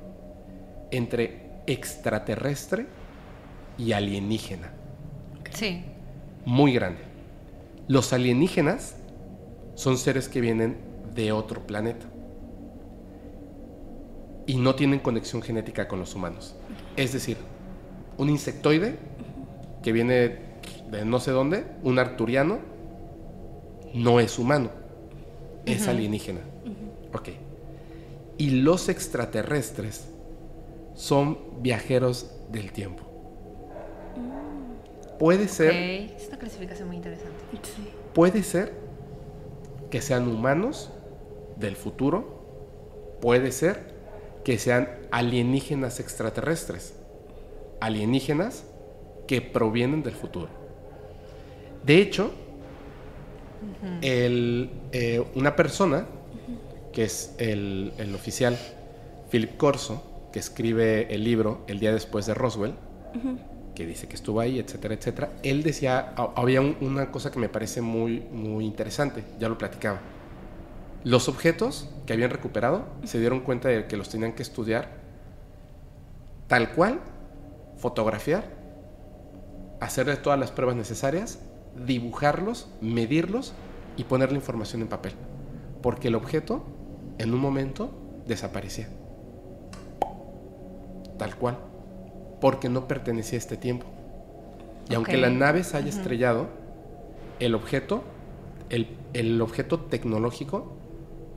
entre extraterrestre y alienígena.
Sí.
Muy grande. Los alienígenas son seres que vienen de otro planeta y no tienen conexión genética con los humanos. Es decir, un insectoide que viene de no sé dónde, un arturiano, no es humano, es alienígena. Ok. Y los extraterrestres son viajeros del tiempo. Puede ser.
Es una clasificación muy interesante.
Puede ser que sean humanos del futuro. Puede ser que sean alienígenas extraterrestres, alienígenas que provienen del futuro. De hecho, eh, una persona, que es el, oficial Philip Corso, que escribe el libro El día después de Roswell, que dice que estuvo ahí, etcétera, etcétera, él decía, había una cosa que me parece muy, muy interesante, ya lo platicaba los objetos que habían recuperado se dieron cuenta de que los tenían que estudiar tal cual, fotografiar, hacerle todas las pruebas necesarias, dibujarlos, medirlos y poner la información en papel. Porque el objeto en un momento desaparecía. Tal cual. Porque no pertenecía a este tiempo. Y aunque la nave se haya estrellado, el objeto, el, el objeto tecnológico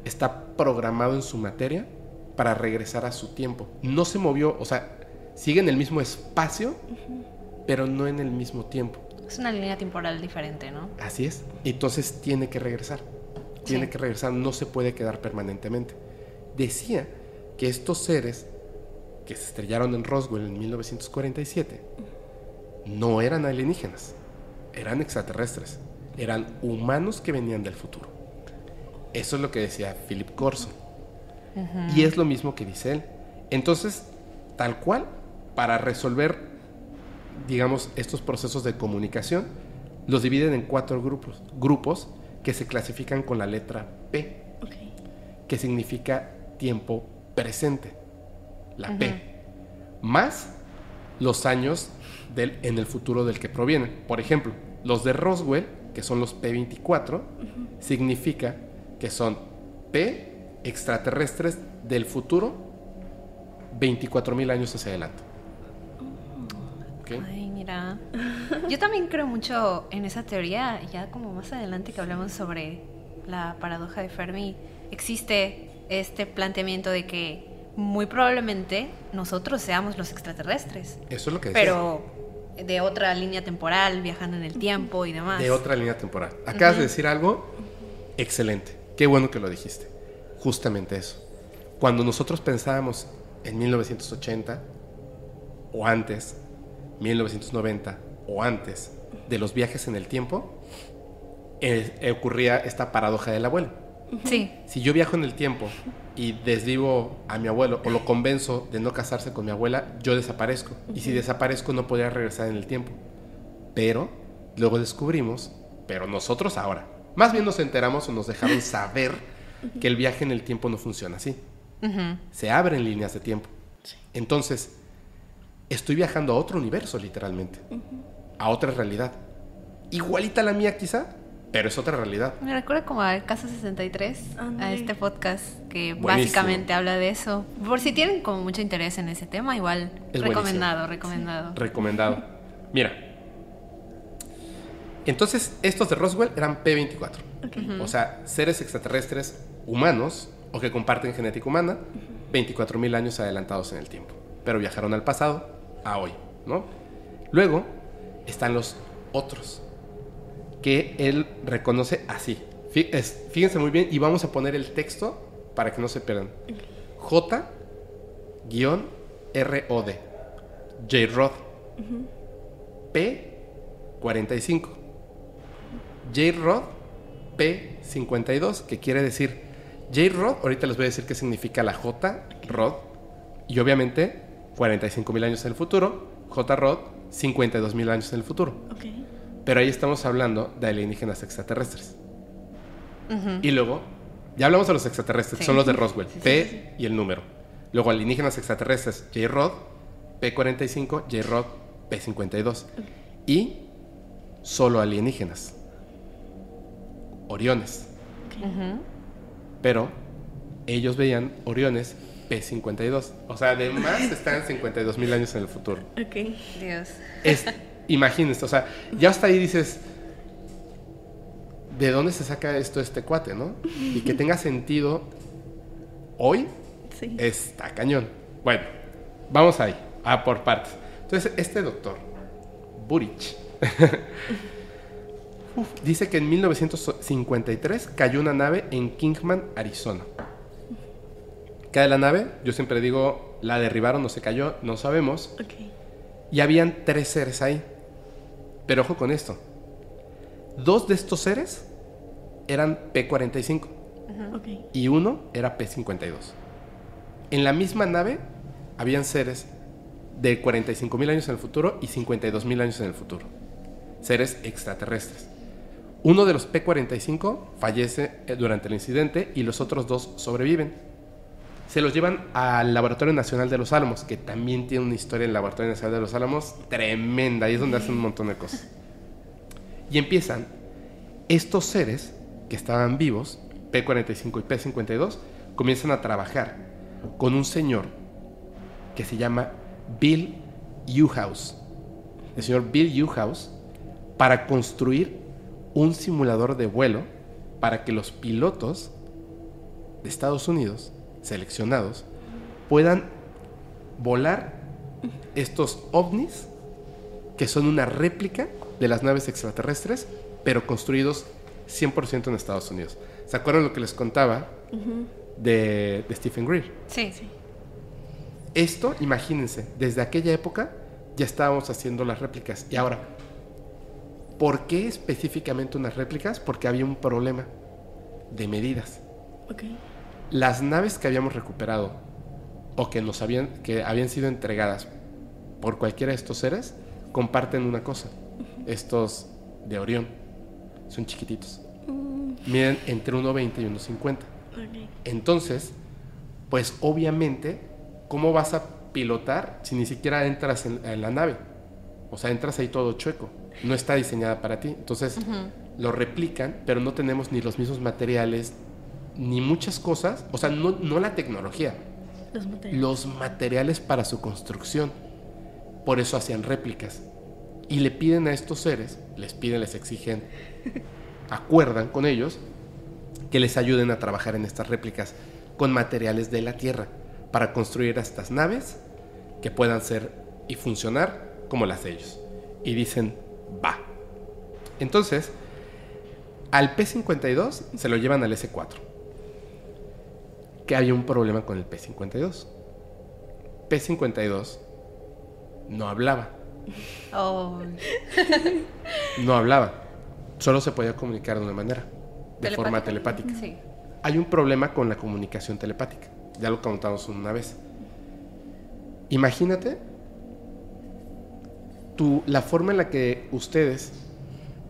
está programado en su materia para regresar a su tiempo. No se movió, o sea, sigue en el mismo espacio, pero no en el mismo tiempo.
Es una línea temporal diferente, ¿no?
Así es. Entonces tiene que regresar. Tiene que regresar, no se puede quedar permanentemente. Decía que estos seres que se estrellaron en Roswell en 1947 no eran alienígenas, eran extraterrestres, eran humanos que venían del futuro. Eso es lo que decía Philip Corso. Y es lo mismo que dice él. Entonces, tal cual, para resolver, digamos, estos procesos de comunicación, los dividen en cuatro grupos. Grupos que se clasifican con la letra P, que significa tiempo presente. La P. Más los años del, en el futuro del que provienen. Por ejemplo, los de Roswell, que son los P24, significa que son P extraterrestres del futuro 24.000 años hacia adelante.
Ay, mira. Yo también creo mucho en esa teoría, ya como más adelante que hablamos sobre la paradoja de Fermi, existe este planteamiento de que muy probablemente nosotros seamos los extraterrestres.
Eso es lo que.
Pero de otra línea temporal, viajando en el tiempo y demás.
De otra línea temporal. Acabas de decir algo excelente. Qué bueno que lo dijiste. Justamente eso. Cuando nosotros pensábamos en 1980 o antes, 1990 o antes de los viajes en el tiempo, eh, ocurría esta paradoja del abuelo.
Sí.
Si yo viajo en el tiempo y desvivo a mi abuelo o lo convenzo de no casarse con mi abuela, yo desaparezco. Y si desaparezco no podría regresar en el tiempo. Pero luego descubrimos, pero nosotros ahora, más bien nos enteramos o nos dejaron (laughs) saber que el viaje en el tiempo no funciona así. Se abren líneas de tiempo. Entonces, estoy viajando a otro universo, literalmente. A otra realidad. Igualita a la mía, quizá, pero es otra realidad.
Me recuerda como al caso 63, a este podcast que
Buenísimo.
básicamente habla de eso. Por si tienen como mucho interés en ese tema, igual
Es
recomendado, recomendado.
Recomendado. Mira. Entonces, estos de Roswell eran P24.
Ok.
O sea, seres extraterrestres humanos o que comparten genética humana, 24.000 años adelantados en el tiempo. Pero viajaron al pasado a hoy, ¿no? Luego están los otros, que él reconoce así. Fíjense muy bien y vamos a poner el texto para que no se pierdan. J-ROD. J-Rod. P45. J-Rod P52, que quiere decir J-Rod, ahorita les voy a decir qué significa la J-Rod, y obviamente 45 mil años en el futuro, J-Rod 52 mil años en el futuro. Pero ahí estamos hablando de alienígenas extraterrestres. Y luego, ya hablamos de los extraterrestres,
Sí.
son los de Roswell,
Sí,
P
sí, sí.
y el número. Luego alienígenas extraterrestres, J-Rod, P45, J-Rod, P52. Y solo alienígenas, Oriones. Pero ellos veían Oriones P52. O sea, además están 52 mil años en el futuro.
Ok.
Dios.
Es, imagínense, o sea, ya hasta ahí dices, ¿de dónde se saca esto este cuate, no? Y que tenga sentido hoy
Sí.
está cañón. Bueno, vamos ahí, a por partes. Entonces, este doctor, Burich, (laughs) uf, dice que en 1953 cayó una nave en Kingman, Arizona. Cae la nave, yo siempre digo, la derribaron, no se cayó, no sabemos.
Ok.
Y habían tres seres ahí. Pero ojo con esto. Dos de estos seres eran P45
Ok.
y uno era P52. En la misma nave habían seres de 45 mil años en el futuro y 52 mil años en el futuro. Seres extraterrestres. Uno de los P45 fallece eh, durante el incidente y los otros dos sobreviven. Se los llevan al Laboratorio Nacional de los Álamos, que también tiene una historia en el Laboratorio Nacional de los Álamos tremenda, y es donde hacen un montón de cosas. Y empiezan estos seres que estaban vivos, P45 y P52, comienzan a trabajar con un señor que se llama Bill Uhouse. El señor Bill Uhouse para construir un simulador de vuelo para que los pilotos de Estados Unidos seleccionados puedan volar estos ovnis que son una réplica de las naves extraterrestres, pero construidos 100% en Estados Unidos. ¿Se acuerdan lo que les contaba de, de Stephen Greer?
Sí, sí.
Esto, imagínense, desde aquella época ya estábamos haciendo las réplicas. Y ahora, ¿por qué específicamente unas réplicas? Porque había un problema de medidas.
Ok.
Las naves que habíamos recuperado o que nos habían que habían sido entregadas por cualquiera de estos seres comparten una cosa. Estos de Orión son chiquititos. Miden entre 1.20 y 1.50.
Ok.
Entonces, pues obviamente, ¿cómo vas a pilotar si ni siquiera entras en, en la nave? O sea, entras ahí todo chueco. No está diseñada para ti. Entonces, lo replican, pero no tenemos ni los mismos materiales, ni muchas cosas. O sea, no, no la tecnología,
Los materiales.
los materiales para su construcción. Por eso hacían réplicas. Y le piden a estos seres, les piden, les exigen, (laughs) acuerdan con ellos que les ayuden a trabajar en estas réplicas con materiales de la Tierra para construir estas naves que puedan ser y funcionar como las de ellos. Y dicen, va. Entonces, al P52 se lo llevan al S4. Que había un problema con el P52. P52 no hablaba.
Oh,
No hablaba. Solo se podía comunicar de una manera. De forma telepática.
Sí.
Hay un problema con la comunicación telepática. Ya lo contamos una vez. Imagínate tu, la forma en la que ustedes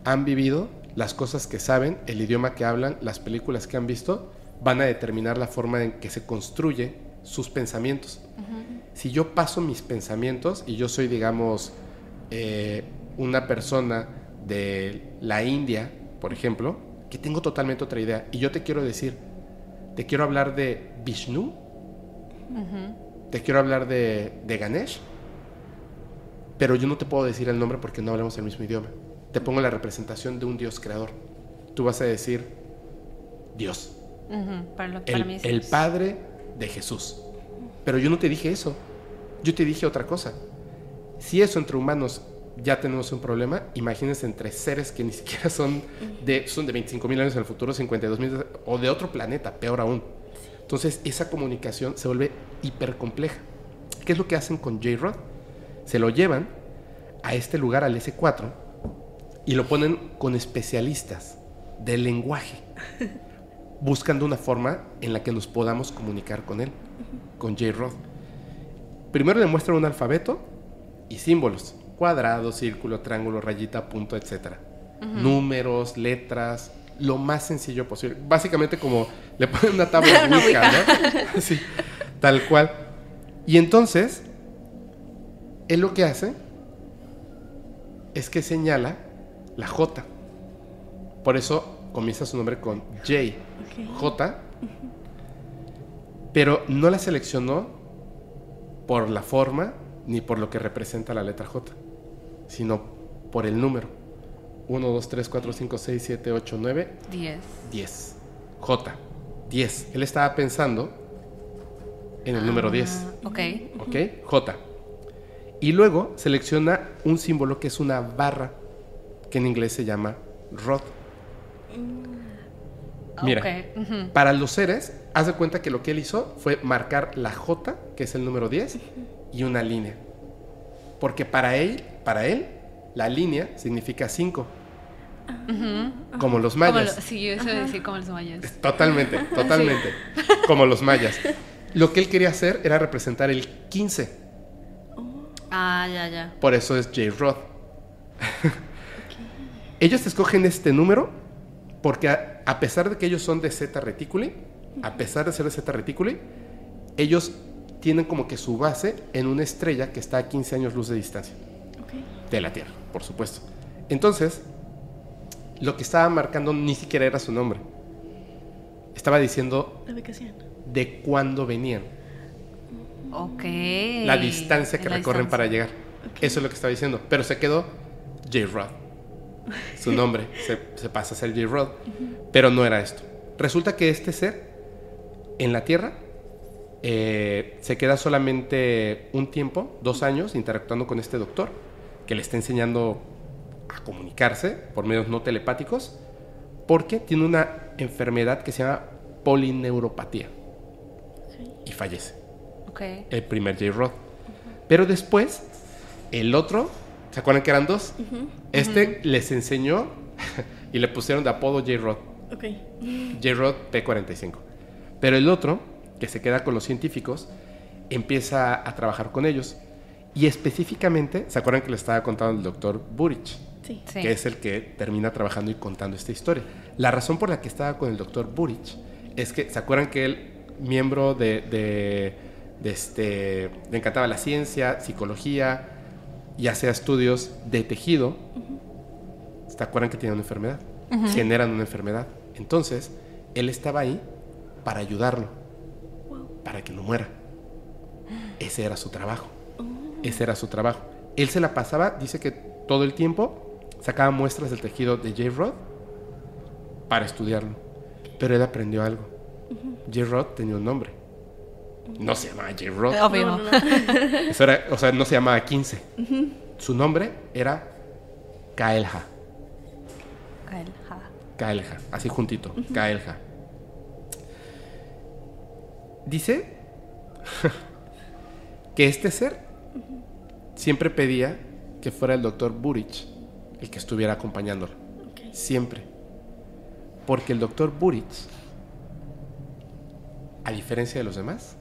han vivido, las cosas que saben, el idioma que hablan, las películas que han visto, van a determinar la forma en que se construye sus pensamientos. Si yo paso mis pensamientos y yo soy, digamos, eh, una persona de la India por ejemplo, que tengo totalmente otra idea y yo te quiero decir, te quiero hablar de Vishnu, te quiero hablar de, de Ganesh, pero yo no te puedo decir el nombre porque no hablamos el mismo idioma. Te pongo la representación de un Dios creador. Tú vas a decir Dios.
Para lo-
el,
mí.
Padre de Jesús. Pero yo no te dije eso. Yo te dije otra cosa. Si eso entre humanos ya tenemos un problema, imagínense entre seres que ni siquiera son de, son de 25 mil años en el futuro, 52 mil, o de otro planeta, peor aún. Entonces esa comunicación se vuelve hiper compleja. ¿Qué es lo que hacen con J-Rod? Se lo llevan a este lugar, al S4, y lo ponen con especialistas del lenguaje (laughs) buscando una forma en la que nos podamos comunicar con él, con J-Rod. Primero le muestran un alfabeto y símbolos, cuadrado, círculo, triángulo, rayita, punto, etc. Números, letras, lo más sencillo posible. Básicamente como le ponen una tabla (laughs) Ouija, ¿no? (laughs) Sí, tal cual. Y entonces, él lo que hace es que señala la J. Por eso comienza su nombre con J. J. Pero no la seleccionó por la forma ni por lo que representa la letra J, sino por el número. 1, 2, 3, 4, 5, 6, 7, 8, 9,
10.
10. J. 10. Él estaba pensando en el número 10.
Ah, Ok.
¿Ok? J. Y luego selecciona un símbolo que es una barra, que en inglés se llama rod. Mira, para los seres, haz de cuenta que lo que él hizo fue marcar la J, que es el número 10, y una línea. Porque para él, para él, la línea significa 5. Como los
Como
mayas.
lo- sí, yo eso decir como los mayas.
Totalmente, (laughs) totalmente. Como los mayas. Lo que él quería hacer era representar el 15.
Ah, ya, ya.
Por eso es J-Rod. (laughs) ellos escogen este número porque a, a pesar de que ellos son de Zeta Reticuli, a pesar de ser de Zeta Reticuli, ellos tienen como que su base en una estrella que está a 15 años luz de distancia
Ok.
de la Tierra, por supuesto. Entonces, lo que estaba marcando ni siquiera era su nombre. Estaba diciendo
La ubicación.
de cuándo venían,
Ok.
la distancia que
La
recorren para llegar. Eso es lo que estaba diciendo. Pero se quedó J-Rod. (laughs) Su nombre se, se pasa a ser J-Rod. Pero no era esto. Resulta que este ser en la Tierra eh, se queda solamente un tiempo, dos años, interactuando con este doctor que le está enseñando a comunicarse por medios no telepáticos porque tiene una enfermedad que se llama polineuropatía y fallece
Ok.
el primer J-Rod. Pero después, el otro, ¿se acuerdan que eran dos? Este les enseñó (laughs) y le pusieron de apodo J-Rod.
Ok.
J-Rod P45. Pero el otro, que se queda con los científicos, empieza a trabajar con ellos. Y específicamente, ¿se acuerdan que les estaba contando el doctor Burich?
Sí.
Sí.
que es el que termina trabajando y contando esta historia. La razón por la que estaba con el doctor Burich es que, ¿se acuerdan que él, miembro de, de, de este, le encantaba la ciencia, psicología y hacía estudios de tejido? ¿Se acuerdan que tenía una enfermedad? Generan una enfermedad. Entonces, él estaba ahí para ayudarlo, para que no muera. Ese era su trabajo. Ese era su trabajo. Él se la pasaba, dice que todo el tiempo sacaba muestras del tejido de J-Rod para estudiarlo. Pero él aprendió algo. J-Rod tenía un nombre. No se llamaba J-Rod.
Obvio.
No, no, no. (laughs)
Eso era- o sea, no se llamaba 15. Su nombre era Kaelha.
Kael, ja.
Kaelha, así juntito, Kaelha. Dice (laughs) que este ser siempre pedía que fuera el doctor Burich el que estuviera acompañándolo. Siempre. Porque el doctor Burich, a diferencia de los demás,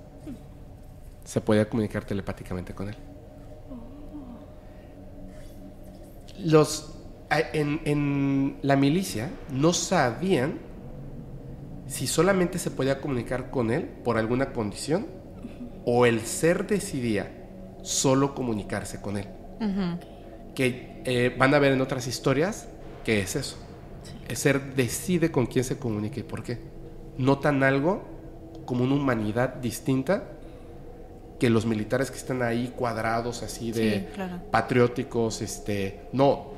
se podía comunicar telepáticamente con él. Los en, en la milicia no sabían si solamente se podía comunicar con él por alguna condición o el ser decidía solo comunicarse con él. Que eh, van a ver en otras historias que es eso. El ser decide con quién se comunica y por qué. Notan algo como una humanidad distinta que los militares que están ahí cuadrados así de
Sí, claro.
patrióticos, este, no.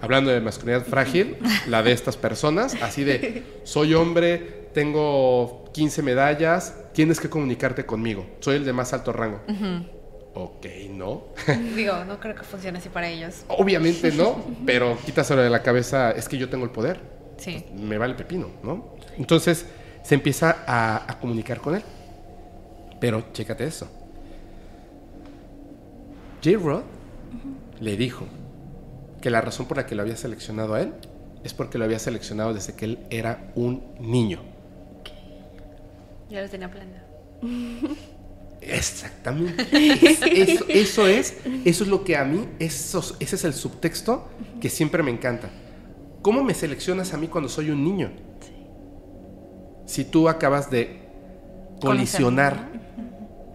Hablando de masculinidad frágil, la de estas personas, así de, (laughs) soy hombre, tengo 15 medallas, tienes que comunicarte conmigo, soy el de más alto rango. Ok, no. (laughs)
Digo, no creo que funcione así para ellos.
Obviamente no, (laughs) pero quítaselo de la cabeza, es que yo tengo el poder,
Sí.
me vale pepino, ¿no? Entonces se empieza a, a comunicar con él. Pero chécate eso. J. Rod le dijo que la razón por la que lo había seleccionado a él es porque lo había seleccionado desde que él era un niño.
Ya los tenía planeado. (laughs)
Exactamente. (laughs) Es- eso, eso es, eso es lo que a mí, eso, ese es el subtexto que siempre me encanta. ¿Cómo me seleccionas a mí cuando soy un niño? Si tú acabas de colisionar,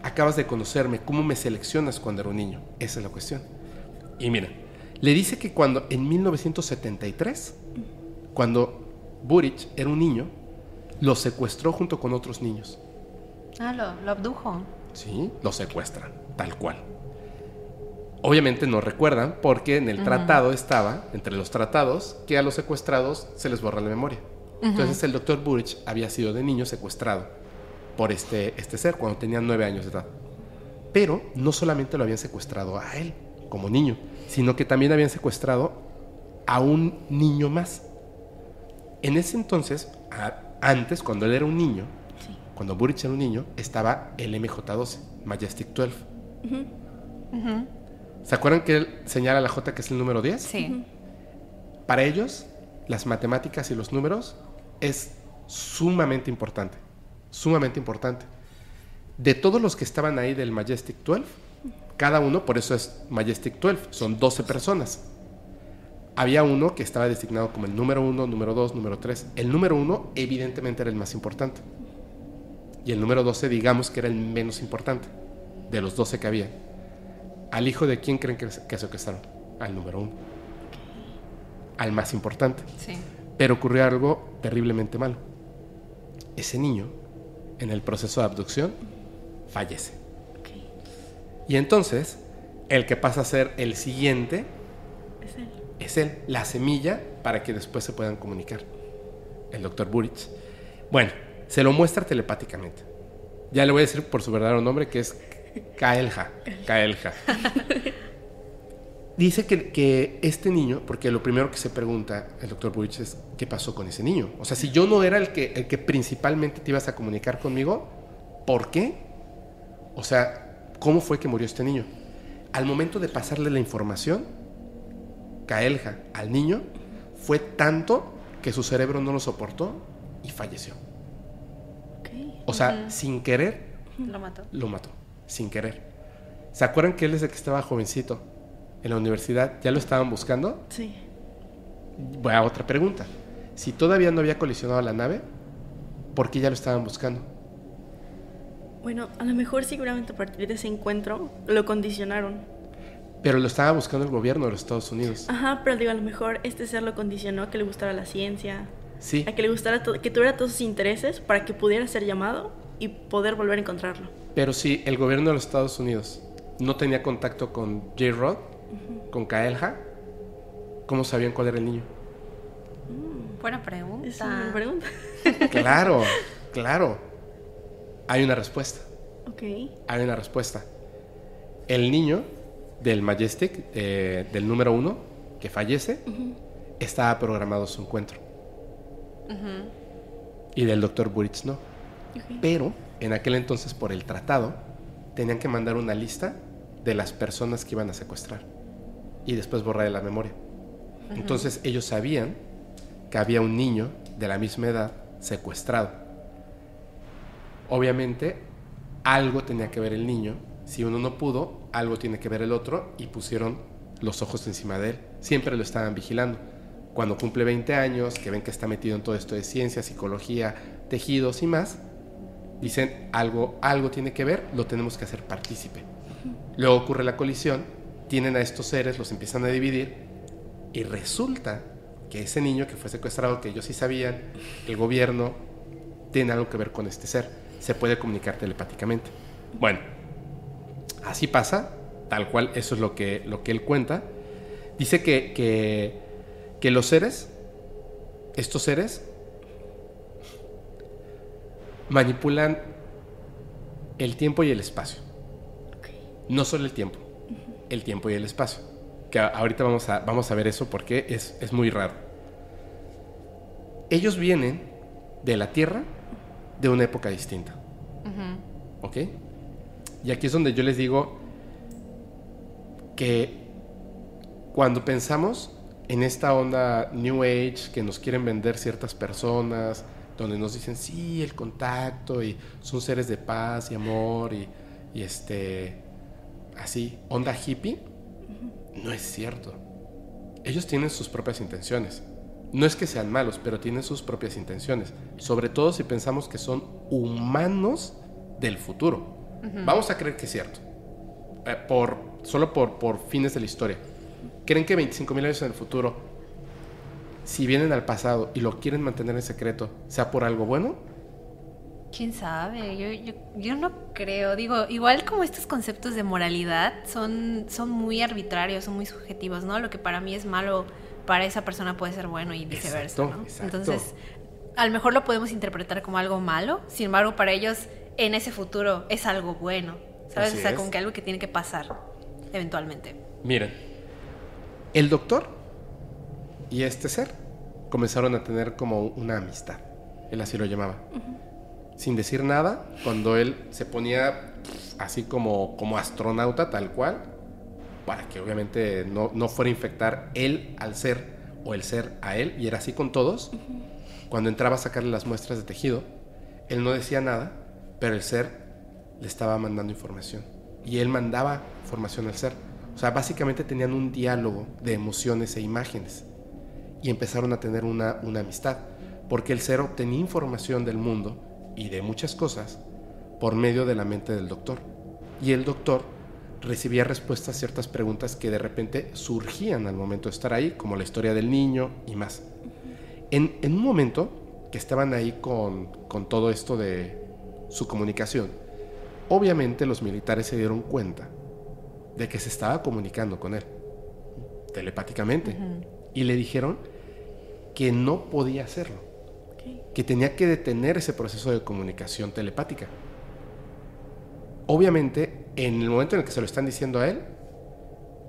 acabas de conocerme, ¿cómo me seleccionas cuando era un niño? Esa es la cuestión. Y mira, le dice que cuando en 1973, cuando Burich era un niño, lo secuestró junto con otros niños.
Ah, lo, lo abdujo.
Sí, lo secuestran, tal cual. Obviamente no recuerdan porque en el tratado estaba, entre los tratados, que a los secuestrados se les borra la memoria. Entonces el doctor Burich había sido de niño secuestrado por este, este ser cuando tenía nueve años de edad. Pero no solamente lo habían secuestrado a él como niño, sino que también habían secuestrado a un niño más. En ese entonces, a- antes, cuando él era un niño,
Sí.
cuando Burich era un niño, estaba el MJ12, Majestic 12. ¿Se acuerdan que él señala la J que es el número 10?
Sí.
Para ellos, las matemáticas y los números es sumamente importante. Sumamente importante. De todos los que estaban ahí del Majestic 12, cada uno, por eso es Majestic 12, son 12 personas. Había uno que estaba designado como el número 1, número 2, número 3. El número 1 evidentemente era el más importante. Y el número 12 digamos que era el menos importante de los 12 que había. ¿Al hijo de quién creen que, que secuestraron? Al número 1 al más importante.
Sí.
Pero ocurrió algo terriblemente malo. Ese niño, en el proceso de abducción, fallece. Y entonces, el que pasa a ser el siguiente
Es él.
es él, la semilla para que después se puedan comunicar. El doctor Burich. Bueno, se lo muestra telepáticamente. Ya le voy a decir por su verdadero nombre que es Kaelja. Kaelja. (laughs) Dice que, que este niño, porque lo primero que se pregunta el doctor Burich es, ¿qué pasó con ese niño? O sea, si yo no era el que, el que principalmente te ibas a comunicar conmigo, ¿por qué? O sea, ¿cómo fue que murió este niño? Al momento de pasarle la información, Kaelja al niño fue tanto que su cerebro no lo soportó y falleció. O sea, sin querer
Lo mató.
lo mató, sin querer. ¿Se acuerdan que él desde que estaba jovencito en la universidad ya lo estaban buscando?
Sí.
Voy a otra pregunta. Si todavía no había colisionado la nave, ¿por qué ya lo estaban buscando?
Bueno, a lo mejor seguramente a partir de ese encuentro lo condicionaron.
Pero lo estaba buscando el gobierno de los Estados Unidos.
Ajá, pero digo, a lo mejor este ser lo condicionó a que le gustara la ciencia,
Sí,
a que le gustara que tuviera todos sus intereses para que pudiera ser llamado y poder volver a encontrarlo.
pero si el gobierno de los Estados Unidos no tenía contacto con Con Kaelja, ¿cómo sabían cuál era el niño?
Buena pregunta.
Es una pregunta. (laughs)
Claro, claro. Hay una respuesta.
ok.
Hay una respuesta. El niño del Majestic, eh, del número uno, que fallece, estaba programado su encuentro. Y del doctor Burich no. Pero en aquel entonces, por el tratado, tenían que mandar una lista de las personas que iban a secuestrar y después borrar de la memoria. Entonces ellos sabían que había un niño de la misma edad secuestrado. Obviamente, algo tenía que ver el niño. Si uno no pudo, algo tiene que ver el otro y pusieron los ojos encima de él. Siempre lo estaban vigilando. Cuando cumple 20 años, que ven que está metido en todo esto de ciencia, psicología, tejidos y más, dicen algo, algo tiene que ver, lo tenemos que hacer partícipe. Luego ocurre la colisión, tienen a estos seres, los empiezan a dividir y resulta que ese niño que fue secuestrado, que ellos sí sabían, el gobierno tiene algo que ver con este ser. Se puede comunicar telepáticamente. Bueno, así pasa, tal cual, eso es lo que, lo que él cuenta. Dice que, que, que los seres, estos seres, manipulan el tiempo y el espacio. No solo el tiempo, el tiempo y el espacio. Que ahorita vamos a, vamos a ver eso porque es, es muy raro. Ellos vienen de la Tierra de una época distinta. ¿Ok? Y aquí es donde yo les digo que cuando pensamos en esta onda New Age que nos quieren vender ciertas personas, donde nos dicen, sí, el contacto y son seres de paz y amor y, y este, así, onda hippie, no es cierto. Ellos tienen sus propias intenciones. No es que sean malos, pero tienen sus propias intenciones. Sobre todo si pensamos que son humanos del futuro. Vamos a creer que es cierto. Eh, por, solo por, por fines de la historia. ¿Creen que 25.000 años en el futuro, si vienen al pasado y lo quieren mantener en secreto, sea por algo bueno?
¿Quién sabe? Yo, yo, yo, no creo. Digo, igual como estos conceptos de moralidad son, son muy arbitrarios, son muy subjetivos, ¿no? Lo que para mí es malo, para esa persona puede ser bueno y viceversa,
Exacto,
¿no?
exacto.
Entonces, a lo mejor lo podemos interpretar como algo malo, sin embargo, para ellos en ese futuro es algo bueno, ¿sabes?
Así
o sea,
es.
como que algo que tiene que pasar eventualmente.
Miren, el doctor y este ser comenzaron a tener como una amistad. Él así lo llamaba. Sin decir nada, cuando él se ponía así como, como astronauta tal cual, para que obviamente no, no fuera a infectar él al ser o el ser a él, y era así con todos, cuando entraba a sacarle las muestras de tejido, él no decía nada, pero el ser le estaba mandando información. Y él mandaba información al ser. O sea, básicamente tenían un diálogo de emociones e imágenes. Y empezaron a tener una, una amistad. Porque el ser obtenía información del mundo y de muchas cosas por medio de la mente del doctor. Y el doctor recibía respuestas a ciertas preguntas que de repente surgían al momento de estar ahí, como la historia del niño y más. En, en un momento que estaban ahí con, con todo esto de su comunicación, obviamente los militares se dieron cuenta de que se estaba comunicando con él, telepáticamente, y le dijeron que no podía hacerlo. Que tenía que detener ese proceso de comunicación telepática. Obviamente, en el momento en el que se lo están diciendo a él,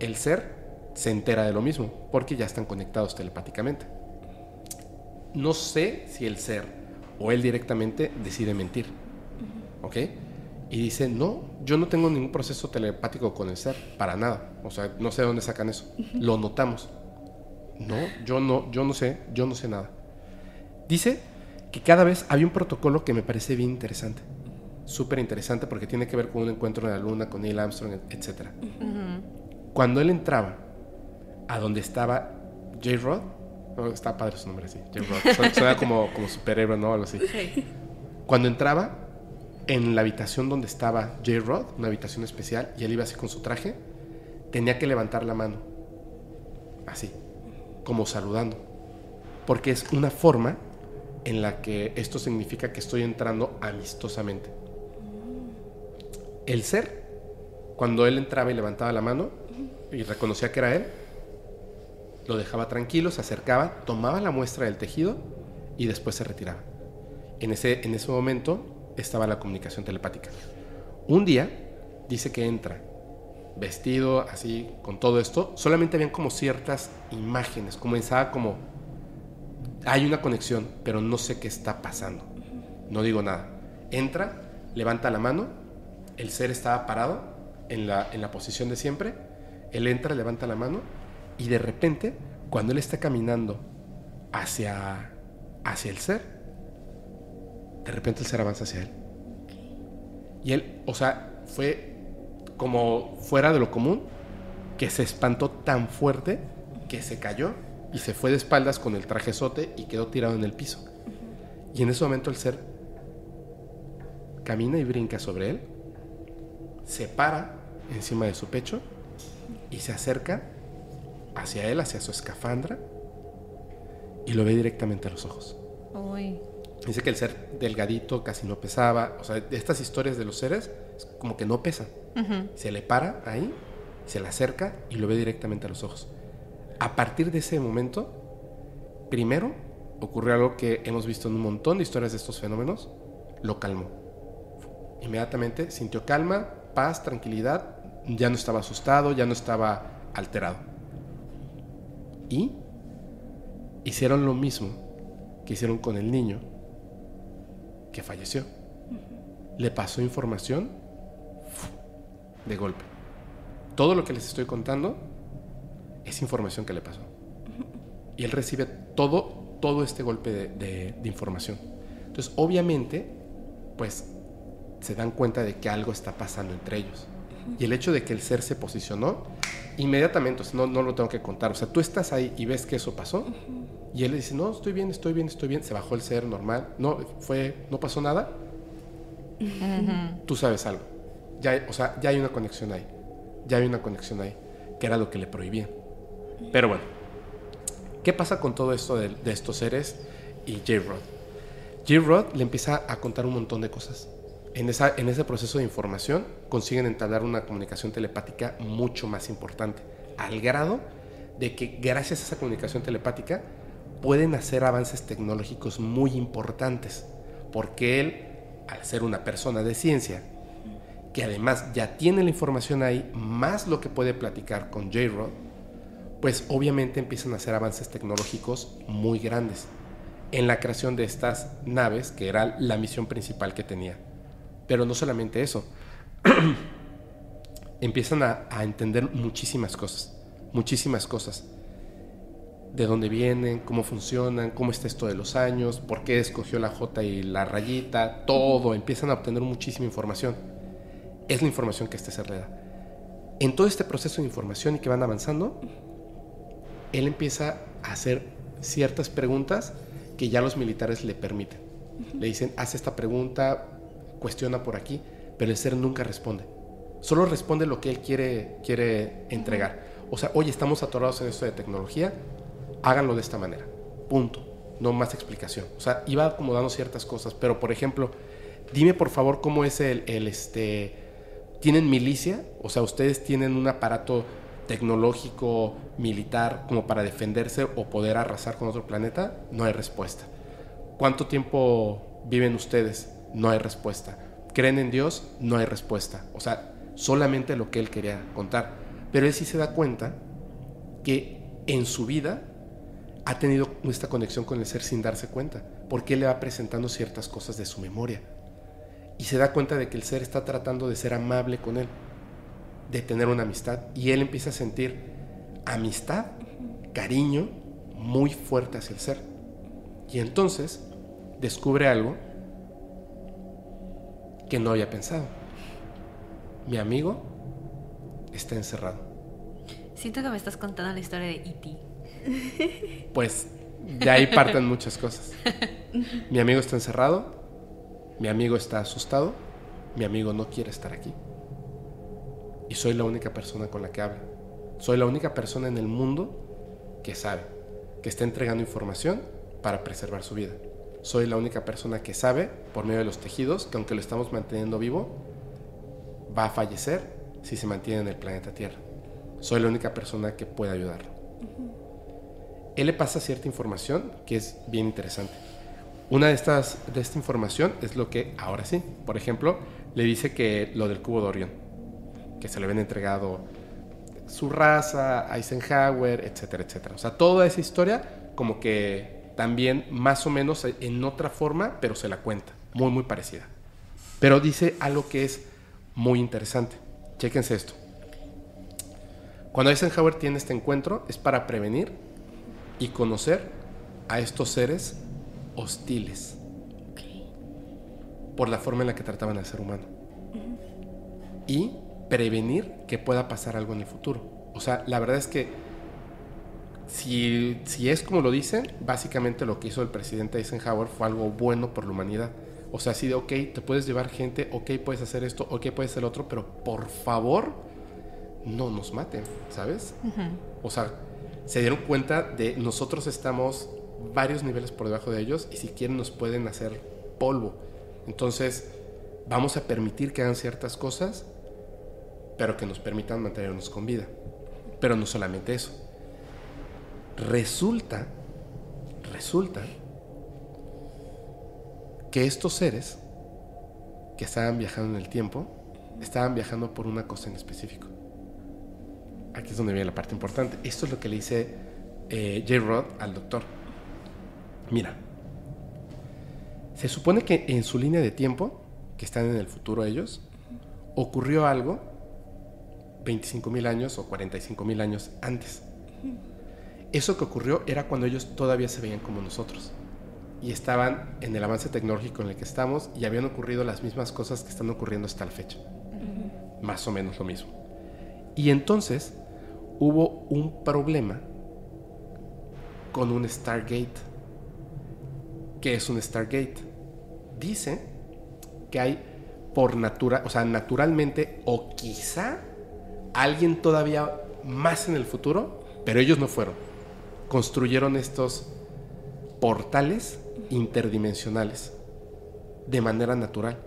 el ser se entera de lo mismo, porque ya están conectados telepáticamente. No sé si el ser o él directamente decide mentir. ¿Ok? Y dice, no, yo no tengo ningún proceso telepático con el ser, para nada. O sea, no sé de dónde sacan eso. Lo notamos. No, yo no, yo no sé, yo no sé nada. Dice que cada vez había un protocolo que me parece bien interesante. Súper interesante porque tiene que ver con un encuentro en la luna, con Neil Armstrong, etc. Cuando él entraba a donde estaba J. Rod, no, está padre su nombre así, J. Rod, suena, suena (laughs) como, como superhéroe, ¿no? Algo así. Cuando entraba en la habitación donde estaba J. Rod, una habitación especial, y él iba así con su traje, tenía que levantar la mano. Así, como saludando. Porque es una forma en la que esto significa que estoy entrando amistosamente. El ser, cuando él entraba y levantaba la mano y reconocía que era él, lo dejaba tranquilo, se acercaba, tomaba la muestra del tejido y después se retiraba. En ese, en ese momento estaba la comunicación telepática. Un día dice que entra vestido así con todo esto, solamente habían como ciertas imágenes, comenzaba como hay una conexión, pero no sé qué está pasando. No digo nada. Entra, levanta la mano, el ser estaba parado en la, en la posición de siempre, él entra, levanta la mano y de repente, cuando él está caminando hacia, hacia el ser, de repente el ser avanza hacia él. Y él, o sea, fue como fuera de lo común, que se espantó tan fuerte que se cayó y se fue de espaldas con el trajezote y quedó tirado en el piso. Y en ese momento el ser camina y brinca sobre él, se para encima de su pecho y se acerca hacia él, hacia su escafandra, y lo ve directamente a los ojos.
Uy.
Dice que el ser delgadito casi no pesaba. O sea, de estas historias de los seres, es como que no pesa.
Ujú.
Se le para ahí, se le acerca y lo ve directamente a los ojos. A partir de ese momento, primero ocurrió algo que hemos visto en un montón de historias de estos fenómenos, lo calmó. Inmediatamente sintió calma, paz, tranquilidad, ya no estaba asustado, ya no estaba alterado. Y hicieron lo mismo que hicieron con el niño que falleció. Le pasó información de golpe. Todo lo que les estoy contando es información que le pasó. Y él recibe todo, todo este golpe de, información. Entonces, obviamente, pues se dan cuenta de que algo está pasando entre ellos. Y el hecho de que el ser se posicionó, inmediatamente, o sea, no, no lo tengo que contar. O sea, tú estás ahí y ves que eso pasó. Y él le dice, no, estoy bien, estoy bien, estoy bien. Se bajó el ser normal. No, fue, no pasó nada. Tú sabes algo. Ya, o sea, ya hay una conexión ahí. Ya hay una conexión ahí. Que era lo que le prohibían. Pero bueno, ¿qué pasa con todo esto de, estos seres y J-Rod? J-Rod le empieza a contar un montón de cosas. En, esa, en ese proceso de información consiguen entablar una comunicación telepática mucho más importante, al grado de que gracias a esa comunicación telepática pueden hacer avances tecnológicos muy importantes, porque él, al ser una persona de ciencia, que además ya tiene la información ahí, más lo que puede platicar con J-Rod, pues obviamente empiezan a hacer avances tecnológicos muy grandes en la creación de estas naves, que era la misión principal que tenía. Pero no solamente eso, (clears throat) empiezan a, entender muchísimas cosas, muchísimas cosas. De dónde vienen, cómo funcionan, cómo está esto de los años, por qué escogió la J y la rayita, todo, empiezan a obtener muchísima información. Es la información que este ser le da. En todo este proceso de información y que van avanzando, él empieza a hacer ciertas preguntas que ya los militares le permiten. Le dicen, haz esta pregunta, cuestiona por aquí, pero el ser nunca responde. Solo responde lo que él quiere, quiere entregar. O sea, oye, estamos atorados en esto de tecnología, háganlo de esta manera. Punto. No más explicación. O sea, iba acomodando ciertas cosas, pero por ejemplo, dime por favor cómo es el, el este... ¿Tienen milicia? O sea, ustedes tienen un aparato tecnológico, militar, como para defenderse o poder arrasar con otro planeta? No hay respuesta. ¿Cuánto tiempo viven ustedes? No hay respuesta. ¿Creen en Dios? No hay respuesta. O sea, solamente lo que él quería contar. Pero él sí se da cuenta que en su vida ha tenido esta conexión con el ser sin darse cuenta, porque él le va presentando ciertas cosas de su memoria. Y se da cuenta de que el ser está tratando de ser amable con él, de tener una amistad. Y él empieza a sentir amistad, cariño muy fuerte hacia el ser. Y entonces descubre algo que no había pensado. Mi amigo está encerrado.
Siento que me estás contando la historia de E.T. (laughs)
Pues de ahí parten muchas cosas. Mi amigo está encerrado, mi amigo está asustado, mi amigo no quiere estar aquí. Y soy la única persona con la que habla. Soy la única persona en el mundo que sabe, que está entregando información para preservar su vida. Soy la única persona que sabe, por medio de los tejidos, que aunque lo estamos manteniendo vivo, va a fallecer si se mantiene en el planeta Tierra. Soy la única persona que puede ayudarlo. Él le pasa cierta información que es bien interesante. Una de estas de esta información es lo que ahora sí, por ejemplo, le dice que lo del cubo de Orión, que se le habían entregado su raza, Eisenhower, etcétera, etcétera. O sea, toda esa historia como que también más o menos en otra forma, pero se la cuenta, muy muy parecida. Pero dice algo que es muy interesante. Chéquense esto. Cuando Eisenhower tiene este encuentro es para prevenir y conocer a estos seres hostiles por la forma en la que trataban al ser humano y prevenir que pueda pasar algo en el futuro. O sea, la verdad es que si, si es como lo dicen, básicamente lo que hizo el presidente Eisenhower fue algo bueno por la humanidad. O sea, así de, ok, te puedes llevar gente, ok, puedes hacer esto, ok, puedes hacer otro, pero por favor, no nos maten, ¿sabes? O sea, se dieron cuenta de nosotros estamos varios niveles por debajo de ellos y si quieren nos pueden hacer polvo. Entonces, vamos a permitir que hagan ciertas cosas, pero que nos permitan mantenernos con vida. Pero no solamente eso. Resulta, resulta que estos seres que estaban viajando en el tiempo, estaban viajando por una cosa en específico. Aquí es donde viene la parte importante. Esto es lo que le dice eh, J. Rod al doctor. Mira, se supone que en su línea de tiempo, que están en el futuro ellos, ocurrió algo 25 mil años o 45 mil años antes. Eso que ocurrió era cuando ellos todavía se veían como nosotros y estaban en el avance tecnológico en el que estamos y habían ocurrido las mismas cosas que están ocurriendo hasta la fecha. Más o menos lo mismo. Y entonces hubo un problema con un Stargate. ¿Qué es un Stargate? Dice que hay por natura, o sea, naturalmente o quizá alguien todavía más en el futuro, pero ellos no fueron. Construyeron estos portales interdimensionales de manera natural.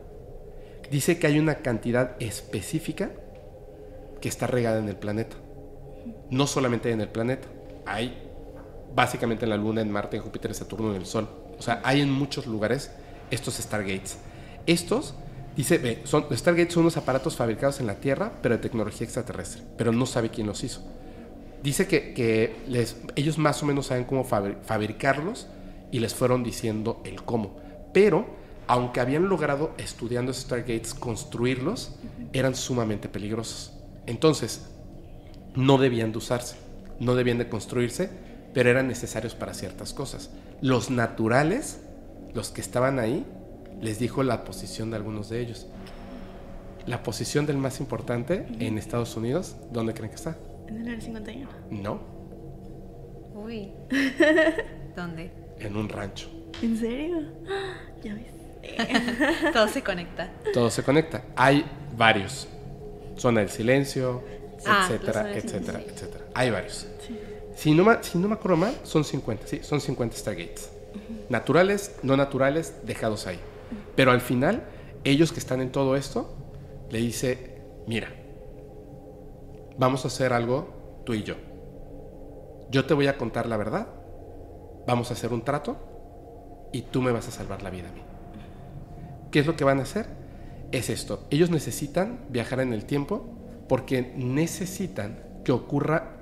Dice que hay una cantidad específica que está regada en el planeta. No solamente en el planeta, hay básicamente en la Luna, en Marte, en Júpiter, en Saturno, en el Sol. O sea, hay en muchos lugares estos Stargates. Estos, dice, son, los Stargates son unos aparatos fabricados en la Tierra, pero de tecnología extraterrestre, pero no sabe quién los hizo. Dice que, les, ellos más o menos saben cómo fabricarlos y les fueron diciendo el cómo. Pero, aunque habían logrado estudiando Stargates construirlos, eran sumamente peligrosos. Entonces, no debían de usarse, no debían de construirse, pero eran necesarios para ciertas cosas. Los naturales, los que estaban ahí, les dijo la posición de algunos de ellos. La posición del más importante en Estados Unidos, ¿dónde creen que está?
En el área 51.
No.
Uy. (laughs) ¿Dónde?
en un rancho.
¿En serio? (gasps) Ya ves. (laughs)
Todo se conecta.
Todo se conecta. Hay varios. Zona del silencio, ah, etcétera, etcétera, etcétera. Hay varios. Si, no me, si no me acuerdo mal, son 50, sí, son 50 Stargates. Naturales, no naturales, dejados ahí. Pero al final, ellos que están en todo esto, le dice, mira, vamos a hacer algo tú y yo. Yo te voy a contar la verdad vamos a hacer un trato y tú me vas a salvar la vida a mí. ¿Qué es lo que van a hacer? Es esto. Ellos necesitan viajar en el tiempo porque necesitan que ocurra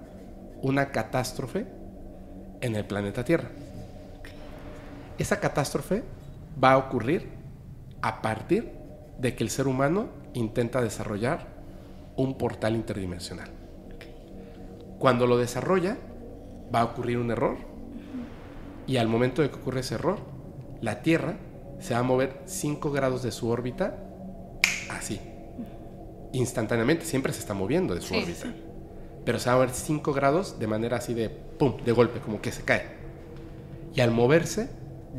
una catástrofe en el planeta Tierra. Esa catástrofe va a ocurrir a partir de que el ser humano intenta desarrollar un portal interdimensional. Cuando lo desarrolla, va a ocurrir un error y al momento de que ocurre ese error, la Tierra se va a mover 5 grados de su órbita así. Instantáneamente, siempre se está moviendo de su órbita. Pero se va a mover 5 grados de manera así de pum, de golpe, como que se cae. Y al moverse,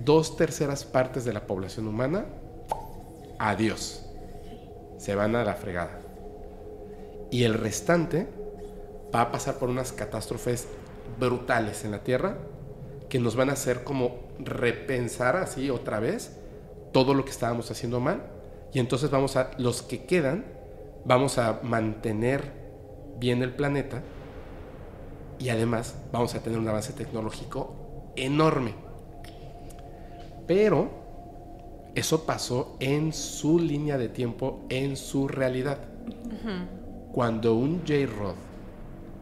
dos terceras partes de la población humana, adiós. Se van a la fregada. Y el restante va a pasar por unas catástrofes brutales en la Tierra que nos van a hacer como repensar así otra vez todo lo que estábamos haciendo mal. Y entonces vamos a, los que quedan, vamos a mantener bien el planeta y además vamos a tener un avance tecnológico enorme. Pero eso pasó en su línea de tiempo, en su realidad. Cuando un J. Roth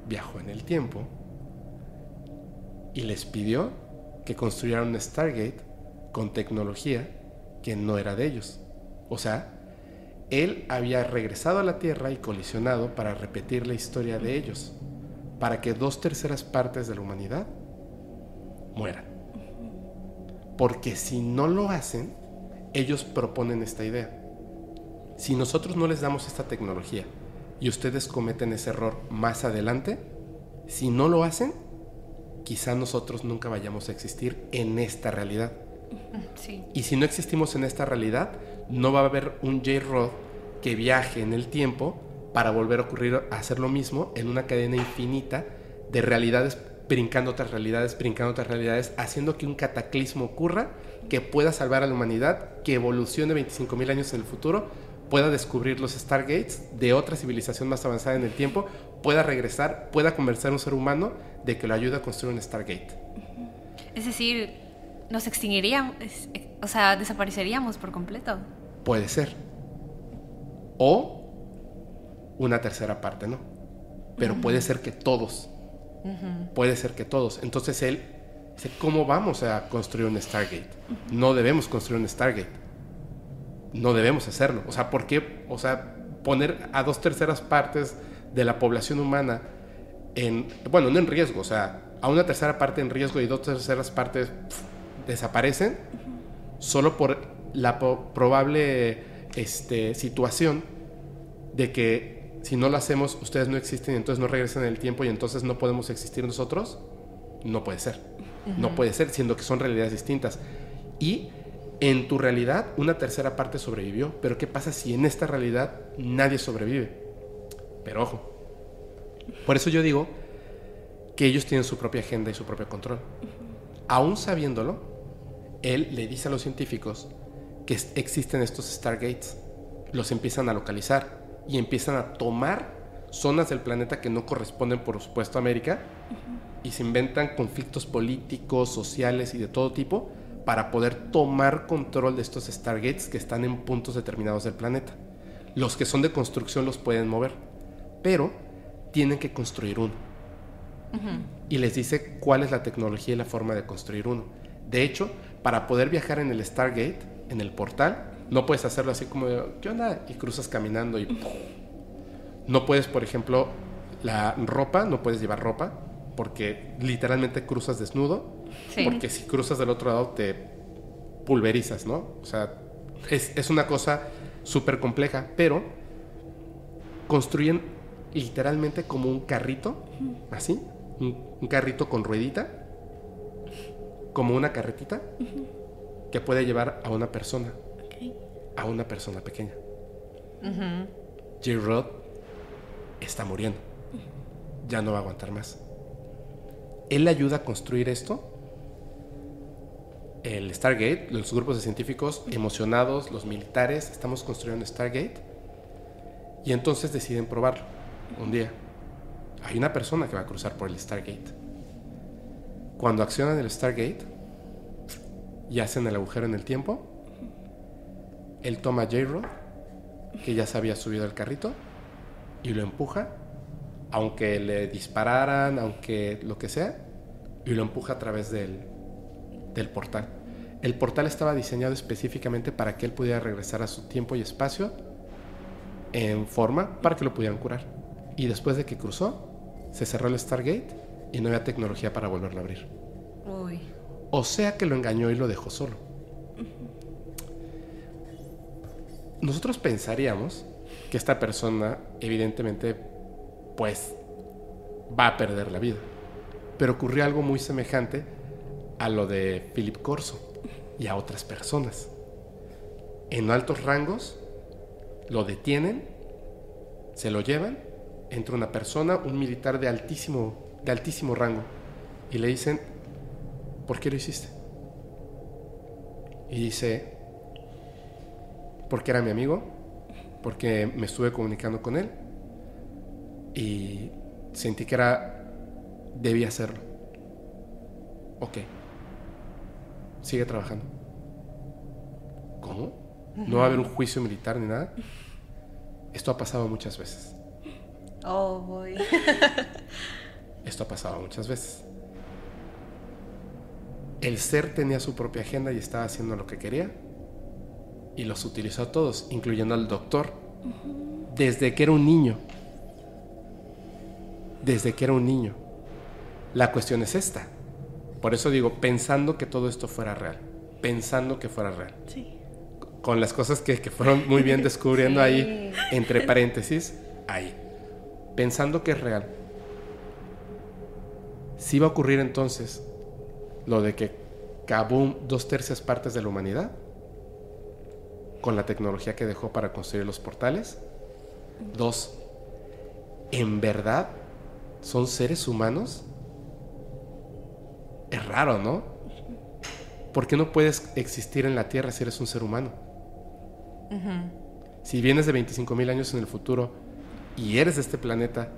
viajó en el tiempo, y les pidió que construyeran un Stargate con tecnología que no era de ellos. O sea, él había regresado a la Tierra y colisionado para repetir la historia de ellos, para que dos terceras partes de la humanidad mueran. Porque si no lo hacen, ellos proponen esta idea. Si nosotros no les damos esta tecnología y ustedes cometen ese error más adelante, si no lo hacen, quizá nosotros nunca vayamos a existir en esta realidad. Y si no existimos en esta realidad, no va a haber un J-Rod que viaje en el tiempo para volver a ocurrir a hacer lo mismo en una cadena infinita de realidades brincando otras realidades, brincando otras realidades, haciendo que un cataclismo ocurra que pueda salvar a la humanidad, que evolucione 25.000 años en el futuro, pueda descubrir los Stargates de otra civilización más avanzada en el tiempo, pueda regresar, pueda conversar a un ser humano de que lo ayude a construir un Stargate.
Es decir, nos extinguiríamos, o sea, desapareceríamos por completo.
Puede ser. O una tercera parte, ¿no? Pero puede ser que todos. Puede ser que todos. Entonces él ¿cómo vamos a construir un Stargate? No debemos construir un Stargate. No debemos hacerlo. O sea, ¿por qué? O sea, poner a dos terceras partes de la población humana en, bueno, no en riesgo, o sea, a una tercera parte en riesgo y dos terceras partes desaparecen solo por la probable este, situación de que si no lo hacemos, ustedes no existen y entonces no regresan en el tiempo y entonces no podemos existir nosotros, no puede ser. No puede ser, siendo que son realidades distintas. Y en tu realidad, una tercera parte sobrevivió. Pero ¿qué pasa si en esta realidad nadie sobrevive? Pero ojo. Por eso yo digo que ellos tienen su propia agenda y su propio control. Aún sabiéndolo, él le dice a los científicos que existen estos Stargates. Los empiezan a localizar y empiezan a tomar zonas del planeta que no corresponden, por supuesto, a América y se inventan conflictos políticos, sociales y de todo tipo para poder tomar control de estos Stargates que están en puntos determinados del planeta. Los que son de construcción los pueden mover, pero tienen que construir uno. Y les dice cuál es la tecnología y la forma de construir uno. De hecho, para poder viajar en el Stargate, en el portal, no puedes hacerlo así como, ¿qué onda? Y cruzas caminando y... (laughs) No puedes, por ejemplo, la ropa, no puedes llevar ropa, porque literalmente cruzas desnudo, porque si cruzas del otro lado te pulverizas, ¿no? O sea, es, una cosa súper compleja, pero construyen literalmente como un carrito, así, un, carrito con ruedita, como una carretita, que puede llevar a una persona, a una persona pequeña. J-Rod está muriendo, ya no va a aguantar más él ayuda a construir esto. El Stargate, los grupos de científicos emocionados, los militares, estamos construyendo Stargate. Y entonces deciden probarlo un día. Hay una persona que va a cruzar por el Stargate. Cuando accionan el Stargate y hacen el agujero en el tiempo, él toma J-Rod, que ya se había subido al carrito, y lo empuja aunque le dispararan, aunque lo que sea, y lo empuja a través del, del portal. El portal estaba diseñado específicamente para que él pudiera regresar a su tiempo y espacio en forma para que lo pudieran curar. Y después de que cruzó, se cerró el Stargate y no había tecnología para volverlo a abrir. O sea que lo engañó y lo dejó solo. Nosotros pensaríamos que esta persona evidentemente pues va a perder la vida. Pero ocurrió algo muy semejante a lo de Philip Corso y a otras personas. En altos rangos lo detienen, se lo llevan, entra una persona, un militar de altísimo, de altísimo rango, y le dicen, ¿por qué lo hiciste? Y dice, porque era mi amigo, porque me estuve comunicando con él y sentí que era, debía hacerlo. Ok, sigue trabajando. ¿Cómo? ¿No va a haber un juicio militar ni nada? Esto ha pasado muchas veces.
Oh, boy. (laughs)
Esto ha pasado muchas veces. El ser tenía su propia agenda y estaba haciendo lo que quería. Y los utilizó a todos, incluyendo al doctor, desde que era un niño desde que era un niño. La cuestión es esta. Por eso digo, pensando que todo esto fuera real. Pensando que fuera real. Sí. Con las cosas que, fueron muy bien (laughs) descubriendo ahí, entre paréntesis, ahí. Pensando que es real. Si va a ocurrir entonces lo de que Kaboom dos tercias partes de la humanidad con la tecnología que dejó para construir los portales. Dos, en verdad son seres humanos es raro, ¿no? ¿Por qué no puedes existir en la Tierra si eres un ser humano? Si vienes de 25 mil años en el futuro y eres de este planeta,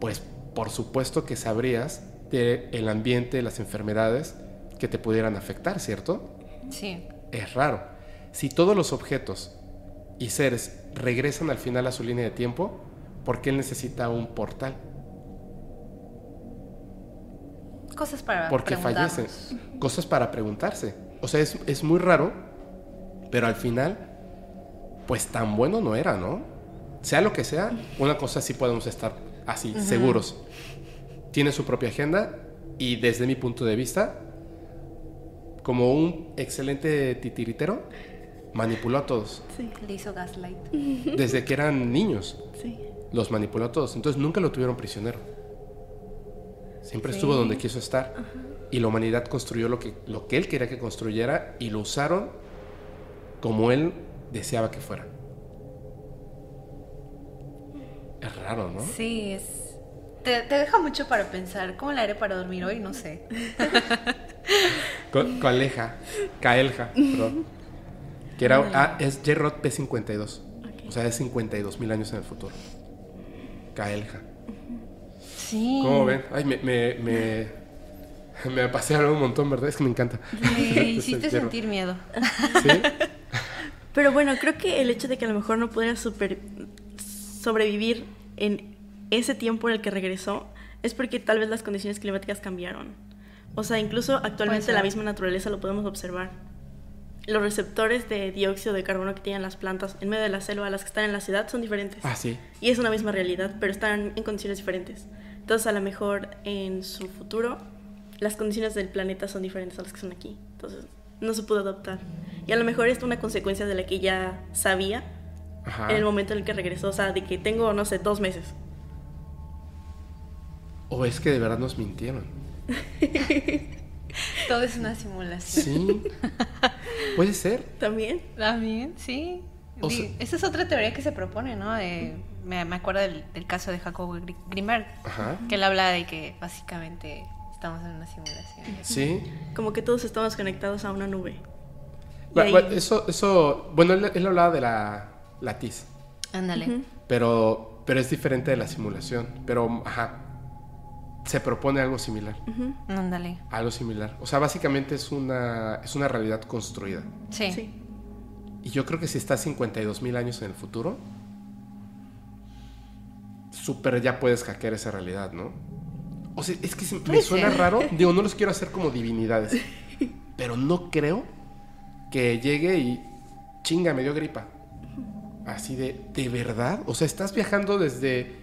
pues por supuesto que sabrías del el ambiente, las enfermedades que te pudieran afectar, ¿cierto?
Sí.
Es raro. Si todos los objetos y seres regresan al final a su línea de tiempo, ¿por qué él necesita un portal?
Cosas para
Porque fallecen. Cosas para preguntarse. O sea, es, es muy raro, pero al final, pues tan bueno no era, ¿no? Sea lo que sea, una cosa sí podemos estar así, seguros. Tiene su propia agenda y desde mi punto de vista, como un excelente titiritero, manipuló a todos.
Sí,
Le hizo gaslight.
Desde que eran niños,
sí.
los manipuló a todos. Entonces nunca lo tuvieron prisionero. Siempre estuvo donde quiso estar. Y la humanidad construyó lo que, lo que él quería que construyera y lo usaron como él deseaba que fuera. Es raro, ¿no?
Sí, es... Te, te deja mucho para pensar. ¿Cómo la haré para dormir hoy? No sé. (laughs)
Co- Coaleja, Caelja, perdón. Que era, ah, es J-Rod P52. O sea, es 52 mil años en el futuro. Caelja.
Sí.
¿Cómo ven? Ay, me, me, me, me pasé un montón, ¿verdad? Es que me encanta.
Me (laughs) hiciste sentir miedo.
¿Sí? (laughs)
Pero bueno, creo que el hecho de que a lo mejor no pudiera super- sobrevivir en ese tiempo en el que regresó es porque tal vez las condiciones climáticas cambiaron. O sea, incluso actualmente la misma naturaleza lo podemos observar. Los receptores de dióxido de carbono que tienen las plantas en medio de la selva, las que están en la ciudad, son diferentes.
Ah, sí.
Y es una misma realidad, pero están en condiciones diferentes. Entonces, a lo mejor en su futuro, las condiciones del planeta son diferentes a las que son aquí. Entonces, no se pudo adaptar. Y a lo mejor es una consecuencia de la que ya sabía
Ajá.
en el momento en el que regresó. O sea, de que tengo, no sé, dos meses.
O es que de verdad nos mintieron. (laughs)
Todo es una simulación.
Sí. Puede ser.
También.
También, sí.
O sea-
esa es otra teoría que se propone, ¿no? Eh, me, me acuerdo del, del caso de Jacobo Gri- Grimberg,
Ajá.
que él habla de que básicamente estamos en una simulación.
Sí.
Como que todos estamos conectados a una nube. Ahí-
Eso, eso, bueno, él, él hablaba de la, la TIS,
Ándale.
Pero, pero es diferente de la simulación. Pero, ajá, se propone algo similar.
Ándale.
Algo similar. O sea, básicamente es una, es una realidad construida.
Sí.
Sí.
Y yo creo que si estás 52 mil años en el futuro, súper ya puedes hackear esa realidad, ¿no? O sea, es que se- me suena raro. (laughs) Digo, no los quiero hacer como divinidades. pero no creo que llegue y chinga, me dio gripa. Así de, ¿de verdad? O sea, estás viajando desde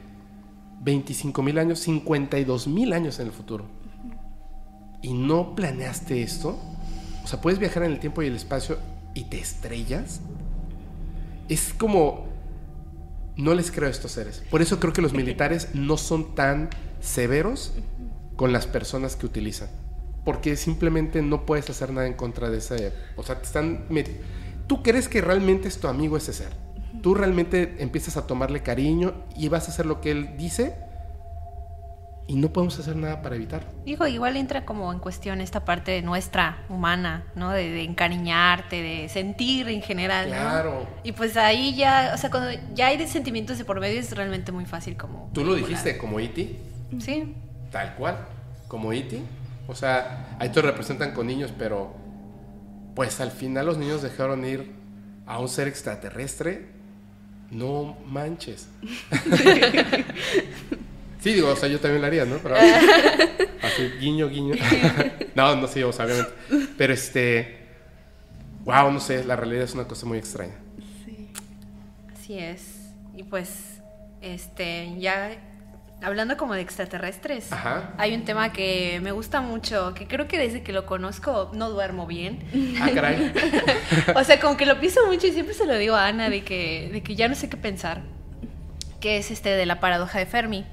25 mil años, 52 mil años en el futuro. ¿Y no planeaste esto? O sea, puedes viajar en el tiempo y el espacio y te estrellas. Es como... No les creo a estos seres. Por eso creo que los militares no son tan severos con las personas que utilizan. Porque simplemente no puedes hacer nada en contra de ese... O sea, te están... Tú crees que realmente es tu amigo ese ser. Tú realmente empiezas a tomarle cariño y vas a hacer lo que él dice y no podemos hacer nada para evitarlo.
Digo, igual entra como en cuestión esta parte nuestra, humana, ¿no? De, de encariñarte, de sentir en general, ¿no?
Claro.
Y pues ahí ya, o sea, cuando ya hay de sentimientos de por medio es realmente muy fácil como...
Tú lo dijiste como Iti,
Sí.
tal cual, como Iti. O sea, ahí te representan con niños, pero pues al final los niños dejaron ir a un ser extraterrestre. No manches. (laughs) sí, digo, o sea, yo también lo haría, ¿no? Pero (laughs) así, guiño, guiño. (laughs) no, no, sí, o sea, obviamente. Pero este, wow, no sé, la realidad es una cosa muy extraña.
Sí.
Así es. Y pues, este, ya hablando como de extraterrestres,
Ajá.
hay un tema que me gusta mucho, que creo que desde que lo conozco no duermo bien.
Ah, caray. (laughs)
o sea, como que lo pienso mucho y siempre se lo digo a Ana de que, de que ya no sé qué pensar. Que es este de la paradoja de Fermi.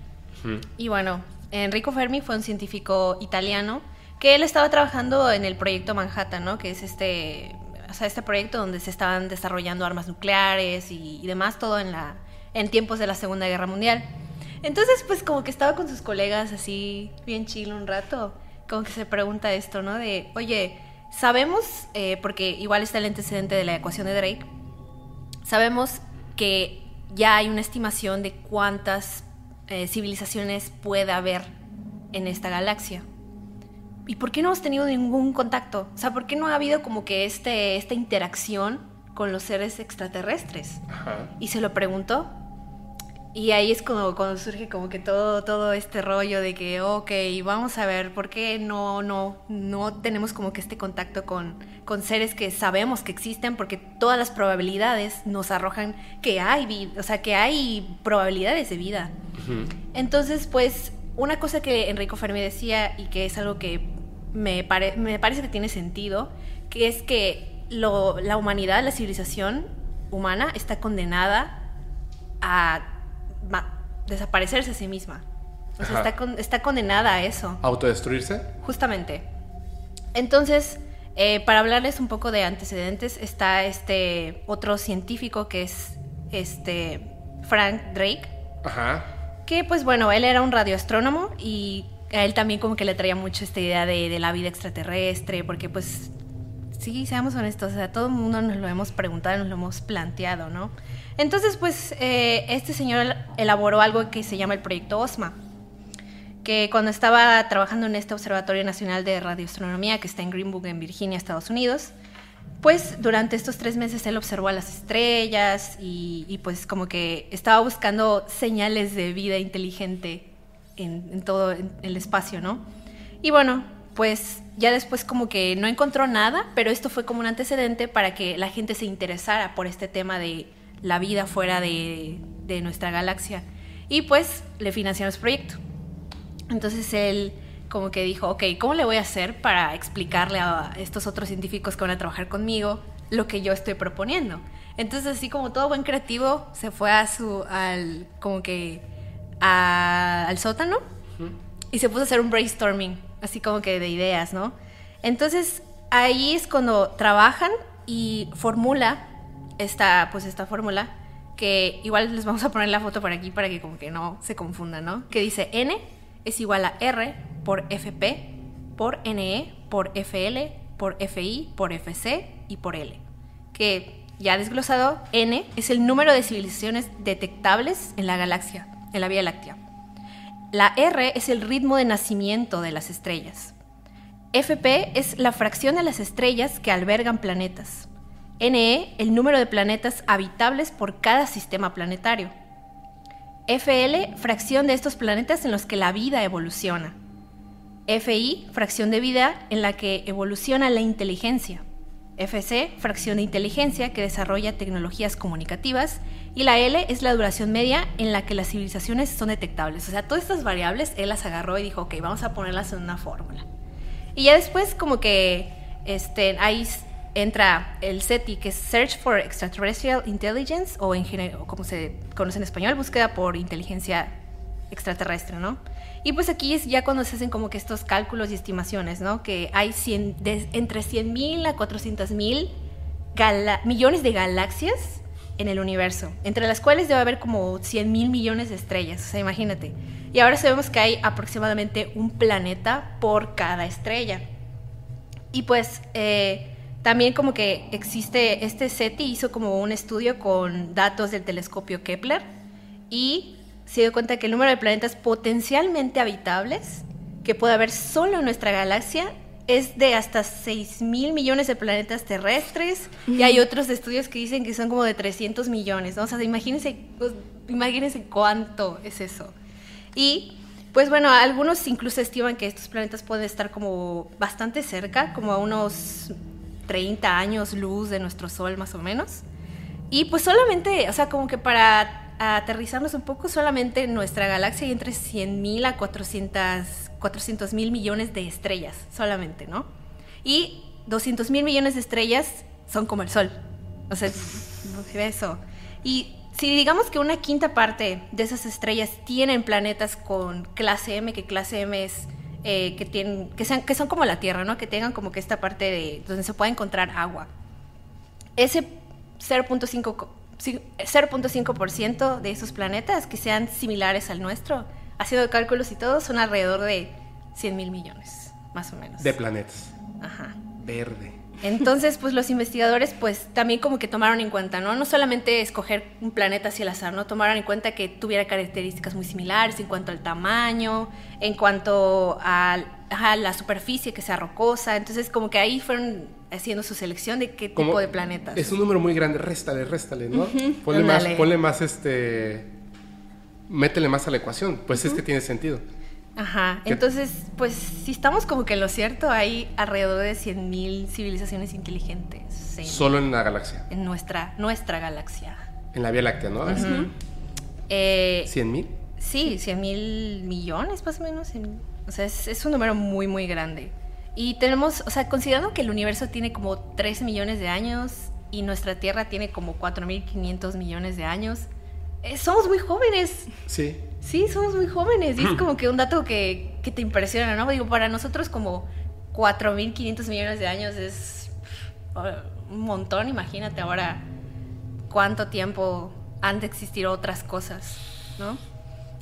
Y bueno, Enrico Fermi fue un científico italiano que él estaba trabajando en el proyecto Manhattan, ¿no? Que es este, o sea, este proyecto donde se estaban desarrollando armas nucleares y, y demás, todo en la, en tiempos de la Segunda Guerra Mundial. Entonces, pues como que estaba con sus colegas así, bien chill un rato, como que se pregunta esto, ¿no? De, oye, sabemos, eh, porque igual está el antecedente de la ecuación de Drake, sabemos que ya hay una estimación de cuántas eh, civilizaciones puede haber en esta galaxia. ¿Y por qué no hemos tenido ningún contacto? O sea, ¿por qué no ha habido como que este, esta interacción con los seres extraterrestres? Y se lo preguntó. Y ahí es como cuando surge como que todo, todo este rollo de que, ok, vamos a ver, ¿por qué no, no, no tenemos como que este contacto con, con seres que sabemos que existen? Porque todas las probabilidades nos arrojan que hay vida, o sea, que hay probabilidades de vida. Entonces, pues, una cosa que Enrico Fermi decía y que es algo que me, me parece que tiene sentido, que es que la humanidad, la civilización humana está condenada a desaparecerse a sí misma. O sea, está, está, condenada a eso.
¿Autodestruirse?
Justamente. Entonces, eh, para hablarles un poco de antecedentes, está este otro científico que es este Frank Drake.
Ajá.
Que pues bueno, él era un radioastrónomo y a él también como que le traía mucho esta idea de, de la vida extraterrestre, porque pues sí, seamos honestos, o sea, todo el mundo nos lo hemos preguntado, nos lo hemos planteado, ¿no? Entonces, pues, eh, este señor elaboró algo que se llama el Proyecto OSMA, que cuando estaba trabajando en este Observatorio Nacional de Radioastronomía, que está en Greenbook, en Virginia, Estados Unidos, pues durante estos tres meses él observó a las estrellas y, pues como que estaba buscando señales de vida inteligente en, todo el espacio, ¿no? Y bueno, pues ya después como que no encontró nada, pero esto fue como un antecedente para que la gente se interesara por este tema de la vida fuera de, nuestra galaxia. Y pues le financiaron su proyecto. Entonces él como que dijo, ok, ¿cómo le voy a hacer para explicarle a estos otros científicos que van a trabajar conmigo lo que yo estoy proponiendo? Entonces así como todo buen creativo se fue a su, al, como que al sótano y se puso a hacer un brainstorming, así como que de ideas, ¿no? Entonces ahí es cuando trabajan y formula esta, pues esta fórmula que igual les vamos a poner la foto por aquí para que como que no se confundan, ¿no? Que dice N es igual a R por FP por NE por FL por FI por FC y por L. Que ya desglosado, N es el número de civilizaciones detectables en la galaxia, en la Vía Láctea. La R es el ritmo de nacimiento de las estrellas. FP es la fracción de las estrellas que albergan planetas. NE, el número de planetas habitables por cada sistema planetario. FL, fracción de estos planetas en los que la vida evoluciona. FI, fracción de vida en la que evoluciona la inteligencia. FC, fracción de inteligencia que desarrolla tecnologías comunicativas. Y la L es la duración media en la que las civilizaciones son detectables. O sea, todas estas variables él las agarró y dijo, ok, vamos a ponerlas en una fórmula. Y ya después como que este, hay entra el SETI, que es Search for Extraterrestrial Intelligence, o, en como se conoce en español, búsqueda por inteligencia extraterrestre, ¿no? Y pues aquí es ya cuando se hacen como que estos cálculos y estimaciones, ¿no? Que hay 100, entre 100.000 a 400.000 millones de galaxias en el universo, entre las cuales debe haber como 100.000 millones de estrellas, o sea, imagínate. Y ahora sabemos que hay aproximadamente un planeta por cada estrella. Y pues... Eh, también como que existe, este SETI hizo como un estudio con datos del telescopio Kepler y se dio cuenta que el número de planetas potencialmente habitables que puede haber solo en nuestra galaxia es de hasta 6 mil millones de planetas terrestres y hay otros estudios que dicen que son como de 300 millones, ¿no? O sea, imagínense, pues, imagínense cuánto es eso. Y pues bueno, algunos incluso estiman que estos planetas pueden estar como bastante cerca, como a unos 30 años luz de nuestro Sol más o menos. Y pues solamente, o sea, como que para aterrizarnos un poco, solamente en nuestra galaxia hay entre 100.000 a 400 mil millones de estrellas, solamente, ¿no? Y 200 mil millones de estrellas son como el Sol. O sea, no se ve eso. Y si digamos que una quinta parte de esas estrellas tienen planetas con clase M, que clase M es eh, que, tienen, que, sean, que son como la Tierra, ¿no? Que tengan como que esta parte de donde se puede encontrar agua. Ese 0.5% de esos planetas que sean similares al nuestro, ha sido de cálculos y todo, son alrededor de 100 mil millones. más o menos.
De planetas.
Ajá.
Verde.
Entonces, pues los investigadores pues también como que tomaron en cuenta, ¿no? No solamente escoger un planeta hacia el azar, ¿no? Tomaron en cuenta que tuviera características muy similares en cuanto al tamaño, en cuanto a, a la superficie que sea rocosa. Entonces, como que ahí fueron haciendo su selección de qué
Como-
tipo de planetas.
Es un número muy grande, réstale, réstale, ¿no? ponle, más, ponle más este. Métele más a la ecuación. Pues es que tiene sentido.
Ajá,
¿Qué-
entonces, pues si estamos como que en lo cierto, hay alrededor de 100.000 civilizaciones inteligentes en,
Solo en la galaxia.
en nuestra, nuestra galaxia.
En la Vía Láctea, ¿no?
Eh,
¿100 mil?
Sí, 100 mil millones más o menos. o sea, es, es un número muy, muy grande. Y tenemos, o sea, considerando que el universo tiene como 13 millones de años y nuestra Tierra tiene como 4.500 millones de años, eh, somos muy jóvenes.
Sí.
Sí, somos muy jóvenes. Y es como que un dato que, que te impresiona, ¿no? Digo, para nosotros como 4.500 millones de años es uh, un montón. Imagínate ahora cuánto tiempo han de existir otras cosas, ¿no?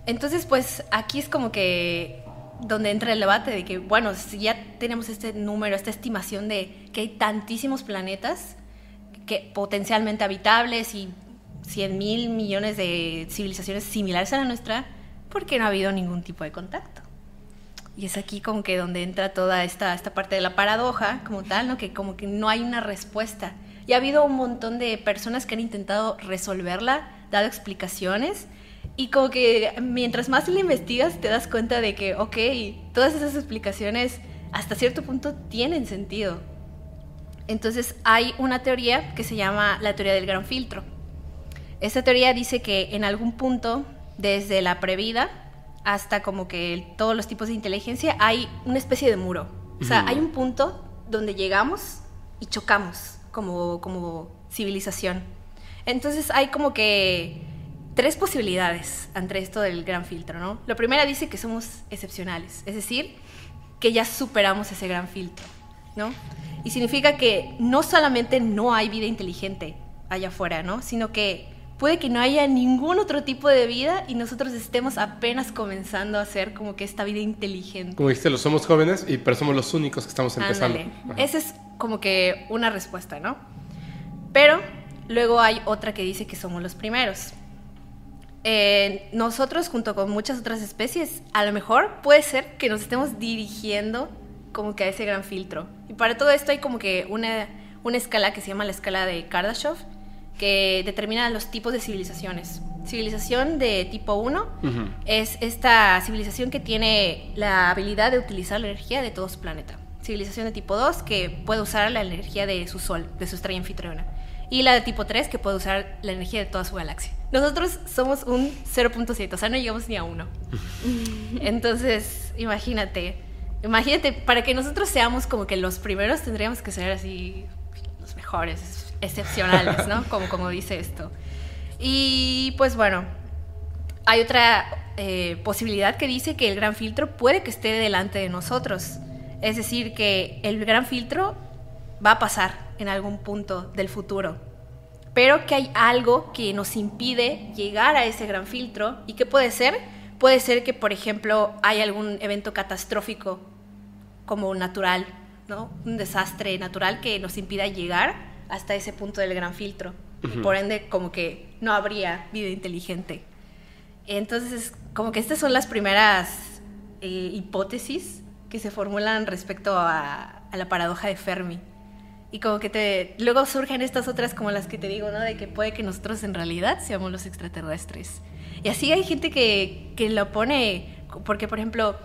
Entonces, pues aquí es como que donde entra el debate de que, bueno, si ya tenemos este número, esta estimación de que hay tantísimos planetas que potencialmente habitables y 100 mil millones de civilizaciones similares a la nuestra, ¿por qué no ha habido ningún tipo de contacto? Y es aquí como que donde entra toda esta, esta parte de la paradoja como tal, ¿no? Que como que no hay una respuesta. Y ha habido un montón de personas que han intentado resolverla, dado explicaciones, y como que mientras más la investigas te das cuenta de que, ok, todas esas explicaciones hasta cierto punto tienen sentido. Entonces hay una teoría que se llama la teoría del gran filtro. Esta teoría dice que en algún punto, desde la previda hasta como que todos los tipos de inteligencia, hay una especie de muro. O sea, hay un punto donde llegamos y chocamos como, como civilización. Entonces hay como que tres posibilidades ante esto del gran filtro, ¿no? La primera dice que somos excepcionales, es decir, que ya superamos ese gran filtro, ¿no? Y significa que no solamente no hay vida inteligente allá afuera, ¿no? Sino que puede que no haya ningún otro tipo de vida y nosotros estemos apenas comenzando a hacer como que esta vida inteligente.
Como dijiste, los somos jóvenes, y, pero somos los únicos que estamos empezando.
Esa es como que una respuesta, ¿no? Pero luego hay otra que dice que somos los primeros. Eh, nosotros, junto con muchas otras especies, a lo mejor puede ser que nos estemos dirigiendo como que a ese gran filtro. Y para todo esto hay como que una, una escala que se llama la escala de Kardashev, que determina los tipos de civilizaciones. Civilización de tipo 1
Ujú.
es esta civilización que tiene la habilidad de utilizar la energía de todo su planeta. Civilización de tipo 2 que puede usar la energía de su sol, de su estrella anfitriona. Y la de tipo 3 que puede usar la energía de toda su galaxia. Nosotros somos un 0.7, o sea, no llegamos ni a 1. Entonces, imagínate, imagínate, para que nosotros seamos como que los primeros tendríamos que ser así los mejores, excepcionales, ¿no? Como, como dice esto. Y pues bueno, hay otra eh, posibilidad que dice que el gran filtro puede que esté delante de nosotros. Es decir, que el gran filtro va a pasar en algún punto del futuro. Pero que hay algo que nos impide llegar a ese gran filtro. ¿Y qué puede ser? Puede ser que, por ejemplo, hay algún evento catastrófico como natural, ¿no? Un desastre natural que nos impida llegar hasta ese punto del gran filtro. Y
Ujú.
por ende, como que no habría vida inteligente. Entonces, como que estas son las primeras eh, hipótesis que se formulan respecto a, a la paradoja de Fermi. Y como que te, luego surgen estas otras como las que te digo, ¿no? De que puede que nosotros en realidad seamos los extraterrestres. Y así hay gente que, que lo pone, porque por ejemplo,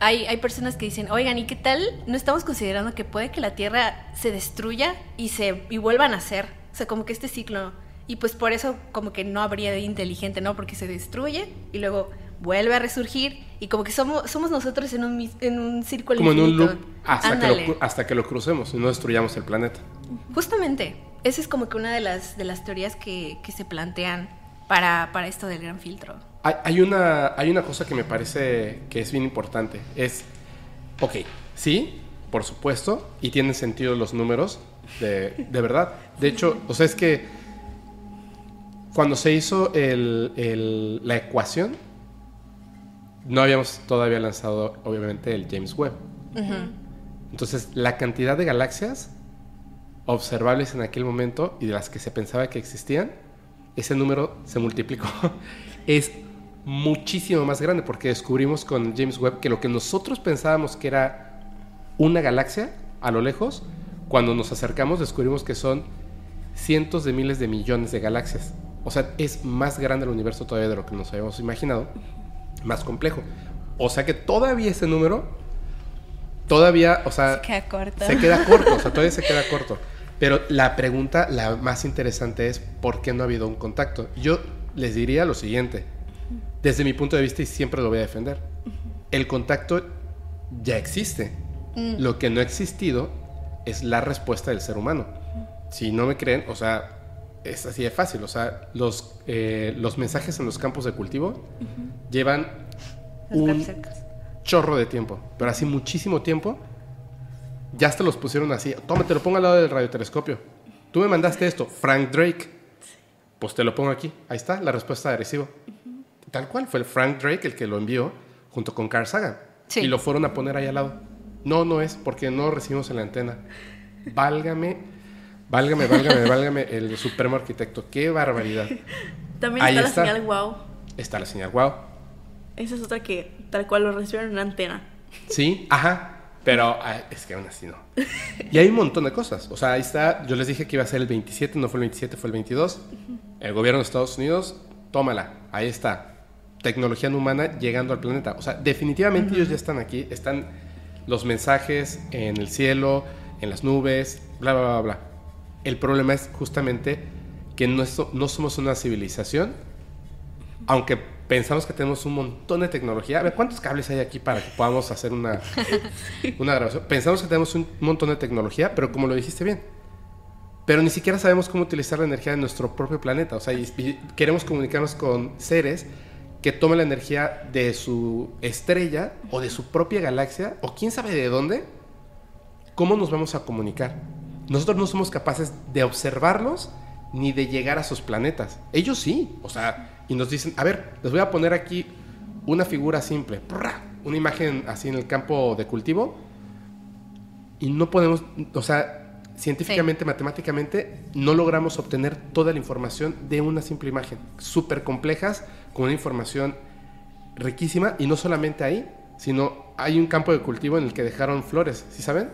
hay, hay personas que dicen, oigan, ¿y qué tal? No estamos considerando que puede que la Tierra se destruya y, se, y vuelva a nacer. O sea, como que este ciclo. Y pues por eso como que no habría vida inteligente, ¿no? Porque se destruye y luego vuelve a resurgir y como que somos, somos nosotros en un, en un círculo
Como en un
infinito.
loop hasta que, lo, hasta que lo crucemos y no destruyamos el planeta.
Justamente, esa es como que una de las, de las teorías que, que se plantean para, para esto del gran filtro.
Hay, hay una, hay una cosa que me parece que es bien importante. Es, ok, sí, por supuesto, y tienen sentido los números, de, de verdad. De hecho, o sea, es que cuando se hizo el- el- la ecuación, no habíamos todavía lanzado, obviamente, el James Webb. Entonces, la cantidad de galaxias observables en aquel momento y de las que se pensaba que existían, ese número se multiplicó. (laughs) es muchísimo más grande porque descubrimos con James Webb que lo que nosotros pensábamos que era una galaxia a lo lejos, cuando nos acercamos descubrimos que son cientos de miles de millones de galaxias. O sea, es más grande el universo todavía de lo que nos habíamos imaginado, más complejo. O sea que todavía ese número, todavía, o sea...
Se queda corto.
Se queda corto, o sea, todavía se queda (laughs) corto. Pero la pregunta, la más interesante es, ¿por qué no ha habido un contacto? Yo les diría lo siguiente, desde mi punto de vista y siempre lo voy a defender, el contacto ya existe.
Mm.
Lo que no ha existido es la respuesta del ser humano. Si no me creen, o sea, es así de fácil. O sea, los, eh, los mensajes en los campos de cultivo llevan
Los
un chorro de tiempo, pero así muchísimo tiempo. Ya hasta los pusieron así. Toma, te lo pongo al lado del radiotelescopio. Tú me mandaste esto, Frank Drake. Pues te lo pongo aquí. Ahí está la respuesta de recibo. Tal cual, fue el Frank Drake el que lo envió junto con Carl Sagan.
Sí.
Y lo fueron a poner ahí al lado. No, no es, porque no recibimos en la antena. Válgame, válgame, válgame, válgame el supremo arquitecto. Qué barbaridad.
También
Ahí
está,
está.
la señal wow.
Está la señal, wow.
Esa es otra que tal cual lo reciben en una antena.
Sí, ajá. Pero ah, es que aún así no. Y hay un montón de cosas. O sea, ahí está. Yo les dije que iba a ser el 27, no fue el 27, fue el 22. El gobierno de Estados Unidos, tómala. Ahí está. Tecnología no humana llegando al planeta. O sea, definitivamente ellos ya están aquí. Están los mensajes en el cielo, en las nubes, bla, bla, bla, bla. El problema es justamente que no, so- no somos una civilización, aunque pensamos que tenemos un montón de tecnología. A ver, ¿cuántos cables hay aquí para que podamos hacer una, (laughs) una grabación? Pensamos que tenemos un montón de tecnología, pero como lo dijiste bien, pero ni siquiera sabemos cómo utilizar la energía de nuestro propio planeta. O sea, y, y queremos comunicarnos con seres que tomen la energía de su estrella o de su propia galaxia, o quién sabe de dónde, ¿cómo nos vamos a comunicar? Nosotros no somos capaces de observarlos ni de llegar a sus planetas. Ellos sí, o sea, y nos dicen, a ver, les voy a poner aquí una figura simple, una imagen así en el campo de cultivo, y no podemos, o sea, científicamente, matemáticamente, no logramos obtener toda la información de una simple imagen. Súper complejas, con una información riquísima, y no solamente ahí, sino hay un campo de cultivo en el que dejaron flores, ¿sí saben?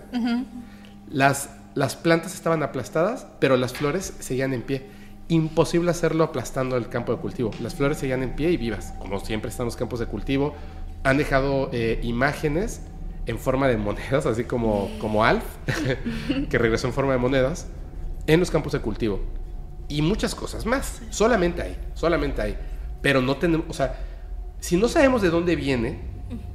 Las, las plantas estaban aplastadas, pero las flores seguían en pie. Imposible hacerlo aplastando el campo de cultivo. Las flores seguían en pie y vivas, como siempre están los campos de cultivo. Han dejado eh, imágenes en forma de monedas, así como, como Alf, (laughs) que regresó en forma de monedas, en los campos de cultivo. Y muchas cosas más. Solamente ahí, solamente ahí. Pero no tenemos, o sea, si no sabemos de dónde viene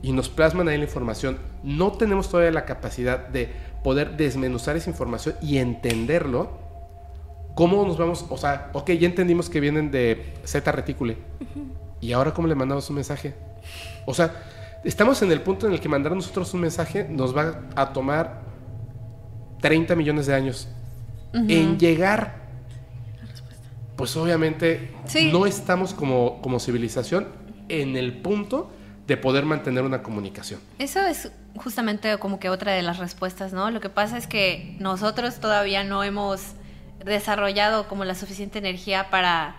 y nos plasman ahí la información, no tenemos todavía la capacidad de poder desmenuzar esa información y entenderlo. ¿Cómo nos vamos? O sea, ok, ya entendimos que vienen de Z reticule. ¿Y ahora cómo le mandamos un mensaje? O sea, estamos en el punto en el que mandar nosotros un mensaje nos va a tomar 30 millones de años en llegar. Pues obviamente
Sí.
no estamos como, como civilización en el punto de poder mantener una comunicación.
Eso es justamente como que otra de las respuestas, ¿no? Lo que pasa es que nosotros todavía no hemos desarrollado como la suficiente energía para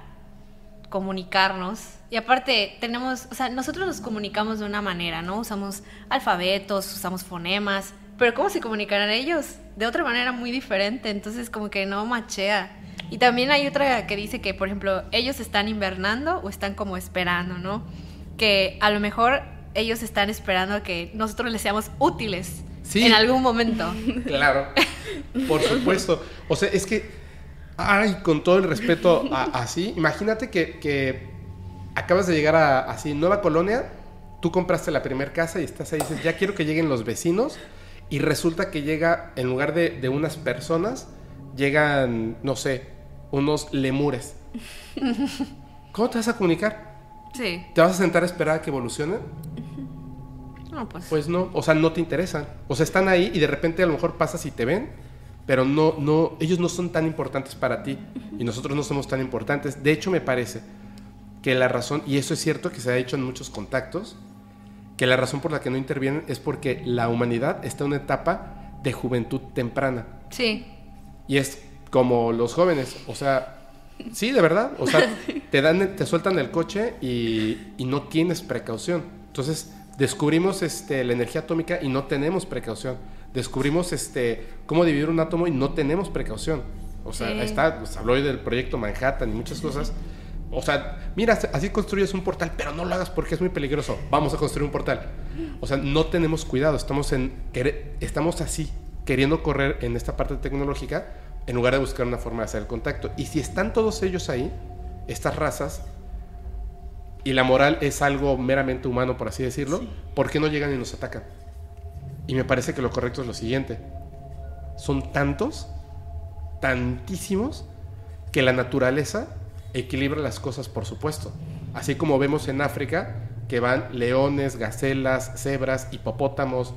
comunicarnos. Y aparte, tenemos, o sea, nosotros nos comunicamos de una manera, ¿no? Usamos alfabetos, usamos fonemas, pero ¿cómo se comunicarán ellos? De otra manera muy diferente, entonces como que no machea. Y también hay otra que dice que, por ejemplo, ellos están invernando o están como esperando, ¿no? Que a lo mejor ellos están esperando a que nosotros les seamos útiles
Sí.
en algún momento. (laughs)
Claro, por supuesto. O sea, es que, ay, con todo el respeto así, imagínate que, que acabas de llegar a así nueva colonia, tú compraste la primera casa y estás ahí y dices, ya quiero que lleguen los vecinos y resulta que llega, en lugar de, de unas personas, llegan, no sé, unos lemures. (laughs) ¿Cómo te vas a comunicar?
Sí.
¿Te vas a sentar a esperar a que evolucionen? (laughs)
No, pues.
Pues no, o sea, no te interesan. O sea, están ahí y de repente a lo mejor pasas y te ven, pero no, no, ellos no son tan importantes para ti y nosotros no somos tan importantes. De hecho, me parece que la razón, y eso es cierto que se ha hecho en muchos contactos, que la razón por la que no intervienen es porque la humanidad está en una etapa de juventud temprana.
Sí.
Y es como los jóvenes, o sea, sí, de verdad, o sea, (laughs) te dan, te sueltan el coche y, y no tienes precaución. Entonces, descubrimos este, la energía atómica y no tenemos precaución. Descubrimos este, cómo dividir un átomo y no tenemos precaución. O sea,
Sí.
ahí está, pues, habló hoy del proyecto Manhattan y muchas cosas. O sea, mira, así construyes un portal, pero no lo hagas porque es muy peligroso. Vamos a construir un portal. O sea, no tenemos cuidado, estamos, en, estamos así, queriendo correr en esta parte tecnológica en lugar de buscar una forma de hacer el contacto. Y si están todos ellos ahí, estas razas, y la moral es algo meramente humano, por así decirlo, ¿por qué no llegan y nos atacan? Y me parece que lo correcto es lo siguiente. Son tantos, tantísimos, que la naturaleza equilibra las cosas, por supuesto. Así como vemos en África que van leones, gacelas, cebras, hipopótamos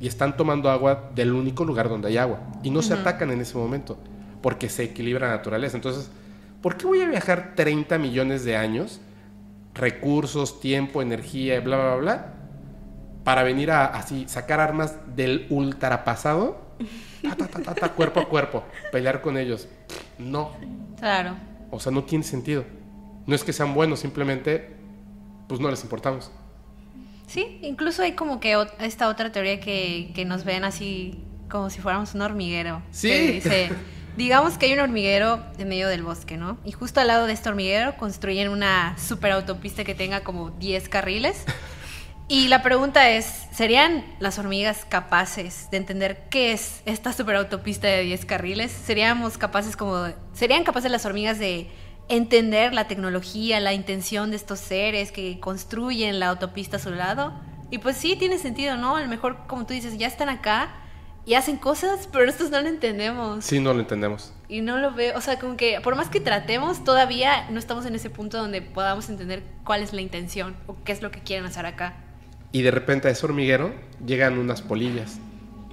y están tomando agua del único lugar donde hay agua. Y no se atacan en ese momento, porque se equilibra la naturaleza. Entonces, ¿por qué voy a viajar 30 millones de años, recursos, tiempo, energía, bla, bla, bla, para venir a así sacar armas del ultrapasado, (laughs) ta, ta, ta, cuerpo a cuerpo, pelear con ellos? No,
Claro.
O sea, no tiene sentido. No es que sean buenos, simplemente, pues no les importamos.
Sí, incluso hay como que esta otra teoría que, que nos ven así como si fuéramos un hormiguero.
Sí.
Que dice, digamos que hay un hormiguero en medio del bosque, ¿no? Y justo al lado de este hormiguero construyen una superautopista que tenga como 10 carriles. Y la pregunta es, ¿serían las hormigas capaces de entender qué es esta superautopista de 10 carriles? ¿Seríamos capaces como serían capaces las hormigas de entender la tecnología, la intención de estos seres que construyen la autopista a su lado? Y pues sí, tiene sentido, ¿no? A lo mejor, como tú dices, ya están acá y hacen cosas, pero nosotros no lo entendemos.
Sí, no lo entendemos.
Y no lo veo, o sea, como que por más que tratemos, todavía no estamos en ese punto donde podamos entender cuál es la intención o qué es lo que quieren hacer acá.
Y de repente a ese hormiguero llegan unas polillas.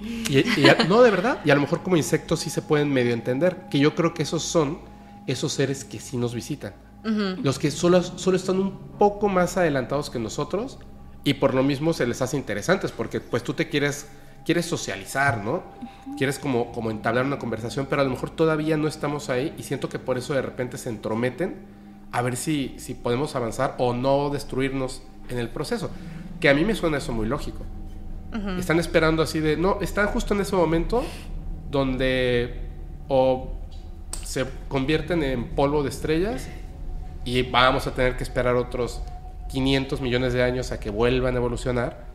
Y, y a- no, de verdad. Y a lo mejor como insectos sí se pueden medio entender. Que yo creo que esos son esos seres que sí nos visitan. Los que solo, solo están un poco más adelantados que nosotros. Y por lo mismo se les hace interesantes. Porque pues tú te quieres, quieres socializar, ¿no? Quieres como, como entablar una conversación. Pero a lo mejor todavía no estamos ahí. Y siento que por eso de repente se entrometen. A ver si, si podemos avanzar o no destruirnos en el proceso. Que a mí me suena eso muy lógico. Están esperando así de... No, están justo en ese momento donde o se convierten en polvo de estrellas y vamos a tener que esperar otros 500 millones de años a que vuelvan a evolucionar.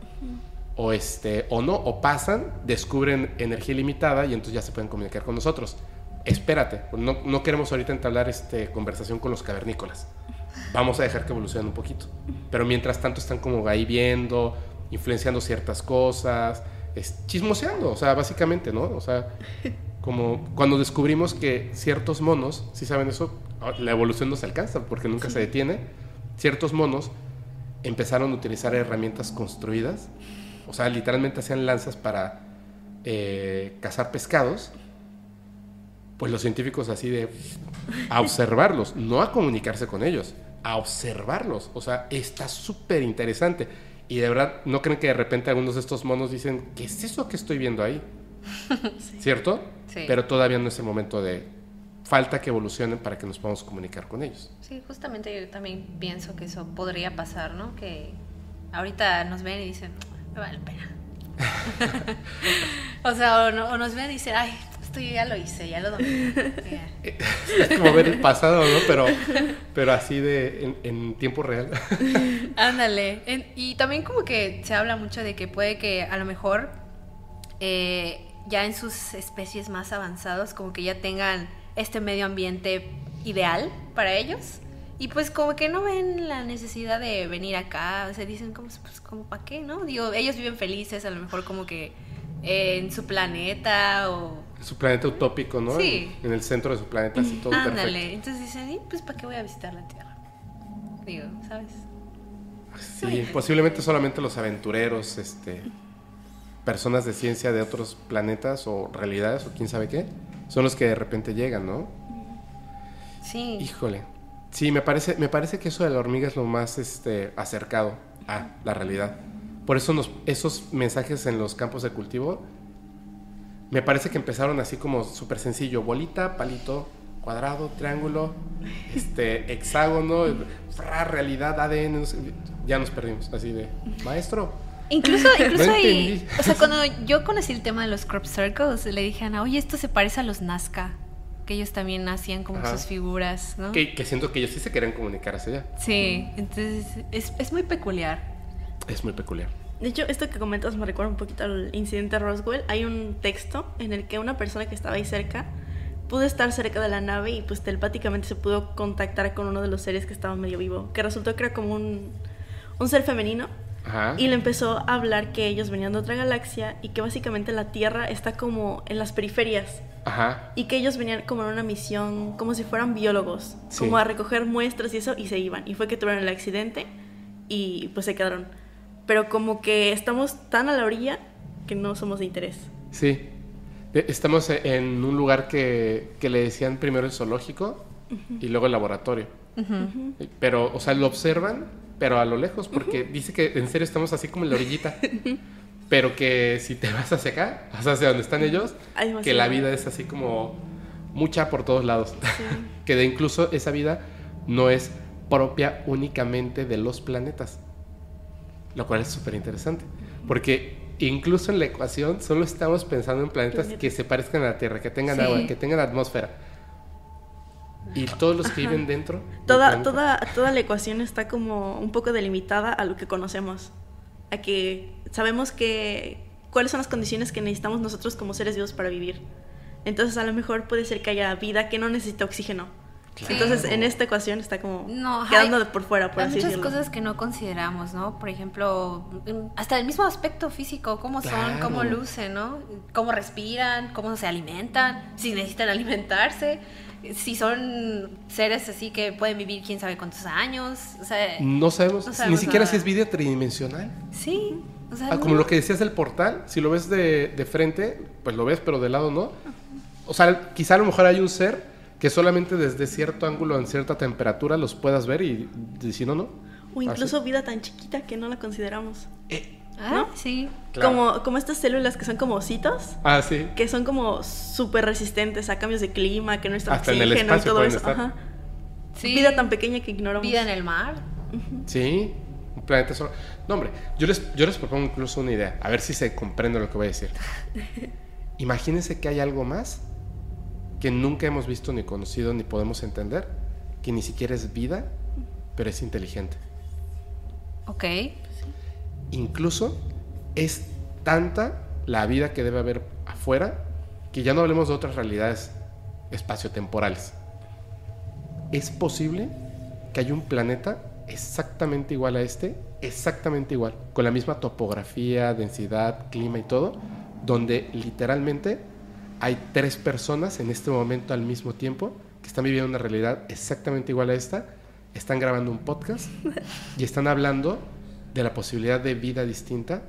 O este o no o pasan descubren energía ilimitada y entonces ya se pueden comunicar con nosotros. Espérate no, no queremos ahorita entablar este conversación con los cavernícolas vamos a dejar que evolucionen un poquito. Pero mientras tanto están como ahí viendo influenciando ciertas cosas es, chismoseando o sea básicamente no o sea como cuando descubrimos que ciertos monos, si saben eso, ah, la evolución no se alcanza porque nunca se detiene, ciertos monos empezaron a utilizar herramientas construidas, o sea, literalmente hacían lanzas para eh, cazar pescados, pues los científicos así de a observarlos, no a comunicarse con ellos, a observarlos, o sea, está súper interesante. Y de verdad, ¿no creen que de repente algunos de estos monos dicen, ¿qué es eso que estoy viendo ahí? (laughs) ¿Cierto?
Sí.
Pero todavía no es el momento de... Falta que evolucionen para que nos podamos comunicar con ellos.
Sí, justamente yo también pienso que eso podría pasar, ¿no? Que ahorita nos ven y dicen, me vale la pena. (laughs) (laughs) o sea, o, no- o nos ven y dicen, ay, esto yo ya lo hice, ya lo dominé.
Es como ver el pasado, ¿no? Pero, pero así de en, en tiempo real.
Ándale. En- y también como que se habla mucho de que puede que a lo mejor eh, ya en sus especies más avanzados como que ya tengan este medio ambiente ideal para ellos. Y pues como que no ven la necesidad de venir acá, o sea, dicen como, pues como para qué, ¿no? Digo, ellos viven felices, a lo mejor como que eh, en su planeta o...
Su planeta utópico, ¿no?
Sí.
En, en el centro de su planeta, así todo
Ándale,
perfecto.
entonces dicen, "Y, pues para qué voy a visitar la Tierra. Digo, ¿sabes?
Sí, posiblemente solamente los aventureros, este, personas de ciencia de otros planetas o realidades o quién sabe qué, son los que de repente llegan, ¿no?
Sí.
Híjole. Sí, me parece, me parece que eso de la hormiga es lo más este, acercado a la realidad. Por eso nos, esos mensajes en los campos de cultivo me parece que empezaron así como súper sencillo, bolita, palito, cuadrado, triángulo, este, hexágono, realidad, ADN, no sé, ya nos perdimos, así de, maestro.
Incluso, (laughs) incluso
No entendí.
o sea, cuando yo conocí el tema de los crop circles, le dije a Ana, oye, esto se parece a los Nazca, que ellos también hacían como
Ajá.
sus figuras, ¿no?
Que, que siento que ellos sí se querían comunicar hacia allá.
Sí, entonces es, es muy peculiar.
Es muy peculiar.
De hecho, esto que comentas me recuerda un poquito al incidente de Roswell. Hay un texto en el que una persona que estaba ahí cerca pudo estar cerca de la nave y pues telepáticamente se pudo contactar con uno de los seres que estaba medio vivo, que resultó que era como un, un ser femenino.
Ajá.
Y le empezó a hablar que ellos venían de otra galaxia y que básicamente la Tierra está como en las periferias.
Ajá.
Y que ellos venían como en una misión, como si fueran biólogos,
Sí.
como a recoger muestras y eso, y se iban. Y fue que tuvieron el accidente y pues se quedaron. Pero como que estamos tan a la orilla que no somos de interés.
Sí. Estamos e- en un lugar que, que le decían primero el zoológico y luego el laboratorio. Pero, o sea, lo observan, pero a lo lejos, porque dice que en serio estamos así como en la orillita. (laughs) pero que si te vas hacia acá, o sea, hacia donde están ellos, que la vida es así como mucha por todos lados. (laughs) que de incluso esa vida no es propia únicamente de los planetas. Lo cual es súper interesante. Porque incluso en la ecuación solo estamos pensando en planetas que se parezcan a la Tierra, que tengan
Sí.
agua, que tengan atmósfera. Y todos los que viven dentro.
Toda, toda, toda la ecuación está como un poco delimitada a lo que conocemos. A que sabemos que cuáles son las condiciones que necesitamos nosotros como seres vivos para vivir. Entonces a lo mejor puede ser que haya vida que no necesita oxígeno.
Claro.
Entonces en esta ecuación está como
No,
quedando
hay-
de por fuera, por
Hay
así
muchas
decirlo.
cosas que no consideramos, ¿no? Por ejemplo, mm, hasta el mismo aspecto físico, cómo son, cómo lucen, ¿no? Cómo respiran, cómo se alimentan, si necesitan (laughs) alimentarse, si son seres así que pueden vivir quién sabe cuántos años, o sea,
No sabemos,
No
ni siquiera
nada.
si es vida tridimensional.
sí, o sea,
Ah,
no.
como lo que decías del portal, si lo ves de, de frente, pues lo ves, pero de lado no. O sea, quizá a lo mejor hay un ser que solamente desde cierto ángulo, en cierta temperatura, los puedas ver y, y si no, no.
O incluso vida tan chiquita que no la consideramos.
Eh,
Ah,
¿no?
sí.
Claro.
Como, como estas células que son como ositos,
ah, sí.
que son como súper resistentes a cambios de clima, que no está
Hasta en el
oxígeno y
espacio
todo eso.
estar.
Ajá.
Sí.
Vida tan pequeña que ignoramos.
Vida en el mar.
Sí, un planeta solo. No, hombre, yo les, yo les propongo incluso una idea, a ver si se comprende lo que voy a decir. (laughs) Imagínense que hay algo más que nunca hemos visto ni conocido ni podemos entender, que ni siquiera es vida, pero es inteligente.
Ok.
Incluso es tanta la vida que debe haber afuera que ya no hablemos de otras realidades espaciotemporales. Es posible que haya un planeta exactamente igual a este, exactamente igual, con la misma topografía, densidad, clima y todo, donde literalmente hay tres personas en este momento al mismo tiempo que están viviendo una realidad exactamente igual a esta, están grabando un podcast y están hablando de la posibilidad de vida distinta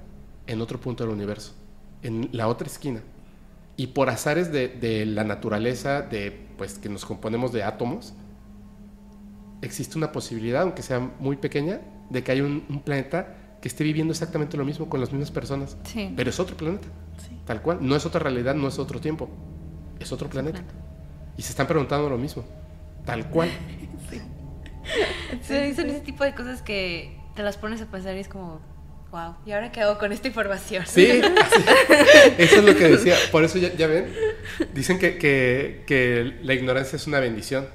en otro punto del universo, en la otra esquina. Y por azares de, la naturaleza, de pues que nos componemos de átomos, existe una posibilidad, aunque sea muy pequeña, de que haya un, un planeta que esté viviendo exactamente lo mismo con las mismas personas.
Sí.
Pero es otro planeta,
Sí.
tal cual. No es otra realidad, no es otro tiempo. Es otro planeta.
planeta.
Y se están preguntando lo mismo, tal cual. (laughs)
Sí, son ese tipo de cosas que te las pones a pensar y es como, wow, ¿y ahora qué hago con esta información?
Sí, así. (laughs) eso es lo que decía. Por eso ya, ya ven, dicen que, que- que la ignorancia es una bendición.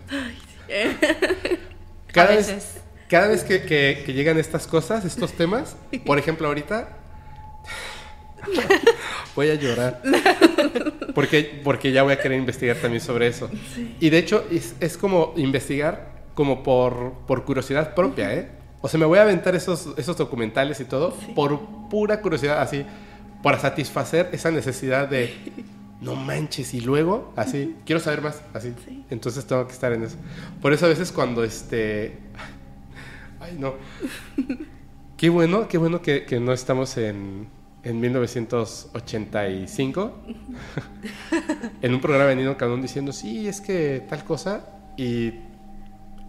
Cada
A
vez. Cada vez que, que- que llegan estas cosas, estos temas, (laughs) por ejemplo, ahorita (laughs) voy a llorar. (laughs) Porque, porque ya voy a querer investigar también sobre eso. Y de hecho, es, es como investigar como por, por curiosidad propia, ¿eh? O sea, me voy a aventar esos, esos documentales y todo por pura curiosidad, así, para satisfacer esa necesidad de, no manches, y luego, así, quiero saber más, así.
Sí.
Entonces tengo que estar en eso. Por eso a veces cuando, este, ay, no. Qué bueno, qué bueno que, que no estamos en, en 1985 (laughs) en un programa venido Canón diciendo, sí, es que tal cosa, y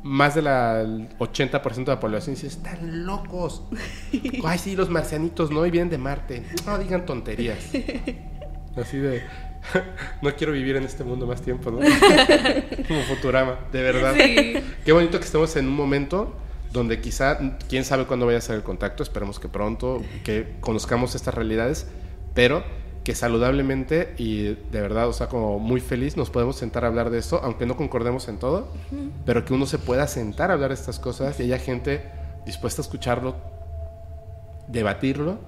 más del 80% de la población dice, están locos. (laughs) Ay, sí, los marcianitos no, y vienen de Marte. No digan tonterías. Así de, (laughs) no quiero vivir en este mundo más tiempo, ¿no? Como Futurama, de verdad. Qué bonito que estemos en un momento donde quizá, quién sabe cuándo vaya a ser el contacto, esperemos que pronto, que conozcamos estas realidades, pero que saludablemente y de verdad, o sea, como muy feliz nos podemos sentar a hablar de esto, aunque no concordemos en todo, pero que uno se pueda sentar a hablar de estas cosas y haya gente dispuesta a escucharlo, debatirlo,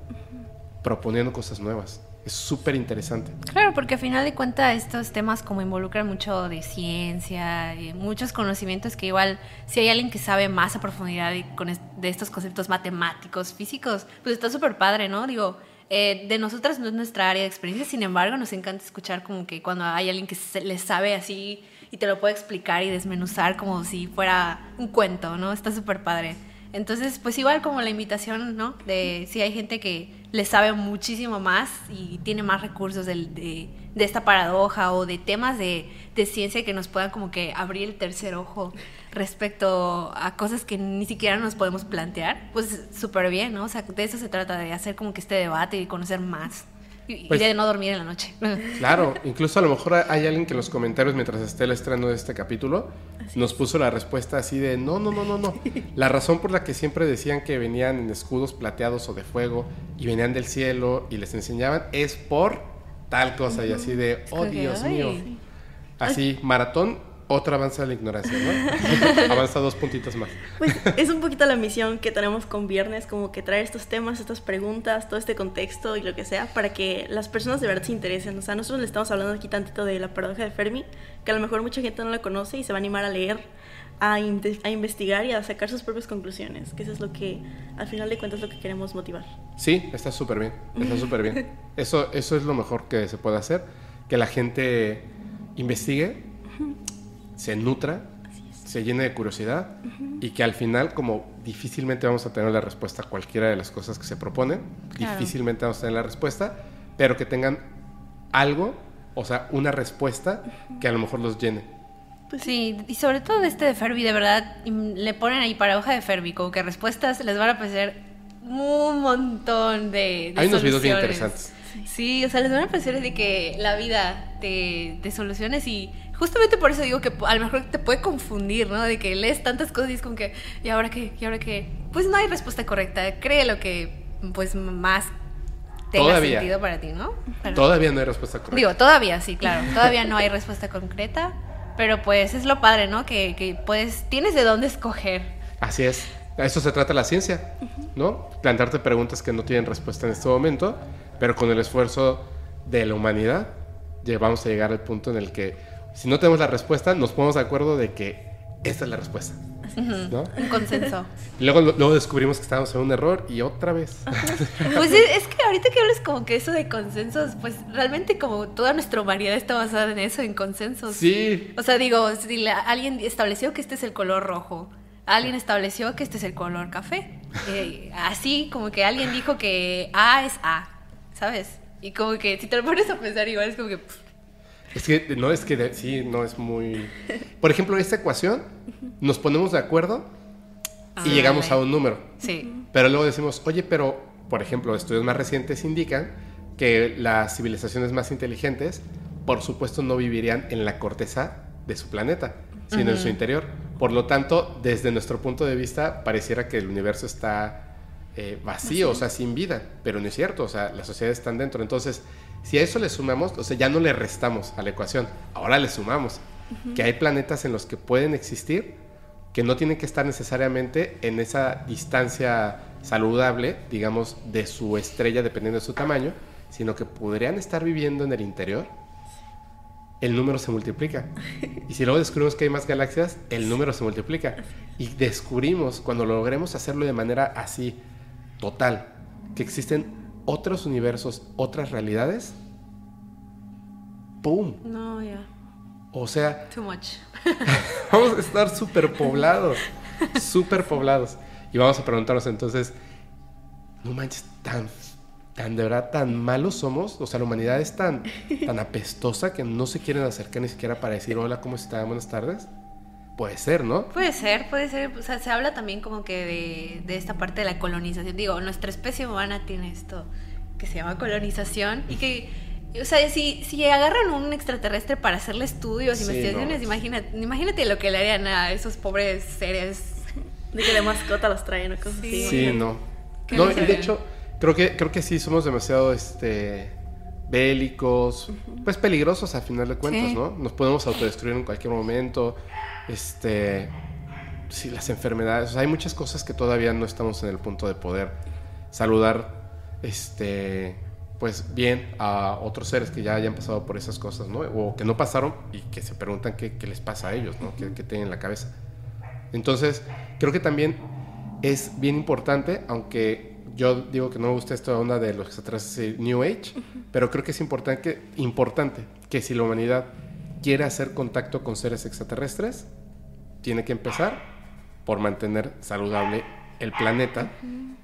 proponiendo cosas nuevas. Es súper interesante.
Claro, porque al final de cuentas estos temas como involucran mucho de ciencia, y muchos conocimientos que igual si hay alguien que sabe más a profundidad de, de estos conceptos matemáticos, físicos, pues está súper padre, ¿no? Digo, eh, de nosotras no es nuestra área de experiencia, sin embargo, nos encanta escuchar como que cuando hay alguien que se, le sabe así y te lo puede explicar y desmenuzar como si fuera un cuento, ¿no? Está súper padre. Entonces, pues igual como la invitación, ¿no? De si hay gente que le sabe muchísimo más y tiene más recursos de, de, de esta paradoja o de temas de, de, ciencia que nos puedan como que abrir el tercer ojo respecto a cosas que ni siquiera nos podemos plantear, pues súper bien, ¿no? O sea, de eso se trata, de hacer como que este debate y conocer más. Y, pues de no dormir en la noche. (laughs)
Claro, incluso a lo mejor hay alguien que en los comentarios mientras esté el estreno de este capítulo nos puso la respuesta así de no, no, no, no, no. La razón por la que siempre decían que venían en escudos plateados o de fuego y venían del cielo y les enseñaban es por tal cosa y así de, oh Dios mío. Así, maratón otra avanza la ignorancia, ¿no? (laughs) avanza dos puntitos más.
Pues es un poquito la misión que tenemos con Viernes, como que traer estos temas, estas preguntas, todo este contexto y lo que sea, para que las personas de verdad se interesen. O sea, nosotros le estamos hablando aquí tantito de la paradoja de Fermi, que a lo mejor mucha gente no la conoce y se va a animar a leer, a, a investigar y a sacar sus propias conclusiones, que eso es lo que, al final de cuentas, lo que queremos motivar.
Sí, está súper bien, está súper bien. (laughs) Eso, eso es lo mejor que se puede hacer, que la gente investigue se nutra, se llene de curiosidad y que al final, como difícilmente vamos a tener la respuesta a cualquiera de las cosas que se proponen, difícilmente vamos a tener la respuesta, pero que tengan algo, o sea, una respuesta que a lo mejor los llene.
Pues sí, y sobre todo de este de Ferbi, de verdad, le ponen ahí para hoja de Ferbi, como que respuestas les van a aparecer un montón de,
Hay unos videos bien interesantes.
Sí, o sea, les van a aparecer de que la vida de, de soluciones y justamente por eso digo que a lo mejor te puede confundir, ¿no? De que lees tantas cosas y es como que, ¿y ahora qué? ¿Y ahora qué? Pues no hay respuesta correcta. Cree lo que, pues, más tenga sentido para ti, ¿no?
todavía no hay respuesta correcta.
Digo, todavía, sí, claro. Todavía no hay respuesta concreta. Pero pues es lo padre, ¿no? Que, que puedes, tienes de dónde escoger.
Así es. A eso se trata la ciencia, ¿no? Plantarte preguntas que no tienen respuesta en este momento, pero con el esfuerzo de la humanidad, vamos a llegar al punto en el que si no tenemos la respuesta, nos ponemos de acuerdo de que esta es la respuesta. ¿no?
Un consenso. (laughs)
luego, luego descubrimos que estábamos en un error y otra vez.
Pues es, que ahorita que hablas como que eso de consensos, pues realmente como toda nuestra humanidad está basada en eso, en consensos.
Sí.
O sea, digo, si alguien estableció que este es el color rojo, alguien estableció que este es el color café. Eh, así como que alguien dijo que A es A, ¿sabes? Y como que si te lo pones a pensar igual es como que...
Es que no es que sí, no es muy. Por ejemplo, esta ecuación nos ponemos de acuerdo y ah, llegamos a un número.
Sí.
Pero luego decimos, oye, pero, por ejemplo, estudios más recientes indican que las civilizaciones más inteligentes, por supuesto, no vivirían en la corteza de su planeta, sino en su interior. Por lo tanto, desde nuestro punto de vista, pareciera que el universo está eh, vacío, o sea, sin vida, pero no es cierto, o sea, las sociedades están dentro. Entonces, si a eso le sumamos, o sea, ya no le restamos a la ecuación, ahora le sumamos que hay planetas en los que pueden existir que no tienen que estar necesariamente en esa distancia saludable, digamos, de su estrella dependiendo de su tamaño, sino que podrían estar viviendo en el interior, el número se multiplica. (laughs) Y si luego descubrimos que hay más galaxias, el número se multiplica. Y descubrimos, cuando logremos hacerlo de manera así, total, que existen otros universos, otras realidades, ¡pum!
No, ya.
O sea...
Too much. (laughs)
vamos a estar súper poblados, súper poblados. Y vamos a preguntarnos entonces, no manches, tan, tan de verdad, tan malos somos, o sea, la humanidad es tan, tan apestosa que no se quieren acercar ni siquiera para decir, hola, ¿cómo estás? Buenas tardes. Puede ser, ¿no?
Puede ser, puede ser. O sea, se habla también como que de, de, esta parte de la colonización. Digo, nuestra especie humana tiene esto que se llama colonización y que O sea, si, si agarran un extraterrestre para hacerle estudios,
Sí,
investigaciones,
no.
imagínate, imagínate lo que le harían a esos pobres seres.
De que de mascota los traen o cosas
Sí.
así.
Sí, no. No, y de hecho, creo que, creo que sí somos demasiado este bélicos, pues peligrosos a final de cuentas,
Sí.
¿no? Nos podemos autodestruir en cualquier momento. Este. Sí, las enfermedades. O sea, hay muchas cosas que todavía no estamos en el punto de poder saludar. Este. Pues bien a otros seres que ya hayan pasado por esas cosas, ¿no? O que no pasaron y que se preguntan qué, qué les pasa a ellos, ¿no? ¿Qué, qué tienen en la cabeza? Entonces, creo que también es bien importante, aunque yo digo que no me gusta esta onda de los extraterrestres New Age, pero creo que es importante, importante que si la humanidad quiere hacer contacto con seres extraterrestres, tiene que empezar por mantener saludable el planeta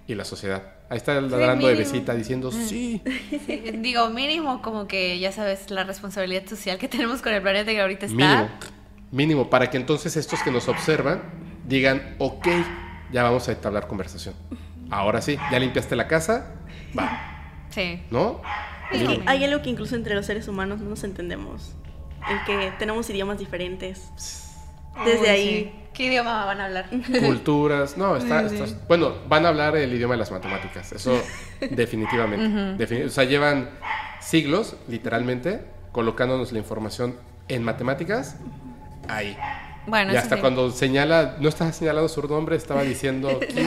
y la sociedad. Ahí está el ladrando de besita diciendo, sí,
Sí, (laughs) digo, mínimo como que ya sabes la responsabilidad social que (laughs) tenemos con el planeta que ahorita está.
mínimo, mínimo, para que entonces estos que nos observan digan, ok, ya vamos a entablar conversación. Ahora sí, ya limpiaste la casa, va,
Sí.
¿no?
Mínimo.
hay algo que incluso entre los seres humanos no nos entendemos. El que tenemos idiomas diferentes. Desde
Uy,
ahí.
sí. ¿Qué idioma van a hablar? (laughs)
Culturas, no, está, está- bueno, van a hablar el idioma de las matemáticas, eso (laughs) definitivamente. Defini- o sea, llevan siglos, literalmente, colocándonos la información en matemáticas ahí.
Bueno,
y hasta
sí.
cuando señala, no estaba señalando su nombre, estaba diciendo 15,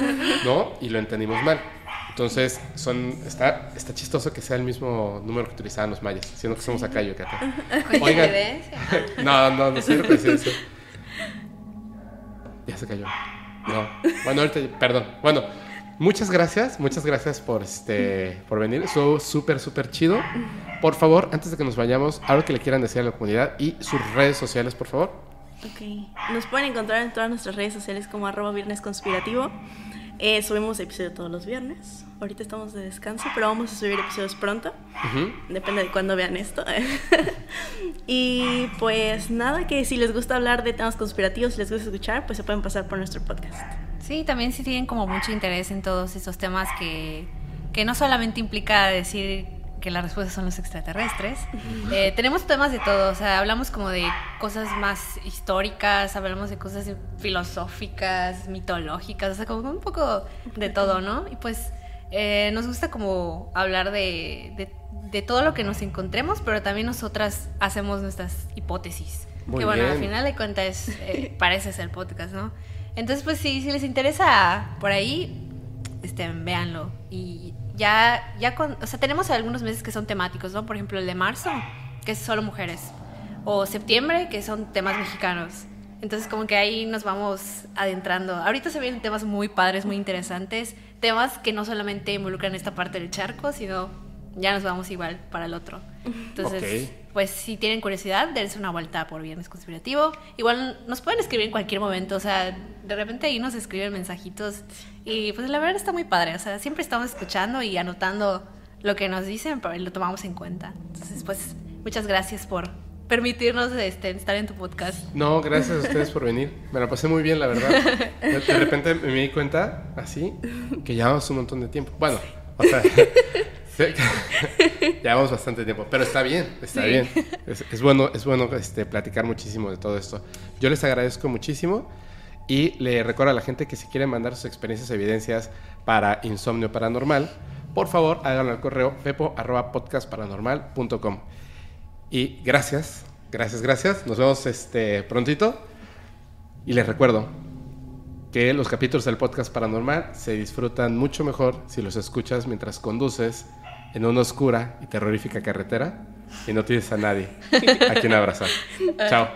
(laughs) ¿no? Y lo entendimos mal. Entonces, son, está, está chistoso que sea el mismo número que utilizaban los mayas, siendo que somos acá y Yucatán. Oigan, (laughs) no, no, no sé coincidencia. Ya se cayó. No. Bueno, ahorita, perdón. Bueno, muchas gracias, muchas gracias por este por venir. Estuvo súper, súper chido. Por favor, antes de que nos vayamos, algo que le quieran decir a la comunidad y sus redes sociales, por favor.
Ok. Nos pueden encontrar en todas nuestras redes sociales como arroba viernes conspirativo. Eh, subimos episodio todos los viernes. Ahorita estamos de descanso, pero vamos a subir episodios pronto. Depende de cuándo vean esto. (laughs) y pues nada, que si les gusta hablar de temas conspirativos, si les gusta escuchar, pues se pueden pasar por nuestro podcast.
Sí, también sí tienen como mucho interés en todos esos temas que, que no solamente implica decir que las respuestas son los extraterrestres. (laughs) Eh, tenemos temas de todo, o sea, hablamos como de cosas más históricas, hablamos de cosas filosóficas, mitológicas, o sea, como un poco de todo, ¿no? Y pues eh, nos gusta como hablar de, de, de todo lo que nos encontremos, pero también nosotras hacemos nuestras hipótesis.
Muy
que bueno, al
bien.
final de cuentas eh, (laughs) parece ser podcast, ¿no? Entonces, pues sí, si les interesa por ahí, este, véanlo. Y ya, ya con, o sea, tenemos algunos meses que son temáticos, ¿no? Por ejemplo, el de marzo, que es solo mujeres. O septiembre, que son temas mexicanos. Entonces, como que ahí nos vamos adentrando. Ahorita se vienen temas muy padres, muy interesantes. Temas que no solamente involucran esta parte del charco, sino ya nos vamos igual para el otro. Entonces,
Ok.
pues si tienen curiosidad, dense una vuelta por Viernes Conspirativo. Igual nos pueden escribir en cualquier momento, o sea, de repente ahí nos escriben mensajitos y pues la verdad está muy padre, o sea, siempre estamos escuchando y anotando lo que nos dicen, pero lo tomamos en cuenta. Entonces, pues muchas gracias por permitirnos este, estar en tu podcast.
No, gracias a ustedes por venir. Me la pasé muy bien, la verdad. De, de repente me di cuenta, así, que llevamos un montón de tiempo. Bueno, o sea, (laughs) (laughs) llevamos bastante tiempo, pero está bien, está
Sí.
bien. Es, es bueno, es bueno este, platicar muchísimo de todo esto. Yo les agradezco muchísimo y le recuerdo a la gente que si quieren mandar sus experiencias, evidencias para insomnio paranormal, por favor háganlo al correo pepo@podcastparanormal.com. Y gracias, gracias, gracias. Nos vemos este prontito. Y les recuerdo que los capítulos del podcast paranormal se disfrutan mucho mejor si los escuchas mientras conduces en una oscura y terrorífica carretera y no tienes a nadie a quien abrazar. (laughs) Chao.